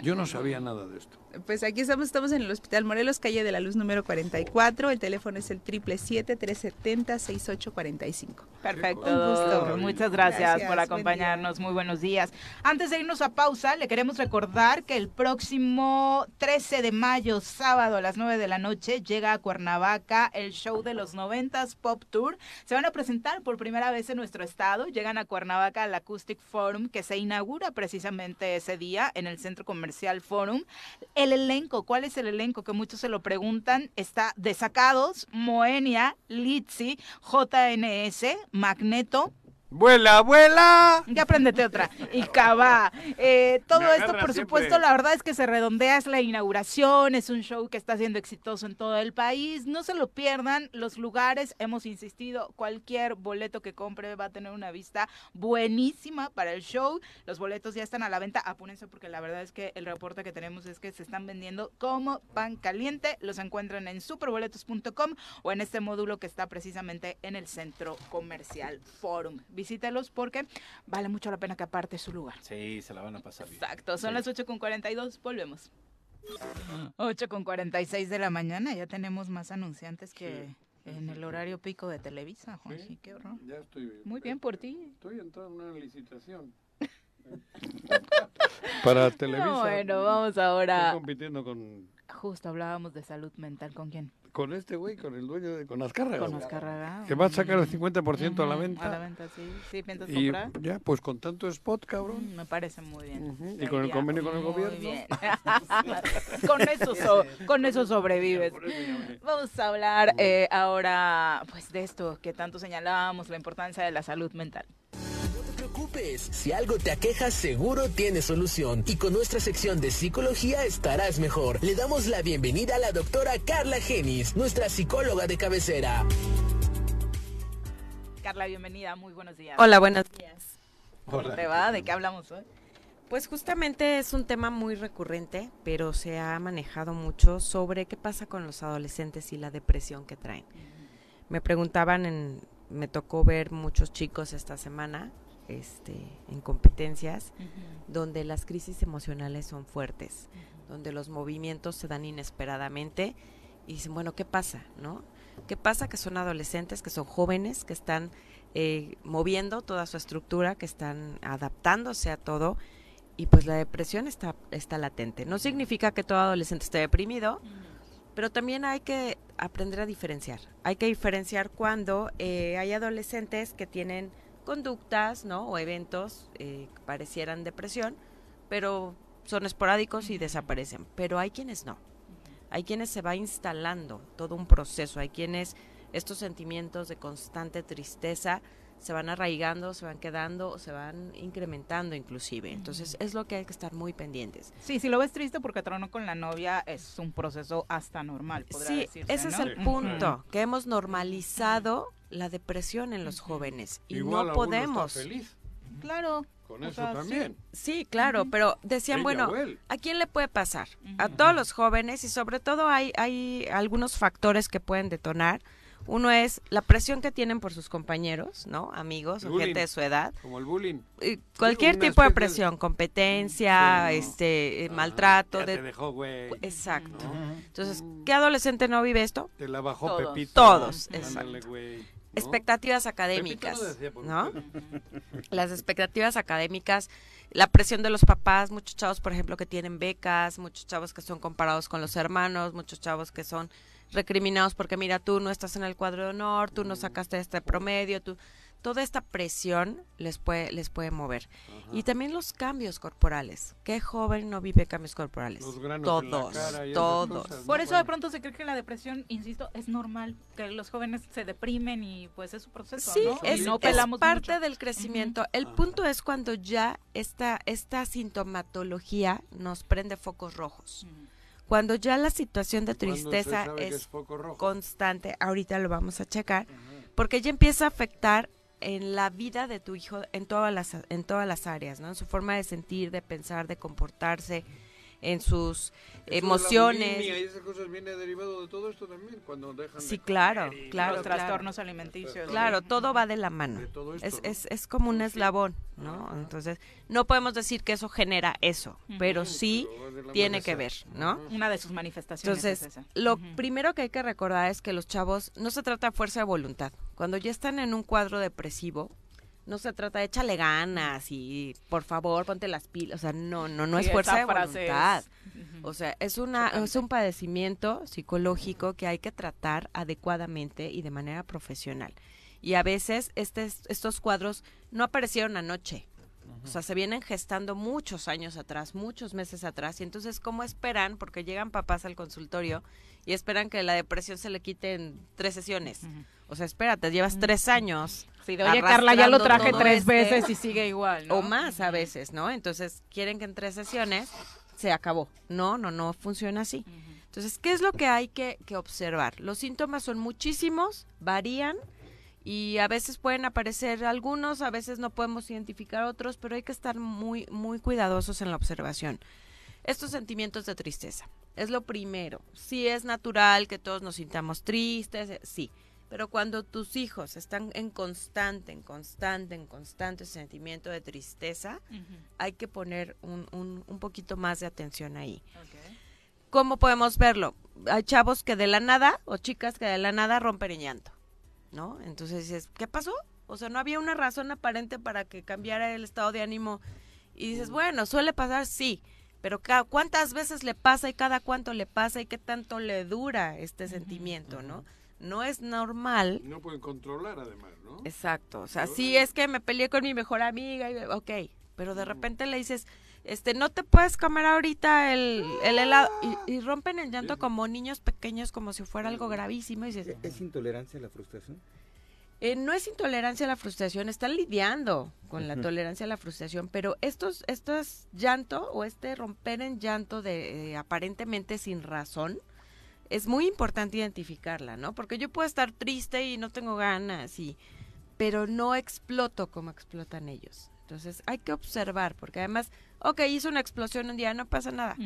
Yo no sabía nada de esto. Pues aquí estamos, estamos en el Hospital Morelos, calle de la Luz número 44. El teléfono es el 777-370-6845. Perfecto, Un gusto. Muchas gracias, Gracias, por buen acompañarnos. Muy buenos días. Antes de irnos a pausa, le queremos recordar que el próximo 13 de mayo, sábado a las 9 de la noche, llega a Cuernavaca el show de los 90s Pop Tour. Se van a presentar por primera vez en nuestro estado. Llegan a Cuernavaca al Acoustic Forum, que se inaugura precisamente ese día en el Centro Comercial Forum. El elenco, ¿cuál es el elenco? Que muchos se lo preguntan. Está Desacados, Moenia, Litzy, JNS, Magneto, ¡Vuela, vuela! ya aprendete otra. Y Cabá. Eh, todo esto, por siempre. supuesto, la verdad es que se redondea, es la inauguración, es un show que está siendo exitoso en todo el país. No se lo pierdan, los lugares, hemos insistido, cualquier boleto que compre va a tener una vista buenísima para el show. Los boletos ya están a la venta, apúrense porque la verdad es que el reporte que tenemos es que se están vendiendo como pan caliente. Los encuentran en superboletos.com o en este módulo que está precisamente en el centro comercial Forum. Visítelos porque vale mucho la pena que aparte su lugar. Sí, se la van a pasar bien. Exacto, son Sí. las 8 con 42, volvemos. 8 con 46 de la mañana, ya tenemos más anunciantes que en el horario pico de Televisa, Juan. Sí, qué horror. Ya estoy. Muy bien por ti. Estoy entrando en una licitación. *laughs* Para Televisa. No, bueno, vamos Estoy ahora. compitiendo con, Justo hablábamos de salud mental, ¿con quién? Con este güey, con el dueño de. con Azcárraga. Con Azcárraga. Que va a sacar el 50% a la venta. A la venta, sí. Sí, piensas Y comprar. ya, pues con tanto spot, cabrón. Mm, Me parece muy bien. Y con el convenio con el gobierno. bien. *laughs* con, eso so- con eso sobrevives. Vamos a hablar eh, ahora pues de esto que tanto señalábamos, la importancia de la salud mental. Preocupes, si algo te aqueja seguro tiene solución y con nuestra sección de psicología estarás mejor. Le damos la bienvenida a la doctora Carla Genis, nuestra psicóloga de cabecera. Carla, bienvenida, muy buenos días. Hola, buenos días. ¿Cómo te va? ¿De qué hablamos hoy? Pues justamente es un tema muy recurrente, pero se ha manejado mucho sobre qué pasa con los adolescentes y la depresión que traen. Me preguntaban, en, me tocó ver muchos chicos esta semana este, en competencias donde las crisis emocionales son fuertes, donde los movimientos se dan inesperadamente y dicen, bueno, ¿qué pasa? ¿No? ¿Qué pasa? Que son adolescentes, que son jóvenes, que están eh, moviendo toda su estructura, que están adaptándose a todo y pues la depresión está, está latente. No significa que todo adolescente esté deprimido, pero también hay que aprender a diferenciar. Hay que diferenciar cuando eh, hay adolescentes que tienen conductas, ¿no? O eventos eh, que parecieran depresión, pero son esporádicos y desaparecen. Pero hay quienes no. Hay quienes se va instalando todo un proceso. Hay quienes estos sentimientos de constante tristeza se van arraigando, se van quedando, se van incrementando inclusive. Entonces es lo que hay que estar muy pendientes. Sí, si lo ves triste porque tronó con la novia, es un proceso hasta normal, Sí, decirse, ese es el punto, que hemos normalizado la depresión en los jóvenes y Igual no podemos. está feliz. Claro. Con O eso sea, también. Sí, claro, pero decían, Ella bueno. ¿a quién le puede pasar? A todos los jóvenes y sobre todo hay, hay algunos factores que pueden detonar. Uno es la presión que tienen por sus compañeros, ¿no? Amigos o gente de su edad. Como el bullying. Y cualquier tipo de presión, competencia, Sí, no. este, Ah, maltrato. ya de- te dejó, güey. Exacto. Entonces, ¿qué adolescente no vive esto? Te la bajó Todos. Pepito. Todos, Ándale, expectativas académicas, decía ¿no? *laughs* Las expectativas académicas, la presión de los papás, muchos chavos, por ejemplo, que tienen becas, muchos chavos que son comparados con los hermanos, muchos chavos que son recriminados porque mira, tú no estás en el cuadro de honor, tú no sacaste este promedio, tú toda esta presión les puede les puede mover. Y también los cambios corporales. ¿Qué joven no vive cambios corporales? Los granos en la todos, cara y esas todos. cosas, Por eso de pronto se cree que la depresión, insisto, es normal, que los jóvenes se deprimen y pues es su proceso, Sí, ¿no? es, no es pelamos parte mucho. del crecimiento. El punto es cuando ya esta, esta sintomatología nos prende focos rojos. Cuando ya la situación de ¿Cuándo se tristeza es, es constante, ahorita lo vamos a checar, porque ya empieza a afectar en la vida de tu hijo en todas las en todas las áreas, ¿no? En su forma de sentir, de pensar, de comportarse, en sus Eso emociones. bulimia y esas cosas viene derivado de todo esto también, cuando dejan Sí, de claro, comer y claro, Los claro. trastornos alimenticios. Claro, todo va de la mano. De todo esto, es, ¿no? es, es como un eslabón, ¿no? Entonces, no podemos decir que eso genera eso, pero sí pero tiene que ver, ¿no? Una de sus manifestaciones Entonces, es esa. lo primero que hay que recordar es que los chavos no se trata de fuerza de voluntad. Cuando ya están en un cuadro depresivo, no se trata de échale ganas y por favor ponte las pilas. O sea, no, no, no Sí, es fuerza de es- voluntad. O sea, es una es un padecimiento psicológico que hay que tratar adecuadamente y de manera profesional. Y a veces este, estos cuadros no aparecieron anoche. O sea, se vienen gestando muchos años atrás, muchos meses atrás. Y entonces, ¿cómo esperan? Porque llegan papás al consultorio y esperan que la depresión se le quite en tres sesiones. O sea, espérate, llevas tres años. Sí, de, oye, Carla, ya lo traje tres este, veces y sigue igual, ¿no? O más a veces, ¿no? Entonces, quieren que en tres sesiones se acabó. No, no, no funciona así. Entonces, ¿qué es lo que hay que, que observar? Los síntomas son muchísimos, varían y a veces pueden aparecer algunos, a veces no podemos identificar otros, pero hay que estar muy, muy cuidadosos en la observación. Estos sentimientos de tristeza, es lo primero. Sí es natural que todos nos sintamos tristes, eh, sí, pero cuando tus hijos están en constante, en constante, en constante sentimiento de tristeza, hay que poner un, un, un poquito más de atención ahí. ¿Cómo podemos verlo? Hay chavos que de la nada, o chicas que de la nada rompen en llanto, ¿no? Entonces dices, ¿qué pasó? O sea, no había una razón aparente para que cambiara el estado de ánimo. Y dices, bueno, suele pasar, sí, pero ¿cuántas veces le pasa y cada cuánto le pasa y qué tanto le dura este sentimiento, ¿no? No es normal. No pueden controlar además, ¿no? Exacto, o sea, sí es que me peleé con mi mejor amiga, y, ok, pero de repente le dices, este, no te puedes comer ahorita el, el helado, y, y rompen el llanto como niños pequeños, como si fuera algo gravísimo, y dices, ¿Es intolerancia a la frustración? eh, no es intolerancia a la frustración, están lidiando con la tolerancia a la frustración, pero estos, estos llanto o este romper en llanto de eh, aparentemente sin razón, es muy importante identificarla, ¿no? Porque yo puedo estar triste y no tengo ganas, y, pero no exploto como explotan ellos. Entonces hay que observar, porque además, ok, hizo una explosión un día, no pasa nada.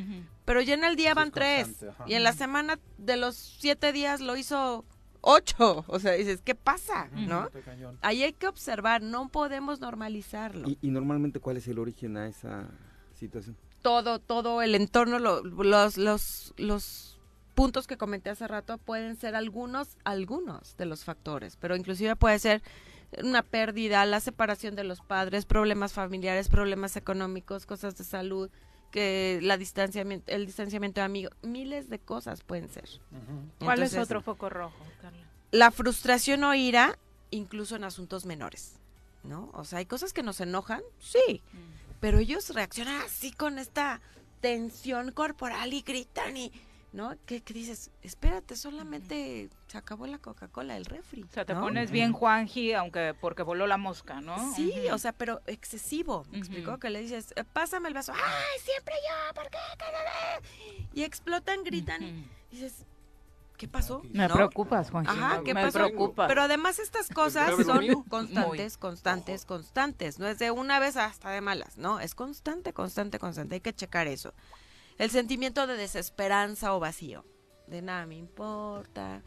Pero ya en el día van es tres, ajá. y en la semana de los siete días lo hizo ocho. O sea, dices, ¿qué pasa? ¿No? Ahí hay que observar, no podemos normalizarlo. ¿Y, y normalmente cuál es el origen a esa situación? todo, todo el entorno, lo- los, los, los puntos que comenté hace rato pueden ser algunos, algunos de los factores, pero inclusive puede ser una pérdida, la separación de los padres, problemas familiares, problemas económicos, cosas de salud, que la distanciamiento, el distanciamiento de amigos, miles de cosas pueden ser. ¿Cuál es otro foco rojo, Carla? La frustración o ira, incluso en asuntos menores, ¿no? O sea, hay cosas que nos enojan, sí, pero ellos reaccionan así con esta tensión corporal y gritan y, ¿no? ¿Qué, qué dices? Espérate, solamente se acabó la Coca-Cola, el refri. O sea, te ¿no? pones bien Juanji, aunque porque voló la mosca, ¿no? Sí, o sea, pero excesivo, ¿me explicó? Que le dices, "Eh, pásame el vaso, ¡ay, siempre yo! ¿Por qué? ¿Qué, qué, qué?". Y explotan, gritan, y dices, ¿qué pasó? Me ¿No? preocupas, Juanji. Ajá, Me ¿qué pasó? preocupas. Pero además estas cosas ¿Sabes lo son constantes, constantes, constantes. No es de una vez hasta de malas, ¿no? Es constante, constante, constante. Hay que checar eso. El sentimiento de desesperanza o vacío. De nada me importa,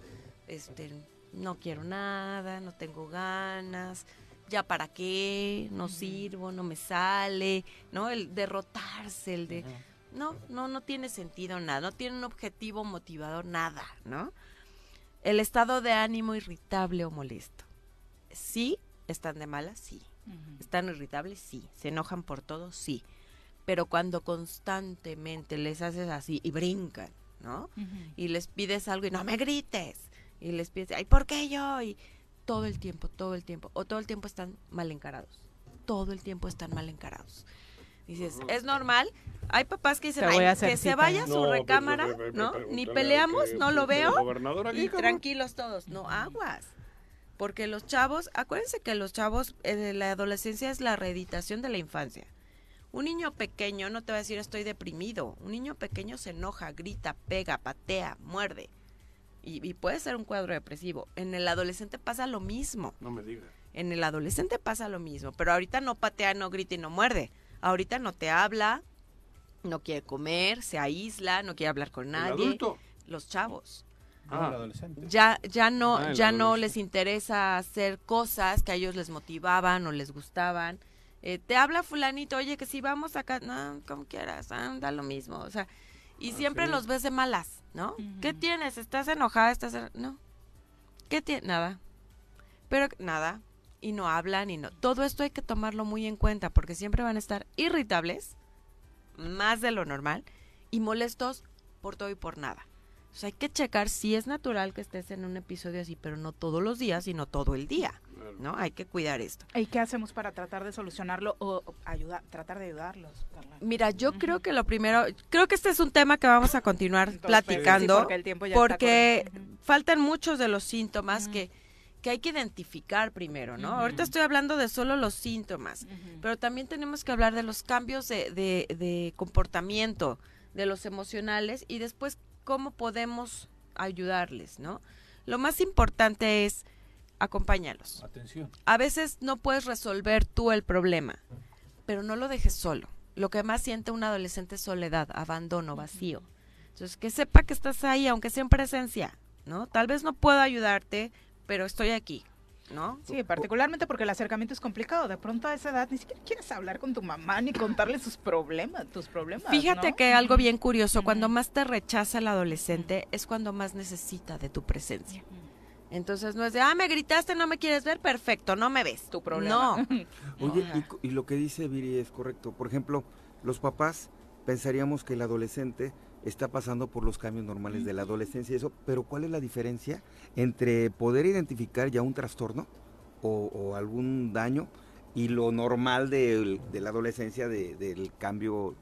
este, no quiero nada, no tengo ganas, ya para qué, no sirvo, no me sale, ¿no? El derrotarse, el de... No, no, no tiene sentido nada, no tiene un objetivo motivador, nada, ¿no? El estado de ánimo irritable o molesto. sí, están de malas, sí. Están irritables, sí. Se enojan por todo, sí. Pero cuando constantemente les haces así y brincan, ¿no? Y les pides algo y no me grites. Y les pides, ay, ¿por qué yo? Y todo el tiempo, todo el tiempo. O todo el tiempo están mal encarados. Todo el tiempo están mal encarados. Dices, es normal. Hay papás que dicen, "Ay, que se vaya su No, recámara, pero- pero- ¿no? Ni peleamos, que- no lo veo. aquí, y tranquilos todos, no aguas. Porque los chavos, acuérdense que los chavos, eh, la adolescencia es la reeditación de la infancia. Un niño pequeño no te va a decir estoy deprimido. Un niño pequeño se enoja, grita, pega, patea, muerde. Y, y puede ser un cuadro depresivo. En el adolescente pasa lo mismo. No me digas. En el adolescente pasa lo mismo. Pero ahorita no patea, no grita y no muerde. Ahorita no te habla, no quiere comer, se aísla, no quiere hablar con nadie. adulto? Los chavos. El adolescente. Ya, ya no, Ah, ya no les interesa hacer cosas que a ellos les motivaban o les gustaban. Eh, te habla fulanito, oye, que si vamos acá, no, como quieras, ah, da lo mismo. O sea, y siempre sí. los ves de malas, ¿no? ¿Qué tienes? ¿Estás enojada? ¿Estás en- No. ¿Qué tienes? Nada. Pero nada. Y no hablan y no. Todo esto hay que tomarlo muy en cuenta porque siempre van a estar irritables, más de lo normal, y molestos por todo y por nada. O sea, hay que checar si es natural que estés en un episodio así, pero no todos los días, sino todo el día, ¿no? Hay que cuidar esto. ¿Y qué hacemos para tratar de solucionarlo o ayudar, tratar de ayudarlos? Carla? Mira, yo creo que lo primero, creo que este es un tema que vamos a continuar Entonces, platicando, sí, porque el tiempo ya está porque faltan muchos de los síntomas que, que hay que identificar primero, ¿no? Ahorita estoy hablando de solo los síntomas, pero también tenemos que hablar de los cambios de, de- de comportamiento, de los emocionales y después cómo podemos ayudarles, ¿no? Lo más importante es acompáñalos. Atención. A veces no puedes resolver tú el problema, pero no lo dejes solo. Lo que más siente un adolescente es soledad, abandono, vacío. Entonces, que sepa que estás ahí, aunque sea en presencia, ¿no? Tal vez no puedo ayudarte, pero estoy aquí, ¿no? Sí, particularmente porque el acercamiento es complicado. De pronto a esa edad ni siquiera quieres hablar con tu mamá ni contarle sus problemas, tus problemas. Fíjate ¿no? que algo bien curioso, cuando más te rechaza el adolescente es cuando más necesita de tu presencia. Entonces no es de, ah, me gritaste, no me quieres ver, perfecto, no me ves. Tu problema. No. *laughs* Oye, y, lo que dice Viri es correcto. Por ejemplo, los papás pensaríamos que el adolescente está pasando por los cambios normales de la adolescencia y eso, pero ¿cuál es la diferencia entre poder identificar ya un trastorno o, o algún daño y lo normal de, la adolescencia de- del cambio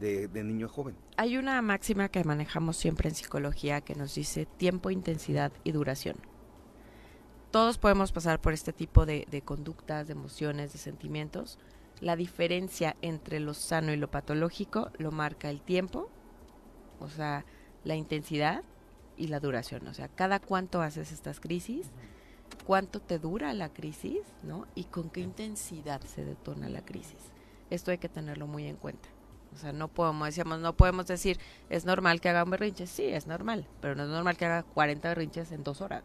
de, de niño a joven? Hay una máxima que manejamos siempre en psicología que nos dice tiempo, intensidad y duración. Todos podemos pasar por este tipo de, de conductas, de emociones, de sentimientos. La diferencia entre lo sano y lo patológico lo marca el tiempo, o sea, la intensidad y la duración. O sea, cada cuánto haces estas crisis, cuánto te dura la crisis, ¿no? Y con qué intensidad se detona la crisis. Esto hay que tenerlo muy en cuenta. O sea, no podemos, decíamos, no podemos decir, es normal que haga un berrinche. Sí, es normal, pero no es normal que haga 40 berrinches en dos horas.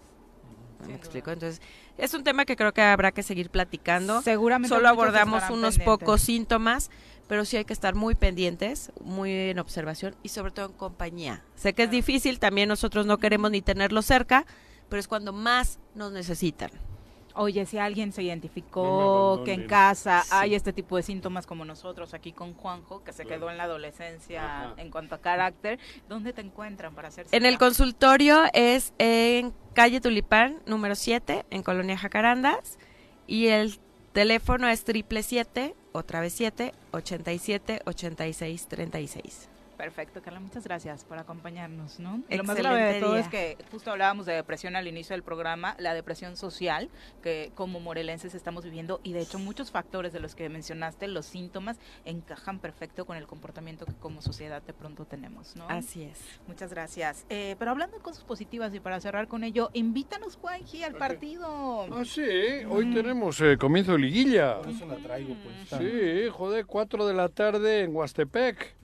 ¿No ¿Me explico? Entonces, es un tema que creo que habrá que seguir platicando. Seguramente Solo abordamos unos pendientes. pocos síntomas, pero sí hay que estar muy pendientes, muy en observación y sobre todo en compañía. Sé que es difícil, también nosotros no queremos ni tenerlo cerca, pero es cuando más nos necesitan. Oye, si alguien se identificó que en casa Sí. hay este tipo de síntomas como nosotros aquí con Juanjo, que se quedó en la adolescencia en cuanto a carácter, ¿dónde te encuentran para hacer En el consultorio es en calle Tulipán, número 7, en Colonia Jacarandas. Y el teléfono es triple siete, otra vez 7, 87 86 36. Perfecto, Carla, muchas gracias por acompañarnos, ¿no? Lo más grave de todo día. es que justo hablábamos de depresión al inicio del programa, la depresión social que como morelenses estamos viviendo y de hecho muchos factores de los que mencionaste, los síntomas, encajan perfecto con el comportamiento que como sociedad de pronto tenemos, ¿no? Así es. Muchas gracias. Eh, pero hablando de cosas positivas y para cerrar con ello, invítanos, Juanji, al partido. Ah, sí, hoy tenemos eh, comienzo de liguilla. Por eso la traigo puesta. Sí, joder, 4 de la tarde en Huastepec.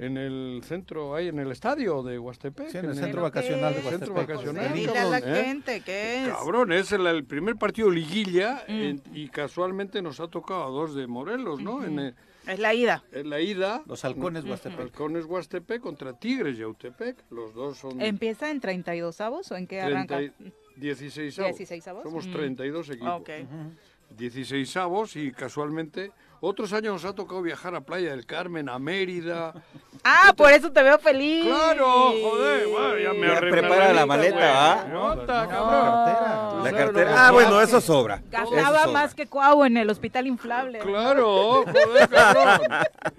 En el centro, ahí en el estadio de Huastepec. Sí, en el centro vacacional de Centro Huastepec. vacacional, Dile a la cabrón, ¿eh? gente que es. Cabrón, es el, el primer partido de liguilla Mm. en- y casualmente nos ha tocado a dos de Morelos, ¿no? En, eh, Es la ida. en la ida. Los halcones Huastepec. Halcones Huastepec contra Tigres Yautepec. Los dos son ¿Empieza en 32 avos o en qué arranca? 30 y- 16 16avos. Somos Mm. 32 equipos. Ok. 16 avos y casualmente otros años nos ha tocado viajar a Playa del Carmen, a Mérida. *laughs* Ah, por eso te veo feliz. Claro, joder, bueno, ya me Ya prepara la maleta. ¿ah? Nota, No. cabrón. La cartera. sabes Ah, lo bueno, eso sobra. Gastaba Eso más que Cuau en el hospital inflable. Claro, joder, cabrón.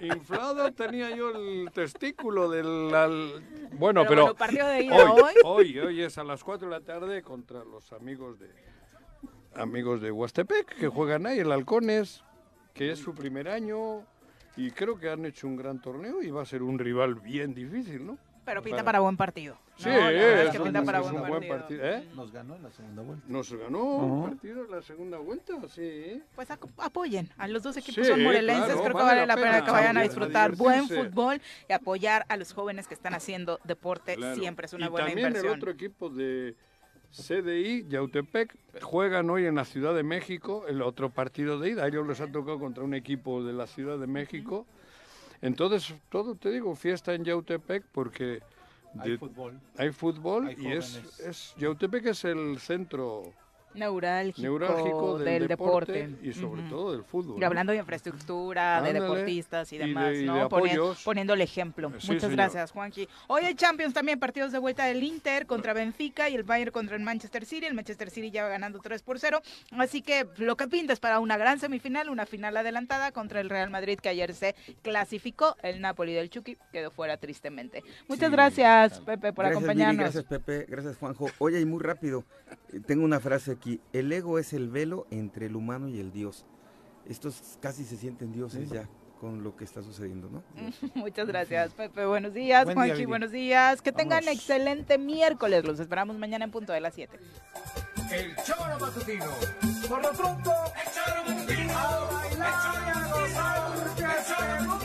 Inflado tenía yo el testículo del... al- Bueno, Pero pero, bueno, partido de ida hoy, hoy. hoy, hoy es a las 4 de la tarde contra los amigos de amigos de Huastepec que juegan ahí, el Halcones, que es su primer año y creo que han hecho un gran torneo y va a ser un rival bien difícil, ¿no? Pero pinta Para- para buen partido. Sí, No, es que es pinta un- para es buen un buen partido. partido. ¿eh? Nos ganó en la segunda vuelta. Nos ganó Ujú. un partido en la segunda vuelta, sí. Pues ac- apoyen a los dos equipos Sí, son morelenses, claro, creo que vale vale la pena pena, que vayan a a disfrutar buen divertirse. fútbol y apoyar a los jóvenes que están haciendo deporte, Claro. siempre es una y buena también inversión. el otro equipo de CDI, Yautepec, juegan hoy en la Ciudad de México, el otro partido de ida. Ellos les ha tocado contra un equipo de la Ciudad de México. Entonces, todo te digo, fiesta en Yautepec porque... Hay fútbol. Hay fútbol Hay y es, es... Yautepec es el centro Neurálgico, neurálgico del, del deporte, deporte. y sobre todo del fútbol. Y ¿no? hablando de infraestructura, de deportistas y Y de- demás, y de ¿no? Poniendo el ejemplo. Sí, Muchas señor. gracias, Juanji. Hoy hay Champions también, partidos de vuelta del Inter contra Benfica y el Bayern contra el Manchester City. El Manchester City ya va ganando 3 por 0. Así que lo que pinta es para una gran semifinal, una final adelantada contra el Real Madrid que ayer se clasificó. El Napoli del Chucky quedó fuera tristemente. Muchas Sí, gracias, Pepe, por gracias, Viri, acompañarnos. gracias, Pepe. Gracias, Juanjo. Oye, y muy rápido, eh, tengo una frase aquí. El ego es el velo entre el humano y el Dios. Estos casi se sienten dioses ya con lo que está sucediendo, ¿no? *laughs* Muchas gracias, Pepe. Buenos días, Buen día, Juanji. Viri. buenos días. Que tengan Vámonos. excelente miércoles. Los esperamos mañana en punto de las 7. El choro matutino. Por lo pronto, el choro matutino. A bailar y a gozar.